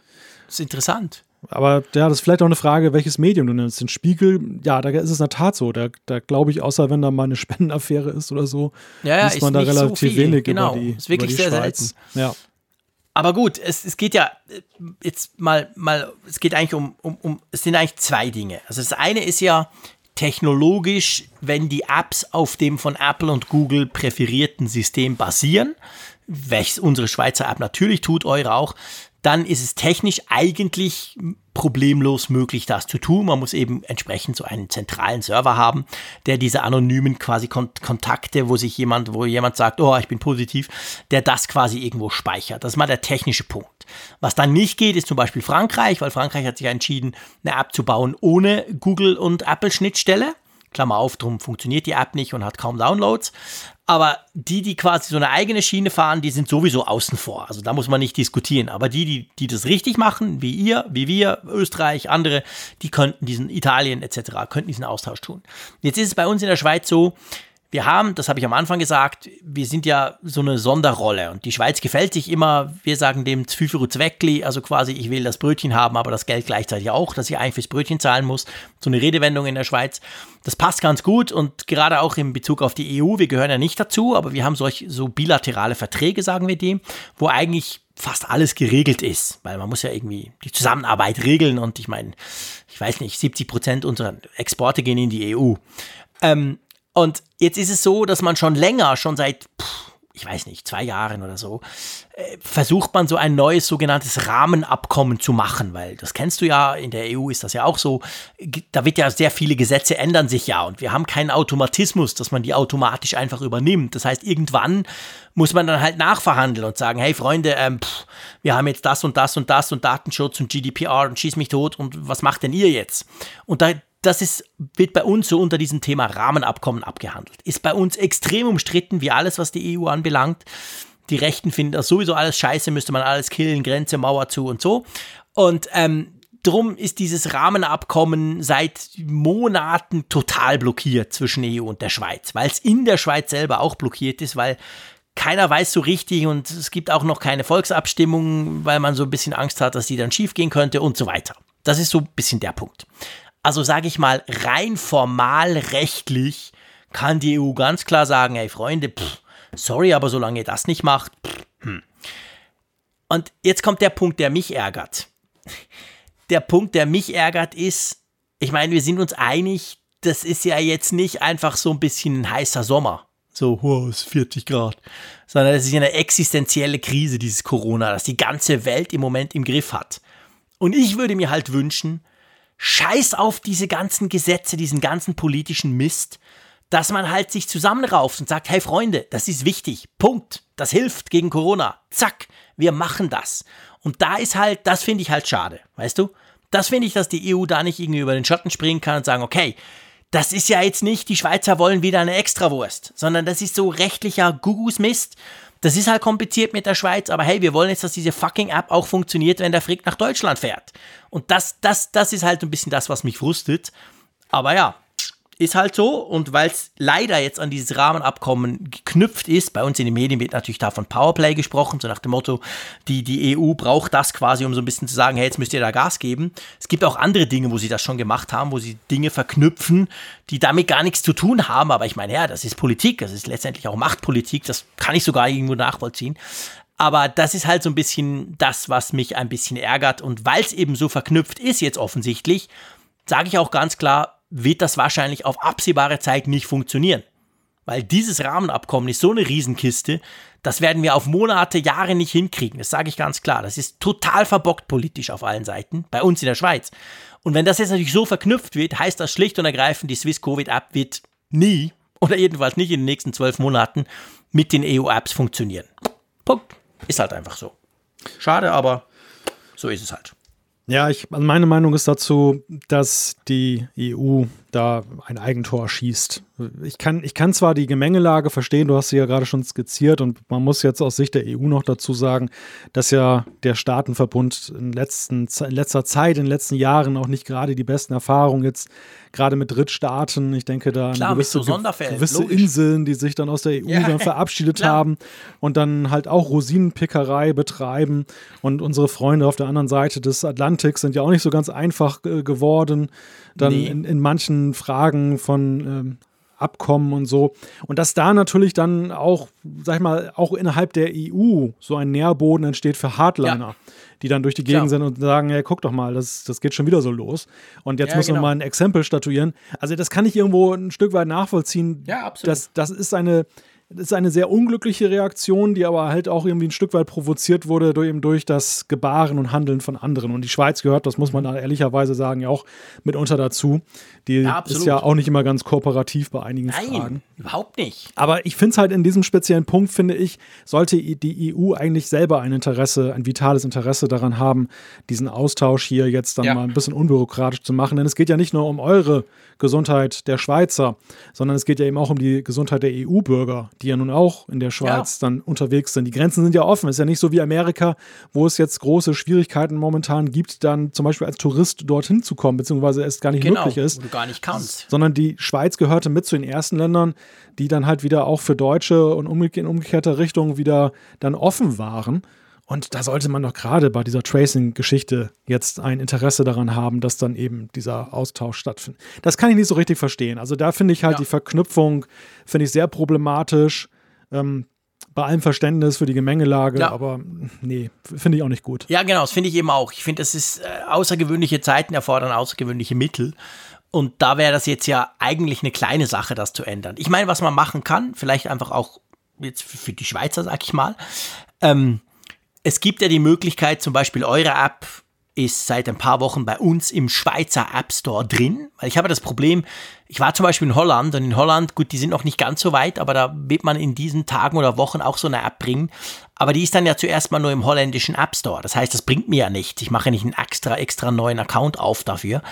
Das ist interessant. Aber ja, das ist vielleicht auch eine Frage, welches Medium du nimmst. Den Spiegel, ja, da ist es in der Tat so. Da, da glaube ich, außer wenn da mal eine Spendenaffäre ist oder so, ja, ja, liest man da relativ so wenig genau. über die, ist wirklich die sehr Schweiz. Selten. Ja. Aber gut, es, es geht ja jetzt mal, mal, es geht eigentlich um, um, um, es sind eigentlich zwei Dinge. Also das eine ist ja technologisch, wenn die Apps auf dem von Apple und Google präferierten System basieren, welches unsere Schweizer App natürlich tut, eure auch, dann ist es technisch eigentlich problemlos möglich, das zu tun. Man muss eben entsprechend so einen zentralen Server haben, der diese anonymen quasi Kontakte, wo sich jemand, wo jemand sagt, oh, ich bin positiv, der das quasi irgendwo speichert. Das ist mal der technische Punkt. Was dann nicht geht, ist zum Beispiel Frankreich, weil Frankreich hat sich entschieden, eine App zu bauen ohne Google und Apple Schnittstelle. Klammer auf, drum funktioniert die App nicht und hat kaum Downloads. Aber die, die quasi so eine eigene Schiene fahren, die sind sowieso außen vor. Also da muss man nicht diskutieren. Aber die, die, die das richtig machen, wie ihr, wie wir, Österreich, andere, die könnten diesen Italien etc., könnten diesen Austausch tun. Jetzt ist es bei uns in der Schweiz so, wir haben, das habe ich am Anfang gesagt, wir sind ja so eine Sonderrolle und die Schweiz gefällt sich immer, wir sagen dem Zwiefero Zweckli, also quasi ich will das Brötchen haben, aber das Geld gleichzeitig auch, dass ich eigentlich fürs Brötchen zahlen muss. So eine Redewendung in der Schweiz. Das passt ganz gut und gerade auch in Bezug auf die EU, wir gehören ja nicht dazu, aber wir haben solch, so bilaterale Verträge, sagen wir dem, wo eigentlich fast alles geregelt ist, weil man muss ja irgendwie die Zusammenarbeit regeln und ich meine, ich weiß nicht, 70 Prozent unserer Exporte gehen in die EU. Ähm, und jetzt ist es so, dass man schon länger, schon seit ich weiß nicht, zwei Jahren oder so, äh, versucht man so ein neues sogenanntes Rahmenabkommen zu machen, weil das kennst du ja, in der EU ist das ja auch so, da wird ja sehr viele Gesetze ändern sich ja und wir haben keinen Automatismus, dass man die automatisch einfach übernimmt. Das heißt, irgendwann muss man dann halt nachverhandeln und sagen, hey Freunde, ähm, pff, wir haben jetzt das und das und das und Datenschutz und GDPR und schieß mich tot und was macht denn ihr jetzt? Und da, das ist, wird bei uns so unter diesem Thema Rahmenabkommen abgehandelt. Ist bei uns extrem umstritten, wie alles, was die EU anbelangt. Die Rechten finden das sowieso alles scheiße, müsste man alles killen, Grenze, Mauer zu und so. Und ähm, drum ist dieses Rahmenabkommen seit Monaten total blockiert zwischen EU und der Schweiz, weil es in der Schweiz selber auch blockiert ist, weil keiner weiß so richtig und es gibt auch noch keine Volksabstimmung, weil man so ein bisschen Angst hat, dass die dann schiefgehen könnte und so weiter. Das ist so ein bisschen der Punkt. Also sage ich mal, rein formal rechtlich kann die EU ganz klar sagen, hey Freunde, pff, sorry, aber solange ihr das nicht macht. Pff, hm. Und jetzt kommt der Punkt, der mich ärgert. Der Punkt, der mich ärgert, ist, ich meine, wir sind uns einig, das ist ja jetzt nicht einfach so ein bisschen ein heißer Sommer. So, wow, es ist 40 Grad. Sondern es ist eine existenzielle Krise, dieses Corona, das die ganze Welt im Moment im Griff hat. Und ich würde mir halt wünschen, Scheiß auf diese ganzen Gesetze, diesen ganzen politischen Mist, dass man halt sich zusammenrauft und sagt, hey Freunde, das ist wichtig. Punkt. Das hilft gegen Corona. Zack, wir machen das. Und da ist halt, das finde ich halt schade, weißt du? Das finde ich, dass die EU da nicht irgendwie über den Schatten springen kann und sagen, okay, das ist ja jetzt nicht, die Schweizer wollen wieder eine Extrawurst, sondern das ist so rechtlicher Gugus-Mist. Das ist halt kompliziert mit der Schweiz, aber hey, wir wollen jetzt, dass diese fucking App auch funktioniert, wenn der Frick nach Deutschland fährt. Und das, das, das ist halt ein bisschen das, was mich frustet. Aber ja, ist halt so. Und weil es leider jetzt an dieses Rahmenabkommen geknüpft ist, bei uns in den Medien wird natürlich da von Powerplay gesprochen, so nach dem Motto, die, die EU braucht das quasi, um so ein bisschen zu sagen, hey, jetzt müsst ihr da Gas geben. Es gibt auch andere Dinge, wo sie das schon gemacht haben, wo sie Dinge verknüpfen, die damit gar nichts zu tun haben. Aber ich meine, ja, das ist Politik, das ist letztendlich auch Machtpolitik, das kann ich sogar irgendwo nachvollziehen. Aber das ist halt so ein bisschen das, was mich ein bisschen ärgert. Und weil es eben so verknüpft ist jetzt offensichtlich, sage ich auch ganz klar, wird das wahrscheinlich auf absehbare Zeit nicht funktionieren. Weil dieses Rahmenabkommen ist so eine Riesenkiste, das werden wir auf Monate, Jahre nicht hinkriegen. Das sage ich ganz klar. Das ist total verbockt politisch auf allen Seiten, bei uns in der Schweiz. Und wenn das jetzt natürlich so verknüpft wird, heißt das schlicht und ergreifend, die Swiss Covid App wird nie oder jedenfalls nicht in den nächsten zwölf Monaten mit den EU-Apps funktionieren. Punkt. Ist halt einfach so. Schade, aber so ist es halt. Ja, ich, meine Meinung ist dazu, dass die EU da ein Eigentor schießt. Ich kann, ich kann zwar die Gemengelage verstehen, du hast sie ja gerade schon skizziert und man muss jetzt aus Sicht der EU noch dazu sagen, dass ja der Staatenverbund in, letzten, in letzter Zeit, in den letzten Jahren auch nicht gerade die besten Erfahrungen jetzt gerade mit Drittstaaten, ich denke da Klar, an gewisse, so gewisse Inseln, die sich dann aus der EU ja, dann verabschiedet haben und dann halt auch Rosinenpickerei betreiben. Und unsere Freunde auf der anderen Seite des Atlantiks sind ja auch nicht so ganz einfach äh, geworden, dann nee. in, in manchen Fragen von ähm, Abkommen und so. Und dass da natürlich dann auch, sag ich mal, auch innerhalb der EU so ein Nährboden entsteht für Hardliner, ja. die dann durch die Gegend Klar. sind und sagen, hey, guck doch mal, das, das geht schon wieder so los. Und jetzt ja, muss genau. man mal ein Exempel statuieren. Also das kann ich irgendwo ein Stück weit nachvollziehen. Ja, absolut. Das, das ist eine das ist eine sehr unglückliche Reaktion, die aber halt auch irgendwie ein Stück weit provoziert wurde durch, eben durch das Gebaren und Handeln von anderen. Und die Schweiz gehört, das muss man ehrlicherweise sagen, ja auch mitunter dazu. Die ja, ist ja auch nicht immer ganz kooperativ bei einigen Nein, Fragen. überhaupt nicht. Aber ich finde es halt in diesem speziellen Punkt, finde ich, sollte die EU eigentlich selber ein Interesse, ein vitales Interesse daran haben, diesen Austausch hier jetzt dann ja. mal ein bisschen unbürokratisch zu machen. Denn es geht ja nicht nur um eure Gesundheit der Schweizer, sondern es geht ja eben auch um die Gesundheit der EU-Bürger, die ja nun auch in der Schweiz ja. dann unterwegs sind. Die Grenzen sind ja offen. Ist ja nicht so wie Amerika, wo es jetzt große Schwierigkeiten momentan gibt, dann zum Beispiel als Tourist dorthin zu kommen, beziehungsweise es gar nicht genau, möglich ist. Wo du gar nicht kannst. Sondern die Schweiz gehörte mit zu den ersten Ländern, die dann halt wieder auch für Deutsche und in umgekehrter Richtung wieder dann offen waren. Und da sollte man doch gerade bei dieser Tracing-Geschichte jetzt ein Interesse daran haben, dass dann eben dieser Austausch stattfindet. Das kann ich nicht so richtig verstehen. Also da finde ich halt ja. die Verknüpfung, finde ich sehr problematisch. Ähm, bei allem Verständnis für die Gemengelage, ja. aber nee, finde ich auch nicht gut. Ja, genau, das finde ich eben auch. Ich finde, das ist äh, außergewöhnliche Zeiten erfordern außergewöhnliche Mittel. Und da wäre das jetzt ja eigentlich eine kleine Sache, das zu ändern. Ich meine, was man machen kann, vielleicht einfach auch jetzt für die Schweizer, sag ich mal. Ähm, es gibt ja die Möglichkeit, zum Beispiel eure App ist seit ein paar Wochen bei uns im Schweizer App Store drin. Weil ich habe das Problem, ich war zum Beispiel in Holland und in Holland, gut, die sind noch nicht ganz so weit, aber da wird man in diesen Tagen oder Wochen auch so eine App bringen. Aber die ist dann ja zuerst mal nur im holländischen App Store. Das heißt, das bringt mir ja nichts. Ich mache nicht einen extra, extra neuen Account auf dafür.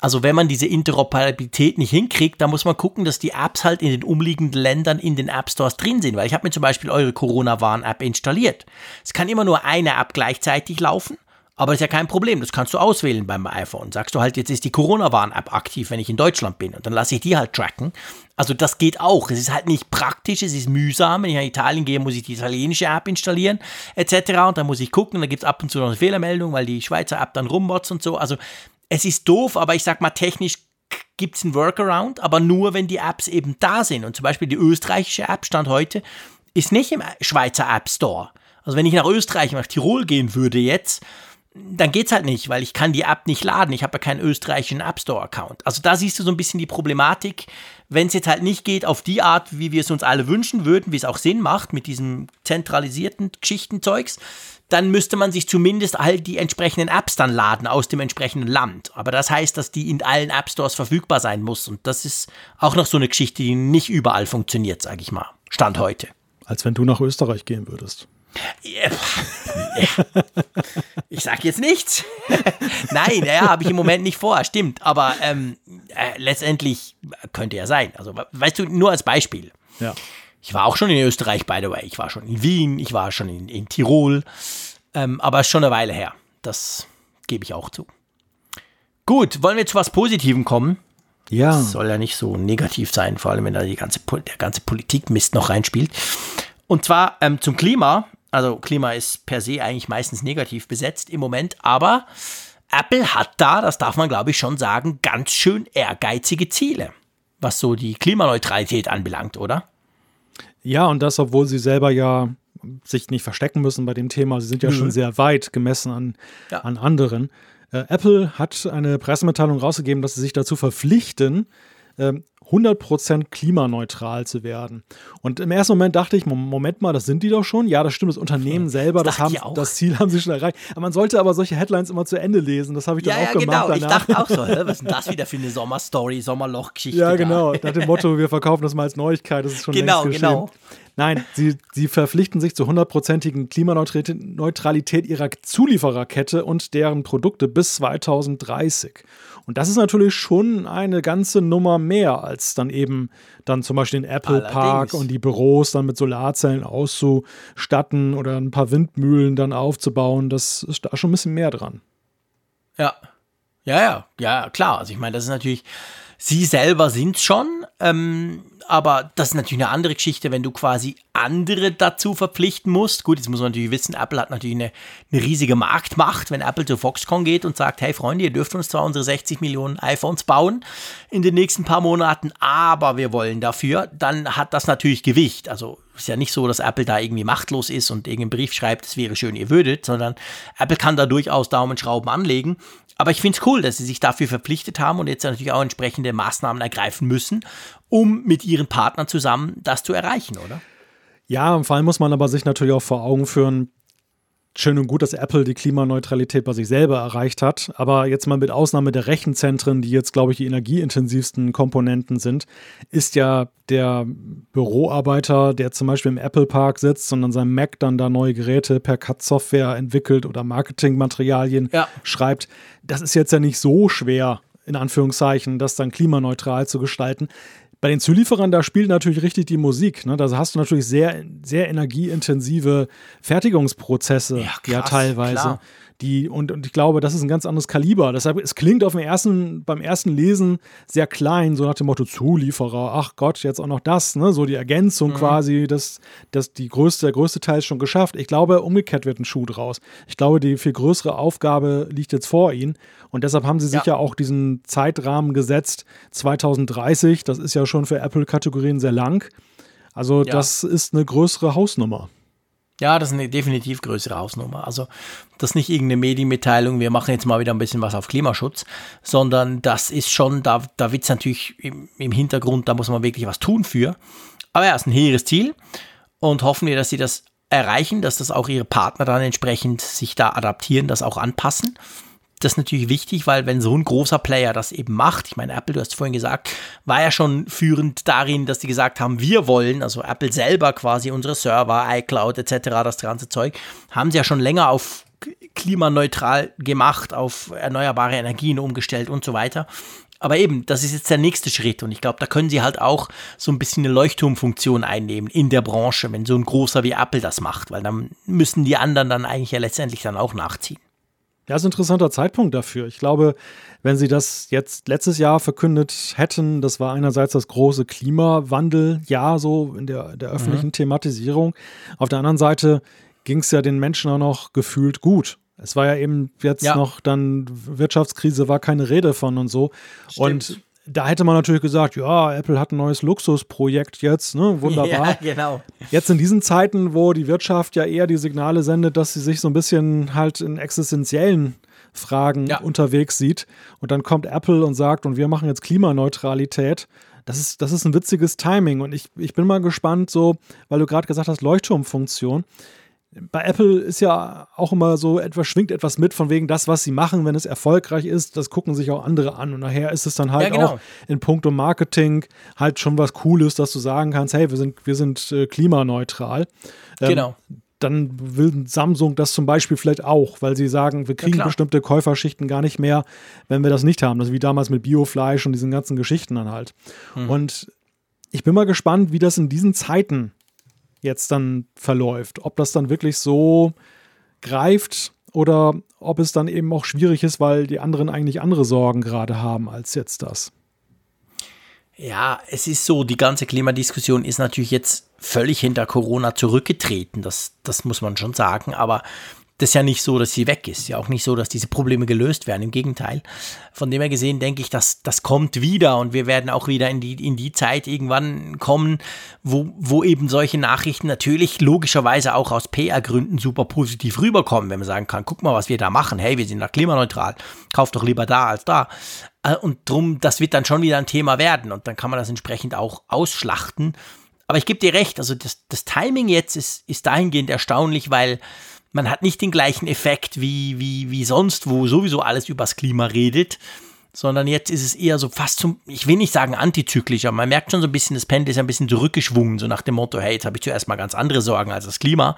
Also wenn man diese Interoperabilität nicht hinkriegt, dann muss man gucken, dass die Apps halt in den umliegenden Ländern in den App Stores drin sind. Weil ich habe mir zum Beispiel eure Corona-Warn-App installiert. Es kann immer nur eine App gleichzeitig laufen. Aber das ist ja kein Problem, das kannst du auswählen beim iPhone. Sagst du halt, jetzt ist die Corona-Warn-App aktiv, wenn ich in Deutschland bin und dann lasse ich die halt tracken. Also das geht auch. Es ist halt nicht praktisch, es ist mühsam. Wenn ich nach Italien gehe, muss ich die italienische App installieren etc. Und dann muss ich gucken, da gibt es ab und zu noch eine Fehlermeldung, weil die Schweizer App dann rummotzt und so. Also es ist doof, aber ich sag mal, technisch gibt es einen Workaround, aber nur, wenn die Apps eben da sind. Und zum Beispiel die österreichische App Stand heute ist nicht im Schweizer App Store. Also wenn ich nach Österreich, nach Tirol gehen würde jetzt, dann geht's halt nicht, weil ich kann die App nicht laden. Ich habe ja keinen österreichischen App Store Account. Also da siehst du so ein bisschen die Problematik, wenn es jetzt halt nicht geht auf die Art, wie wir es uns alle wünschen würden, wie es auch Sinn macht mit diesem zentralisierten Geschichtenzeugs, dann müsste man sich zumindest all die entsprechenden Apps dann laden aus dem entsprechenden Land. Aber das heißt, dass die in allen App Stores verfügbar sein muss. Und das ist auch noch so eine Geschichte, die nicht überall funktioniert, sage ich mal. Stand heute. Als wenn du nach Österreich gehen würdest. Ich sag jetzt nichts. Nein, ja, habe ich im Moment nicht vor, stimmt. Aber ähm, äh, letztendlich könnte ja sein. Also, weißt du, nur als Beispiel. Ja. Ich war auch schon in Österreich, by the way. Ich war schon in Wien, ich war schon in, in Tirol. Ähm, aber schon eine Weile her. Das gebe ich auch zu. Gut, wollen wir zu was Positivem kommen? Ja. Das soll ja nicht so negativ sein, vor allem wenn da die ganze, der ganze Politikmist noch reinspielt. Und zwar ähm, zum Klima. Also Klima ist per se eigentlich meistens negativ besetzt im Moment, aber Apple hat da, das darf man glaube ich schon sagen, ganz schön ehrgeizige Ziele, was so die Klimaneutralität anbelangt, oder? Ja, und das, obwohl sie selber ja sich nicht verstecken müssen bei dem Thema. Sie sind ja mhm. schon sehr weit gemessen an, ja. an anderen. Äh, Apple hat eine Pressemitteilung rausgegeben, dass sie sich dazu verpflichten, 100% ähm, klimaneutral zu werden. Und im ersten Moment dachte ich, Moment mal, das sind die doch schon. Ja, das stimmt, das Unternehmen selber, das, das, haben, das Ziel haben sie schon erreicht. Aber man sollte aber solche Headlines immer zu Ende lesen. Das habe ich dann ja, auch ja, gemacht. Genau. Ich dachte auch so, was ist denn das wieder für eine Sommerstory, Sommerloch-Geschichte? Ja, genau. Nach dem Motto, wir verkaufen das mal als Neuigkeit. Das ist schon genau, längst geschehen. Genau. Nein, sie, sie verpflichten sich zur hundertprozentigen Klimaneutralität ihrer Zuliefererkette und deren Produkte bis 2030. Und das ist natürlich schon eine ganze Nummer mehr, als dann eben dann zum Beispiel den Apple Allerdings. Park und die Büros dann mit Solarzellen auszustatten oder ein paar Windmühlen dann aufzubauen. Das ist da schon ein bisschen mehr dran. Ja. Ja, ja, ja, klar. Also ich meine, das ist natürlich, sie selber sind schon, ähm, aber das ist natürlich eine andere Geschichte, wenn du quasi andere dazu verpflichten musst. Gut, jetzt muss man natürlich wissen, Apple hat natürlich eine, eine riesige Marktmacht, wenn Apple zu Foxconn geht und sagt, hey Freunde, ihr dürft uns zwar unsere 60 Millionen iPhones bauen in den nächsten paar Monaten, aber wir wollen dafür, dann hat das natürlich Gewicht. Also ist ja nicht so, dass Apple da irgendwie machtlos ist und irgendeinen Brief schreibt, es wäre schön, ihr würdet, sondern Apple kann da durchaus Daumenschrauben anlegen. Aber ich finde es cool, dass sie sich dafür verpflichtet haben und jetzt natürlich auch entsprechende Maßnahmen ergreifen müssen, um mit ihren Partnern zusammen das zu erreichen, oder? Ja, vor allem muss man aber sich natürlich auch vor Augen führen, schön und gut, dass Apple die Klimaneutralität bei sich selber erreicht hat. Aber jetzt mal mit Ausnahme der Rechenzentren, die jetzt, glaube ich, die energieintensivsten Komponenten sind, ist ja der Büroarbeiter, der zum Beispiel im Apple Park sitzt und an seinem Mac dann da neue Geräte per CAD-Software entwickelt oder Marketingmaterialien ja. schreibt, das ist jetzt ja nicht so schwer, in Anführungszeichen, das dann klimaneutral zu gestalten. Bei den Zulieferern, da spielt natürlich richtig die Musik. Ne? Da hast du natürlich sehr, sehr energieintensive Fertigungsprozesse, ja, krass, ja teilweise. Klar. Die, und, und ich glaube, das ist ein ganz anderes Kaliber. Deshalb, es klingt auf dem ersten, beim ersten Lesen sehr klein, so nach dem Motto Zulieferer, ach Gott, jetzt auch noch das, ne? So die Ergänzung mhm. quasi, dass das die größte, der größte Teil ist schon geschafft. Ich glaube, umgekehrt wird ein Schuh draus. Ich glaube, die viel größere Aufgabe liegt jetzt vor ihnen. Und deshalb haben sie sich ja, ja auch diesen Zeitrahmen gesetzt, 2030. Das ist ja schon für Apple-Kategorien sehr lang. Also, ja. das ist eine größere Hausnummer. Ja, das ist eine definitiv größere Hausnummer. Also das ist nicht irgendeine Medienmitteilung, wir machen jetzt mal wieder ein bisschen was auf Klimaschutz, sondern das ist schon, da, da wird es natürlich im, im, Hintergrund, da muss man wirklich was tun für. Aber ja, ist ein hehres Ziel. und hoffen wir, dass sie das erreichen, dass das auch ihre Partner dann entsprechend sich da adaptieren, das auch anpassen. Das ist natürlich wichtig, weil wenn so ein großer Player das eben macht, ich meine, Apple, du hast vorhin gesagt, war ja schon führend darin, dass die gesagt haben, wir wollen, also Apple selber quasi unsere Server, iCloud etc., das ganze Zeug, haben sie ja schon länger auf klimaneutral gemacht, auf erneuerbare Energien umgestellt und so weiter. Aber eben, das ist jetzt der nächste Schritt und ich glaube, da können sie halt auch so ein bisschen eine Leuchtturmfunktion einnehmen in der Branche, wenn so ein großer wie Apple das macht, weil dann müssen die anderen dann eigentlich ja letztendlich dann auch nachziehen. Ja, ist ein interessanter Zeitpunkt dafür. Ich glaube, wenn sie das jetzt letztes Jahr verkündet hätten, das war einerseits das große Klimawandeljahr so in der, der öffentlichen mhm. Thematisierung. Auf der anderen Seite ging es ja den Menschen auch noch gefühlt gut. Es war ja eben jetzt ja. noch dann Wirtschaftskrise, war keine Rede von und so. Stimmt. Und da hätte man natürlich gesagt, ja, Apple hat ein neues Luxusprojekt jetzt, ne? Wunderbar. Ja, genau. Jetzt in diesen Zeiten, wo die Wirtschaft ja eher die Signale sendet, dass sie sich so ein bisschen halt in existenziellen Fragen ja. unterwegs sieht. Und dann kommt Apple und sagt, und wir machen jetzt Klimaneutralität. Das ist, das ist ein witziges Timing. Und ich, ich bin mal gespannt, so, weil du gerade gesagt hast, Leuchtturmfunktion bei Apple ist ja auch immer so etwas, schwingt etwas mit von wegen das, was sie machen, wenn es erfolgreich ist, das gucken sich auch andere an. Und nachher ist es dann halt ja, genau. auch in puncto Marketing halt schon was Cooles, dass du sagen kannst, hey, wir sind, wir sind äh, klimaneutral. Ähm, genau. Dann will Samsung das zum Beispiel vielleicht auch, weil sie sagen, wir kriegen ja, bestimmte Käuferschichten gar nicht mehr, wenn wir das nicht haben. Das ist wie damals mit Biofleisch und diesen ganzen Geschichten dann halt. Hm. Und ich bin mal gespannt, wie das in diesen Zeiten jetzt dann verläuft. Ob das dann wirklich so greift oder ob es dann eben auch schwierig ist, weil die anderen eigentlich andere Sorgen gerade haben als jetzt das. Ja, es ist so, die ganze Klimadiskussion ist natürlich jetzt völlig hinter Corona zurückgetreten. Das, das muss man schon sagen. Aber das ist ja nicht so, dass sie weg ist. Ja auch nicht so, dass diese Probleme gelöst werden. Im Gegenteil. Von dem her gesehen denke ich, dass das kommt wieder und wir werden auch wieder in die, in die Zeit irgendwann kommen, wo, wo eben solche Nachrichten natürlich logischerweise auch aus PR-Gründen super positiv rüberkommen, wenn man sagen kann, guck mal, was wir da machen. Hey, wir sind da klimaneutral. Kauf doch lieber da als da. Äh, und drum, das wird dann schon wieder ein Thema werden und dann kann man das entsprechend auch ausschlachten. Aber ich gebe dir recht, also das, das Timing jetzt ist, ist dahingehend erstaunlich, weil man hat nicht den gleichen Effekt wie, wie, wie sonst, wo sowieso alles übers Klima redet, sondern jetzt ist es eher so fast zum, ich will nicht sagen antizyklisch, aber man merkt schon so ein bisschen, das Pendel ist ein bisschen zurückgeschwungen, so nach dem Motto, hey, jetzt habe ich zuerst mal ganz andere Sorgen als das Klima.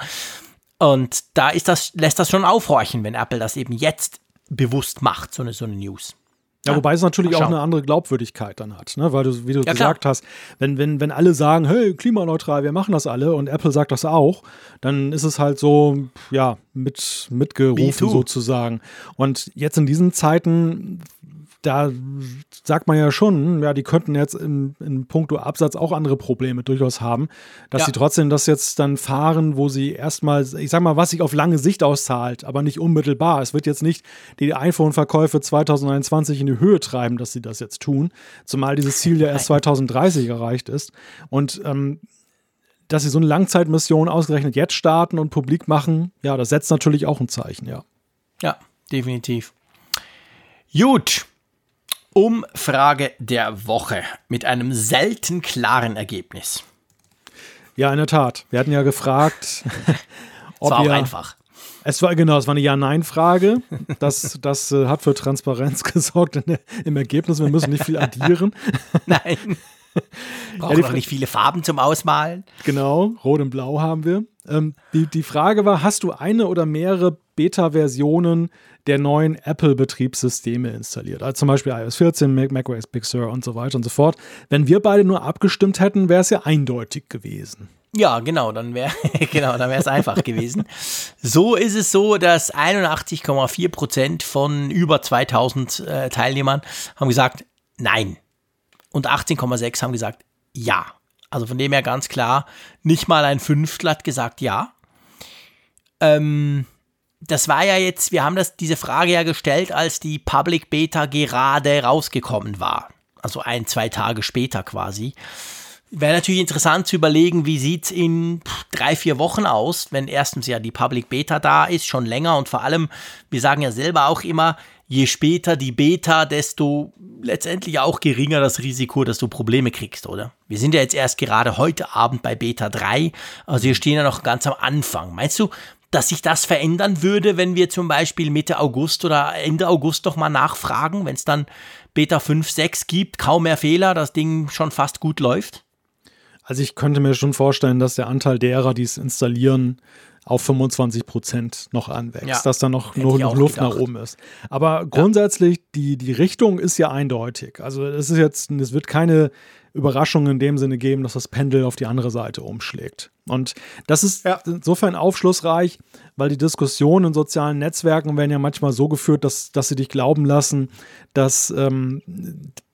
Und da ist das, lässt das schon aufhorchen, wenn Apple das eben jetzt bewusst macht, so eine, so eine News. Ja, wobei es natürlich auch eine andere Glaubwürdigkeit dann hat, ne? weil du, wie du ja, gesagt klar. hast, wenn, wenn, wenn alle sagen, hey, klimaneutral, wir machen das alle und Apple sagt das auch, dann ist es halt so, ja, mit, mitgerufen sozusagen. Und jetzt in diesen Zeiten da sagt man ja schon, ja, die könnten jetzt im, in puncto Absatz auch andere Probleme durchaus haben, dass ja. sie trotzdem das jetzt dann fahren, wo sie erstmal, ich sag mal, was sich auf lange Sicht auszahlt, aber nicht unmittelbar. Es wird jetzt nicht die iPhone-Verkäufe 2021 in die Höhe treiben, dass sie das jetzt tun, zumal dieses Ziel ja erst 2030 erreicht ist. Und ähm, dass sie so eine Langzeitmission ausgerechnet jetzt starten und publik machen, ja, das setzt natürlich auch ein Zeichen, ja. Ja, definitiv. Gut, Umfrage der Woche mit einem selten klaren Ergebnis. Ja, in der Tat. Wir hatten ja gefragt, ob war auch ihr, einfach. Es war genau, es war eine Ja-Nein-Frage. Das, das äh, hat für Transparenz gesorgt der, im Ergebnis. Wir müssen nicht viel addieren. Nein. Brauchen ja, noch nicht viele Farben zum Ausmalen. Genau, Rot und Blau haben wir. Ähm, die, die Frage war: Hast du eine oder mehrere Beta-Versionen der neuen Apple-Betriebssysteme installiert. Also zum Beispiel iOS 14, Mac, macOS Big Sur und so weiter und so fort. Wenn wir beide nur abgestimmt hätten, wäre es ja eindeutig gewesen. Ja, genau, dann wäre genau, dann wäre es einfach gewesen. So ist es so, dass 81,4 Prozent von über 2000 äh, Teilnehmern haben gesagt Nein und 18,6 haben gesagt Ja. Also von dem her ganz klar, nicht mal ein Fünftel hat gesagt Ja. Ähm, das war ja jetzt, wir haben das, diese Frage ja gestellt, als die Public Beta gerade rausgekommen war. Also ein, zwei Tage später quasi. Wäre natürlich interessant zu überlegen, wie sieht es in drei, vier Wochen aus, wenn erstens ja die Public Beta da ist, schon länger und vor allem, wir sagen ja selber auch immer, je später die Beta, desto letztendlich auch geringer das Risiko, dass du Probleme kriegst, oder? Wir sind ja jetzt erst gerade heute Abend bei Beta 3, also wir stehen ja noch ganz am Anfang. Meinst du, dass sich das verändern würde, wenn wir zum Beispiel Mitte August oder Ende August doch mal nachfragen, wenn es dann Beta 5, 6 gibt, kaum mehr Fehler, das Ding schon fast gut läuft? Also ich könnte mir schon vorstellen, dass der Anteil derer, die es installieren, auf 25 Prozent noch anwächst, ja, dass da noch, noch, Luft gedacht. nach oben ist. Aber grundsätzlich, ja. die, die Richtung ist ja eindeutig. Also es ist jetzt, es wird keine Überraschung in dem Sinne geben, dass das Pendel auf die andere Seite umschlägt. Und das ist ja. insofern aufschlussreich, weil die Diskussionen in sozialen Netzwerken werden ja manchmal so geführt, dass, dass sie dich glauben lassen, dass ähm,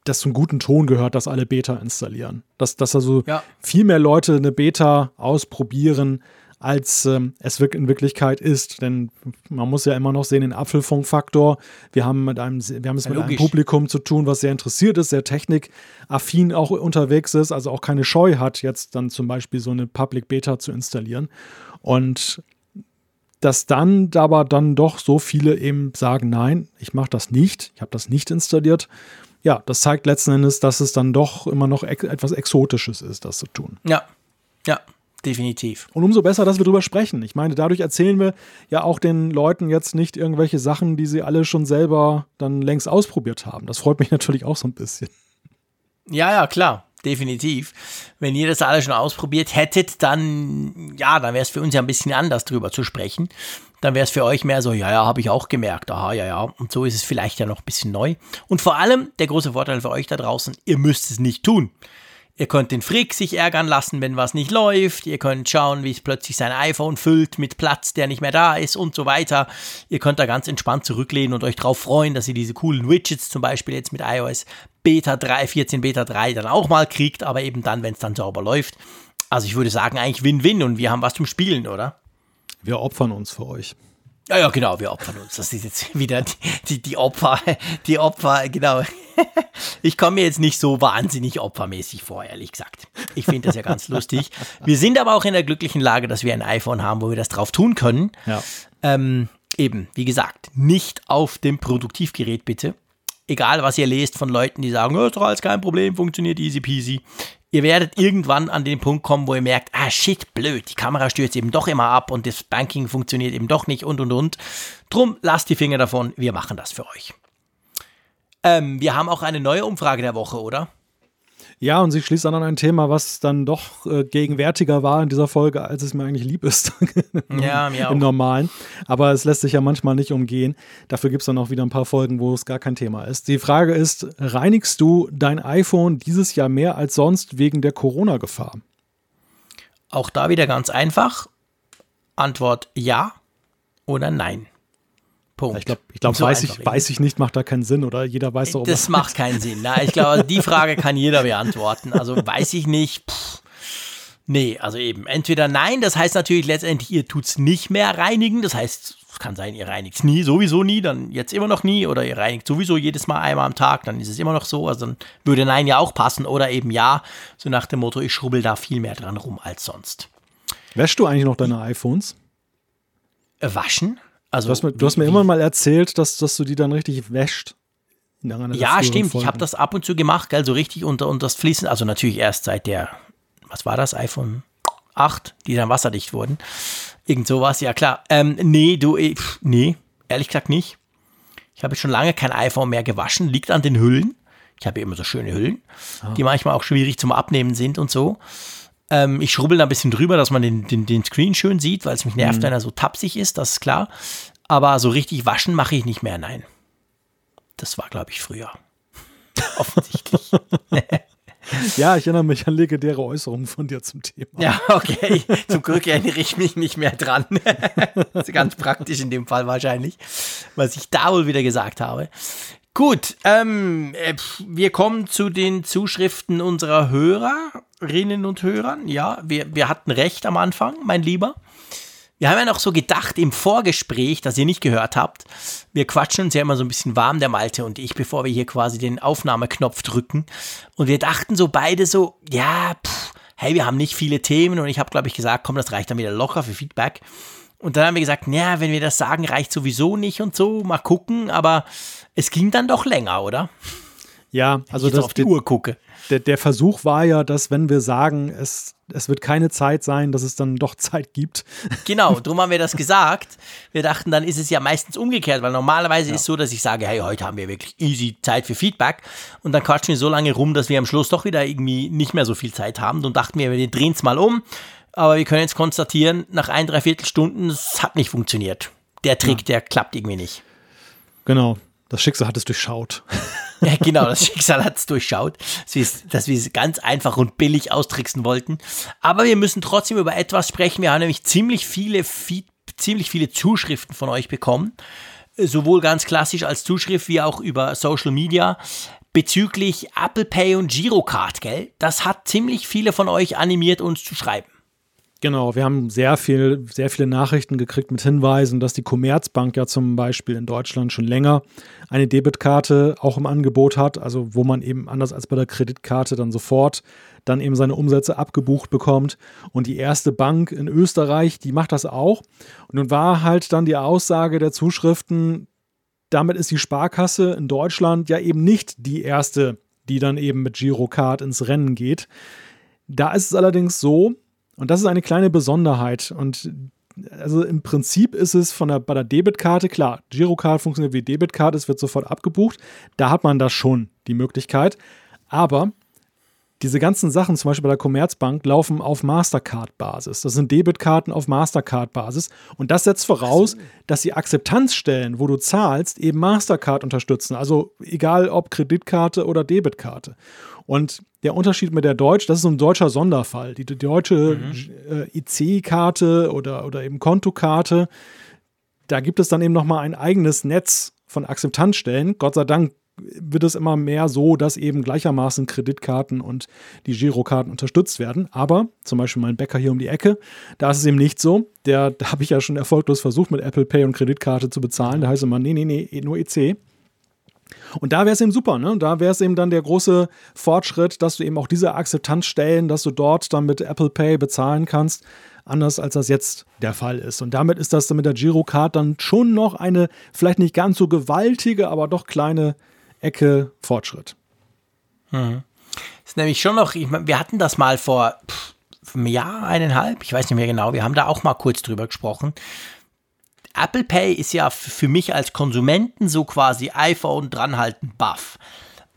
das zum guten Ton gehört, dass alle Beta installieren. Dass, dass also ja. viel mehr Leute eine Beta ausprobieren, als ähm, es in Wirklichkeit ist. Denn man muss ja immer noch sehen, den Apfelfunkfaktor. Wir haben mit einem, wir haben es ja, mit logisch. einem Publikum zu tun, was sehr interessiert ist, sehr technikaffin auch unterwegs ist, also auch keine Scheu hat, jetzt dann zum Beispiel so eine Public Beta zu installieren. Und dass dann aber dann doch so viele eben sagen, nein, ich mache das nicht, ich habe das nicht installiert ja, das zeigt letzten Endes, dass es dann doch immer noch ex etwas Exotisches ist, das zu tun. Ja, ja, definitiv. Und umso besser, dass wir darüber sprechen. Ich meine, dadurch erzählen wir ja auch den Leuten jetzt nicht irgendwelche Sachen, die sie alle schon selber dann längst ausprobiert haben. Das freut mich natürlich auch so ein bisschen. Ja, ja, klar definitiv. Wenn ihr das alle schon ausprobiert hättet, dann, ja, dann wäre es für uns ja ein bisschen anders drüber zu sprechen. Dann wäre es für euch mehr so, ja, ja, habe ich auch gemerkt, aha, ja, ja. Und so ist es vielleicht ja noch ein bisschen neu. Und vor allem, der große Vorteil für euch da draußen, ihr müsst es nicht tun. Ihr könnt den Frick sich ärgern lassen, wenn was nicht läuft. Ihr könnt schauen, wie es plötzlich sein iPhone füllt mit Platz, der nicht mehr da ist und so weiter. Ihr könnt da ganz entspannt zurücklehnen und euch darauf freuen, dass ihr diese coolen Widgets zum Beispiel jetzt mit iOS Beta 3, 14 Beta 3 dann auch mal kriegt, aber eben dann, wenn es dann sauber läuft. Also ich würde sagen, eigentlich Win-Win und wir haben was zum Spielen, oder? Wir opfern uns für euch. Ja, ja, genau, wir opfern uns. Das ist jetzt wieder die, die, die Opfer, die Opfer, genau. Ich komme mir jetzt nicht so wahnsinnig opfermäßig vor, ehrlich gesagt. Ich finde das ja ganz lustig. Wir sind aber auch in der glücklichen Lage, dass wir ein iPhone haben, wo wir das drauf tun können. Ja. Ähm, eben, wie gesagt, nicht auf dem Produktivgerät bitte. Egal, was ihr lest von Leuten, die sagen, oh, ist doch alles kein Problem, funktioniert easy peasy ihr werdet irgendwann an den Punkt kommen, wo ihr merkt, ah shit, blöd, die Kamera stürzt eben doch immer ab und das Banking funktioniert eben doch nicht und und und. Drum lasst die Finger davon, wir machen das für euch. Ähm, wir haben auch eine neue Umfrage der Woche, oder? Ja, und sie schließt dann an ein Thema, was dann doch äh, gegenwärtiger war in dieser Folge, als es mir eigentlich lieb ist. ja, mir auch. Im Normalen. Aber es lässt sich ja manchmal nicht umgehen. Dafür gibt es dann auch wieder ein paar Folgen, wo es gar kein Thema ist. Die Frage ist: Reinigst du dein iPhone dieses Jahr mehr als sonst wegen der Corona-Gefahr? Auch da wieder ganz einfach. Antwort ja oder nein. Punkt. Ich glaube, ich glaub, so weiß, ich, weiß ich nicht, macht da keinen Sinn, oder? Jeder weiß doch, Das macht keinen Sinn. Na, ich glaube, die Frage kann jeder beantworten. Also weiß ich nicht. Pff. Nee, also eben, entweder nein, das heißt natürlich letztendlich, ihr tut es nicht mehr reinigen. Das heißt, es kann sein, ihr reinigt es nie, sowieso nie, dann jetzt immer noch nie, oder ihr reinigt sowieso jedes Mal einmal am Tag, dann ist es immer noch so. Also dann würde nein ja auch passen, oder eben ja, so nach dem Motto, ich schrubbel da viel mehr dran rum als sonst. Wäschst du eigentlich noch deine iPhones? Äh, waschen? Also, du hast mir, du hast mir immer mal erzählt, dass, dass du die dann richtig wäscht. Ja, stimmt. Folgen. Ich habe das ab und zu gemacht, gell, so richtig unter und das Fließen. Also natürlich erst seit der, was war das, iPhone 8, die dann wasserdicht wurden. Irgend sowas, ja klar. Ähm, nee, du, äh, pff, nee, ehrlich gesagt nicht. Ich habe schon lange kein iPhone mehr gewaschen. Liegt an den Hüllen. Ich habe immer so schöne Hüllen, ah. die manchmal auch schwierig zum Abnehmen sind und so. Ähm, ich schrubbel da ein bisschen drüber, dass man den, den, den Screen schön sieht, weil es mich nervt, mhm. wenn er so tapsig ist, das ist klar. Aber so richtig waschen mache ich nicht mehr, nein. Das war, glaube ich, früher. Offensichtlich. ja, ich erinnere mich an legendäre Äußerungen von dir zum Thema. Ja, okay. Zum Glück erinnere ich mich nicht mehr dran. ganz praktisch in dem Fall wahrscheinlich, was ich da wohl wieder gesagt habe. Gut, ähm, äh, wir kommen zu den Zuschriften unserer Hörerinnen und Hörern. Ja, wir, wir hatten recht am Anfang, mein Lieber. Wir haben ja noch so gedacht im Vorgespräch, das ihr nicht gehört habt. Wir quatschen uns ja immer so ein bisschen warm, der Malte und ich, bevor wir hier quasi den Aufnahmeknopf drücken. Und wir dachten so beide so, ja, pff, hey, wir haben nicht viele Themen und ich habe, glaube ich, gesagt, komm, das reicht dann wieder locker für Feedback. Und dann haben wir gesagt, naja, wenn wir das sagen, reicht sowieso nicht und so, mal gucken, aber es ging dann doch länger, oder? Ja, also das, auf die Uhr gucke. Der, der, Versuch war ja, dass wenn wir sagen, es, es wird keine Zeit sein, dass es dann doch Zeit gibt. Genau, darum haben wir das gesagt. Wir dachten, dann ist es ja meistens umgekehrt, weil normalerweise ja. ist es so, dass ich sage, hey, heute haben wir wirklich easy Zeit für Feedback und dann quatschen wir so lange rum, dass wir am Schluss doch wieder irgendwie nicht mehr so viel Zeit haben und dachten wir, wir drehen es mal um. Aber wir können jetzt konstatieren, nach ein, dreiviertel Stunden, es hat nicht funktioniert. Der Trick, ja. der klappt irgendwie nicht. Genau, das Schicksal hat es durchschaut. Ja, genau, das Schicksal hat es durchschaut, dass wir es ganz einfach und billig austricksen wollten. Aber wir müssen trotzdem über etwas sprechen. Wir haben nämlich ziemlich viele, ziemlich viele Zuschriften von euch bekommen. Sowohl ganz klassisch als Zuschrift wie auch über Social Media bezüglich Apple Pay und Girocard, gell? Das hat ziemlich viele von euch animiert, uns zu schreiben. Genau, wir haben sehr viel, sehr viele Nachrichten gekriegt mit Hinweisen, dass die Commerzbank ja zum Beispiel in Deutschland schon länger eine Debitkarte auch im Angebot hat, also wo man eben anders als bei der Kreditkarte dann sofort dann eben seine Umsätze abgebucht bekommt. Und die erste Bank in Österreich, die macht das auch. Und nun war halt dann die Aussage der Zuschriften, damit ist die Sparkasse in Deutschland ja eben nicht die erste, die dann eben mit Girocard ins Rennen geht. Da ist es allerdings so, und das ist eine kleine Besonderheit. Und also im Prinzip ist es von der, bei der Debitkarte, klar, Girocard funktioniert wie Debitkarte, es wird sofort abgebucht. Da hat man da schon die Möglichkeit. Aber diese ganzen Sachen, zum Beispiel bei der Commerzbank, laufen auf Mastercard-Basis. Das sind Debitkarten auf Mastercard-Basis. Und das setzt voraus, dass die Akzeptanzstellen, wo du zahlst, eben Mastercard unterstützen. Also egal ob Kreditkarte oder Debitkarte. Und der Unterschied mit der Deutsch, das ist so ein deutscher Sonderfall. Die, die deutsche mhm. äh, IC-Karte oder, oder eben Kontokarte, da gibt es dann eben nochmal ein eigenes Netz von Akzeptanzstellen. Gott sei Dank wird es immer mehr so, dass eben gleichermaßen Kreditkarten und die Girokarten unterstützt werden. Aber zum Beispiel mein Bäcker hier um die Ecke, da ist es eben nicht so. Der, da habe ich ja schon erfolglos versucht, mit Apple Pay und Kreditkarte zu bezahlen. Da heißt es immer, nee, nee, nee, nur EC. Und da wäre es eben super, ne? Da wäre es eben dann der große Fortschritt, dass du eben auch diese Akzeptanz stellen, dass du dort dann mit Apple Pay bezahlen kannst, anders als das jetzt der Fall ist. Und damit ist das dann mit der Girocard dann schon noch eine vielleicht nicht ganz so gewaltige, aber doch kleine Ecke Fortschritt. Mhm. Ist nämlich schon noch, ich mein, wir hatten das mal vor pff, einem Jahr, eineinhalb, ich weiß nicht mehr genau, wir haben da auch mal kurz drüber gesprochen. Apple Pay ist ja für mich als Konsumenten so quasi iPhone dranhalten buff.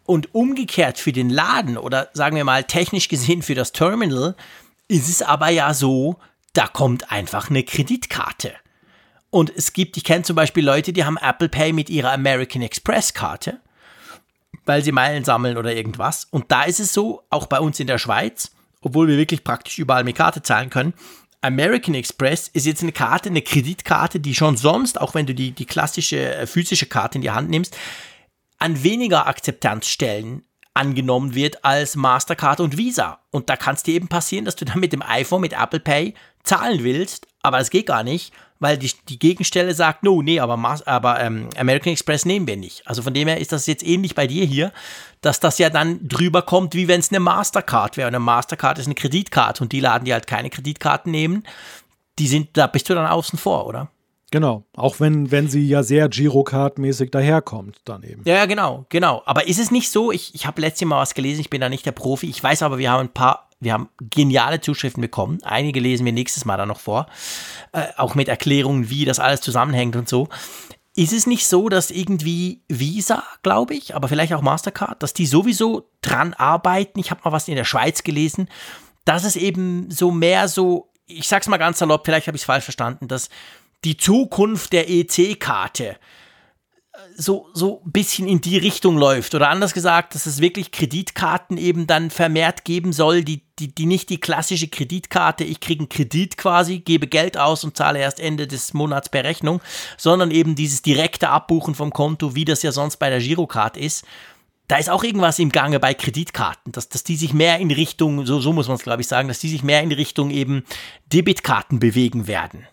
Und umgekehrt für den Laden oder sagen wir mal technisch gesehen für das Terminal ist es aber ja so, da kommt einfach eine Kreditkarte. Und es gibt, ich kenne zum Beispiel Leute, die haben Apple Pay mit ihrer American Express Karte, weil sie Meilen sammeln oder irgendwas. Und da ist es so, auch bei uns in der Schweiz, obwohl wir wirklich praktisch überall mit Karte zahlen können, American Express ist jetzt eine Karte, eine Kreditkarte, die schon sonst, auch wenn du die, die klassische äh, physische Karte in die Hand nimmst, an weniger Akzeptanzstellen angenommen wird als Mastercard und Visa. Und da kann es dir eben passieren, dass du dann mit dem iPhone, mit Apple Pay zahlen willst, aber das geht gar nicht, weil die, die Gegenstelle sagt, no, nee, aber, aber ähm, American Express nehmen wir nicht. Also von dem her ist das jetzt ähnlich bei dir hier, dass das ja dann drüber kommt, wie wenn es eine Mastercard wäre. Und eine Mastercard ist eine Kreditkarte und die laden die halt keine Kreditkarten nehmen. Die sind, da bist du dann außen vor, oder? Genau, auch wenn, wenn sie ja sehr Girocard-mäßig daherkommt, dann eben. Ja, genau, genau. Aber ist es nicht so, ich, ich habe letztes Mal was gelesen, ich bin da nicht der Profi, ich weiß aber, wir haben ein paar wir haben geniale Zuschriften bekommen. Einige lesen wir nächstes Mal dann noch vor. Äh, auch mit Erklärungen, wie das alles zusammenhängt und so. Ist es nicht so, dass irgendwie Visa, glaube ich, aber vielleicht auch Mastercard, dass die sowieso dran arbeiten? Ich habe mal was in der Schweiz gelesen, dass es eben so mehr so, ich sag's mal ganz salopp, vielleicht habe ich es falsch verstanden, dass die Zukunft der EC-Karte so, so ein bisschen in die Richtung läuft. Oder anders gesagt, dass es wirklich Kreditkarten eben dann vermehrt geben soll, die, die, die nicht die klassische Kreditkarte, ich kriege einen Kredit quasi, gebe Geld aus und zahle erst Ende des Monats per Rechnung, sondern eben dieses direkte Abbuchen vom Konto, wie das ja sonst bei der Girocard ist. Da ist auch irgendwas im Gange bei Kreditkarten, dass, dass die sich mehr in Richtung, so, so muss man es glaube ich sagen, dass die sich mehr in Richtung eben Debitkarten bewegen werden.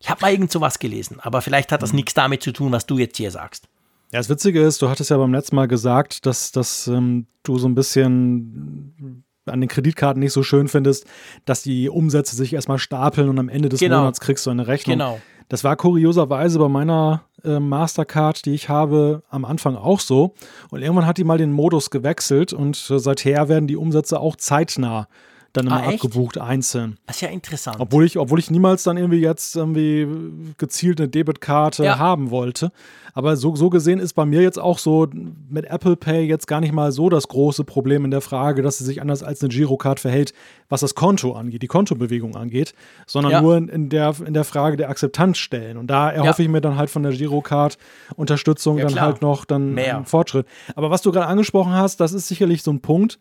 Ich habe mal irgend sowas gelesen, aber vielleicht hat das mhm. nichts damit zu tun, was du jetzt hier sagst. Ja, das Witzige ist, du hattest ja beim letzten Mal gesagt, dass, dass ähm, du so ein bisschen an den Kreditkarten nicht so schön findest, dass die Umsätze sich erstmal stapeln und am Ende des Genau. Monats kriegst du eine Rechnung. Genau. Das war kurioserweise bei meiner äh, Mastercard, die ich habe, am Anfang auch so. Und irgendwann hat die mal den Modus gewechselt und äh, seither werden die Umsätze auch zeitnah dann immer Ah, abgebucht, einzeln. Das ist ja interessant. Obwohl ich, obwohl ich niemals dann irgendwie jetzt irgendwie gezielt eine Debitkarte Ja. haben wollte. Aber so, so gesehen ist bei mir jetzt auch so mit Apple Pay jetzt gar nicht mal so das große Problem in der Frage, dass sie sich anders als eine Girocard verhält, was das Konto angeht, die Kontobewegung angeht, sondern Ja. nur in, in, der, in der Frage der Akzeptanzstellen. Und da erhoffe ich mir dann halt von der Girocard Unterstützung Ja, dann klar. halt noch dann Mehr. einen Fortschritt. Aber was du gerade angesprochen hast, das ist sicherlich so ein Punkt.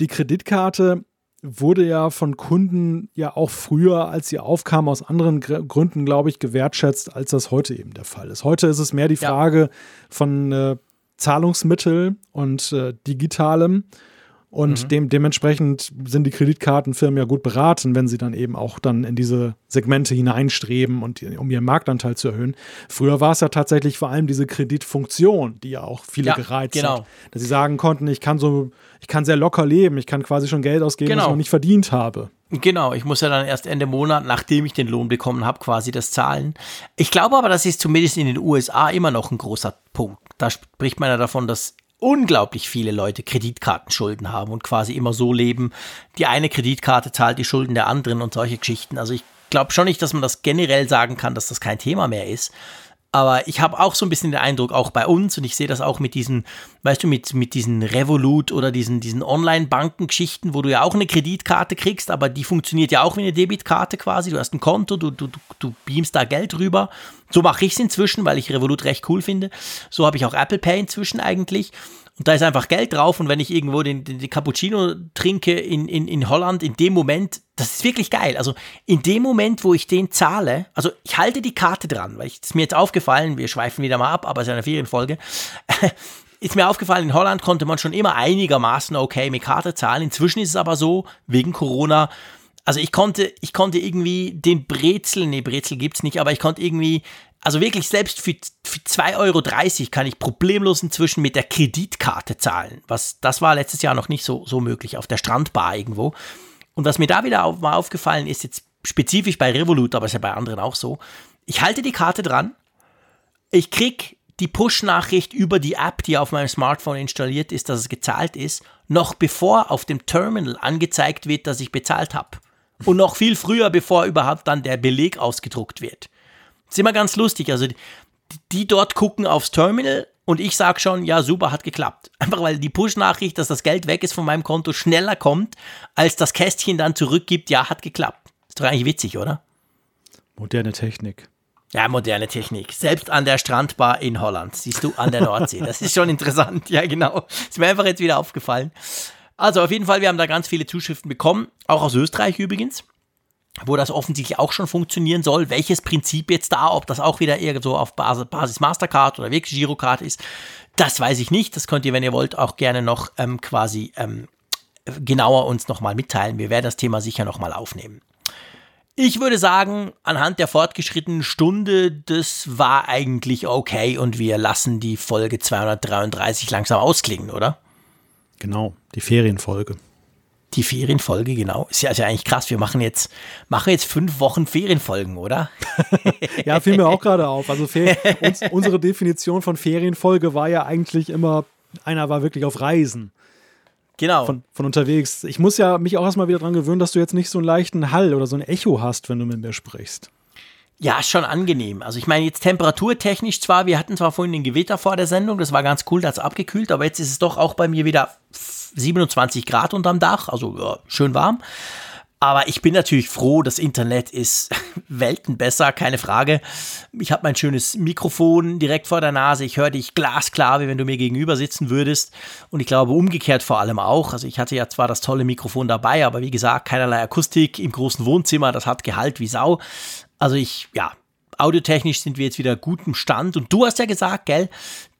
Die Kreditkarte wurde ja von Kunden ja auch früher, als sie aufkam, aus anderen Gr Gründen, glaube ich, gewertschätzt, als das heute eben der Fall ist. Heute ist es mehr die Ja. Frage von äh, Zahlungsmittel und äh, digitalem. Und Mhm. dem, dementsprechend sind die Kreditkartenfirmen ja gut beraten, wenn sie dann eben auch dann in diese Segmente hineinstreben und um ihren Marktanteil zu erhöhen. Früher war es ja tatsächlich vor allem diese Kreditfunktion, die ja auch viele Ja, gereizt genau. hat. Dass sie sagen konnten, ich kann so, ich kann sehr locker leben, ich kann quasi schon Geld ausgeben, Genau. ich noch nicht verdient habe. Genau, ich muss ja dann erst Ende Monat, nachdem ich den Lohn bekommen habe, quasi das zahlen. Ich glaube aber, das ist zumindest in den USA immer noch ein großer Punkt. Da spricht man ja davon, dass unglaublich viele Leute Kreditkartenschulden haben und quasi immer so leben. Die eine Kreditkarte zahlt die Schulden der anderen und solche Geschichten. Also ich glaube schon nicht, dass man das generell sagen kann, dass das kein Thema mehr ist. Aber ich habe auch so ein bisschen den Eindruck, auch bei uns, und ich sehe das auch mit diesen, weißt du, mit, mit diesen Revolut oder diesen, diesen Online-Banken-Geschichten, wo du ja auch eine Kreditkarte kriegst, aber die funktioniert ja auch wie eine Debitkarte quasi. Du hast ein Konto, du, du, du- beamst da Geld rüber. So mache ich es inzwischen, weil ich Revolut recht cool finde. So habe ich auch Apple Pay inzwischen eigentlich. Und da ist einfach Geld drauf und wenn ich irgendwo den, den, den Cappuccino trinke in, in, in Holland, in dem Moment, das ist wirklich geil. Also in dem Moment, wo ich den zahle, also ich halte die Karte dran, weil ist mir jetzt aufgefallen, wir schweifen wieder mal ab, aber es ist eine Ferienfolge. Ist mir aufgefallen, in Holland konnte man schon immer einigermaßen okay mit Karte zahlen. Inzwischen ist es aber so, wegen Corona, also ich konnte, ich konnte irgendwie den Brezel, nee, Brezel gibt's nicht, aber ich konnte irgendwie, also wirklich selbst für, für 2,30 Euro kann ich problemlos inzwischen mit der Kreditkarte zahlen. Was, das war letztes Jahr noch nicht so, so möglich, auf der Strandbar irgendwo. Und was mir da wieder auf, mal aufgefallen ist, jetzt spezifisch bei Revolut, aber ist ja bei anderen auch so, ich halte die Karte dran, ich krieg die Push-Nachricht über die App, die auf meinem Smartphone installiert ist, dass es gezahlt ist, noch bevor auf dem Terminal angezeigt wird, dass ich bezahlt habe. Und noch viel früher, bevor überhaupt dann der Beleg ausgedruckt wird. Ist immer ganz lustig. Also die, die dort gucken aufs Terminal und ich sage schon, ja, super, hat geklappt. Einfach weil die Push-Nachricht, dass das Geld weg ist von meinem Konto, schneller kommt, als das Kästchen dann zurückgibt, ja, hat geklappt. Ist doch eigentlich witzig, oder? Moderne Technik. Ja, moderne Technik. Selbst an der Strandbar in Holland. Siehst du, an der Nordsee. Das ist schon interessant. Ja, genau. Ist mir einfach jetzt wieder aufgefallen. Also auf jeden Fall, wir haben da ganz viele Zuschriften bekommen. Auch aus Österreich übrigens. Wo das offensichtlich auch schon funktionieren soll. Welches Prinzip jetzt da, ob das auch wieder eher so auf Basis, Basis Mastercard oder wirklich Girocard ist, das weiß ich nicht. Das könnt ihr, wenn ihr wollt, auch gerne noch ähm, quasi ähm, genauer uns nochmal mitteilen. Wir werden das Thema sicher nochmal aufnehmen. Ich würde sagen, anhand der fortgeschrittenen Stunde, das war eigentlich okay und wir lassen die Folge 233 langsam ausklingen, oder? Genau, die Ferienfolge. Die Ferienfolge, genau. Ist ja, ist ja eigentlich krass. Wir machen jetzt, machen jetzt fünf Wochen Ferienfolgen, oder? Ja, fiel mir auch gerade auf. Also uns, unsere Definition von Ferienfolge war ja eigentlich immer, einer war wirklich auf Reisen. Genau. von, von unterwegs. Ich muss ja mich auch erstmal wieder dran gewöhnen, dass du jetzt nicht so einen leichten Hall oder so ein Echo hast, wenn du mit mir sprichst. Ja, schon angenehm. Also ich meine jetzt temperaturtechnisch zwar, wir hatten zwar vorhin den Gewitter vor der Sendung, das war ganz cool, da es abgekühlt, aber jetzt ist es doch auch bei mir wieder 27 Grad unterm Dach, also ja, schön warm. Aber ich bin natürlich froh, das Internet ist Welten besser, keine Frage. Ich habe mein schönes Mikrofon direkt vor der Nase. Ich höre dich glasklar, wie wenn du mir gegenüber sitzen würdest. Und ich glaube umgekehrt vor allem auch. Also ich hatte ja zwar das tolle Mikrofon dabei, aber wie gesagt, keinerlei Akustik im großen Wohnzimmer. Das hat Gehalt wie Sau. Also ich, ja, audiotechnisch sind wir jetzt wieder gut im Stand. Und du hast ja gesagt, gell,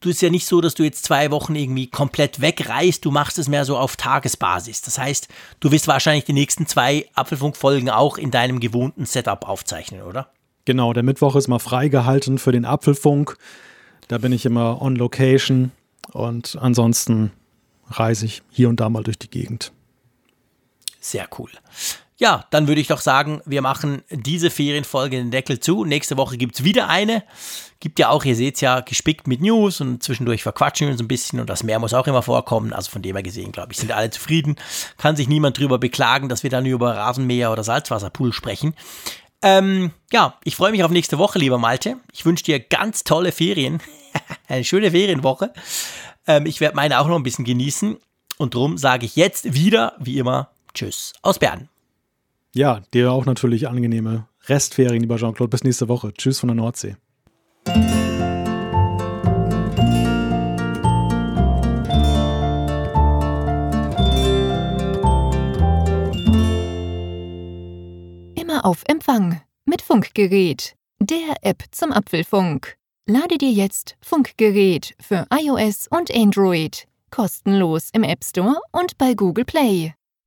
du ist ja nicht so, dass du jetzt zwei Wochen irgendwie komplett wegreist. Du machst es mehr so auf Tagesbasis. Das heißt, du wirst wahrscheinlich die nächsten zwei Apfelfunk-Folgen auch in deinem gewohnten Setup aufzeichnen, oder? Genau, der Mittwoch ist mal freigehalten für den Apfelfunk. Da bin ich immer on location und ansonsten reise ich hier und da mal durch die Gegend. Sehr cool. Ja, dann würde ich doch sagen, wir machen diese Ferienfolge den Deckel zu. Nächste Woche gibt es wieder eine. Gibt ja auch, ihr seht es ja, gespickt mit News und zwischendurch verquatschen wir uns ein bisschen und das mehr muss auch immer vorkommen. Also von dem her gesehen, glaube ich, sind alle zufrieden. Kann sich niemand drüber beklagen, dass wir dann über Rasenmäher oder Salzwasserpool sprechen. Ähm, ja, ich freue mich auf nächste Woche, lieber Malte. Ich wünsche dir ganz tolle Ferien. Eine schöne Ferienwoche. Ähm, ich werde meine auch noch ein bisschen genießen. Und darum sage ich jetzt wieder, wie immer, Tschüss aus Bern. Ja, dir auch natürlich angenehme Restferien, lieber Jean-Claude. Bis nächste Woche. Tschüss von der Nordsee. Immer auf Empfang mit Funkgerät, der App zum Apfelfunk. Lade dir jetzt Funkgerät für iOS und Android kostenlos im App Store und bei Google Play.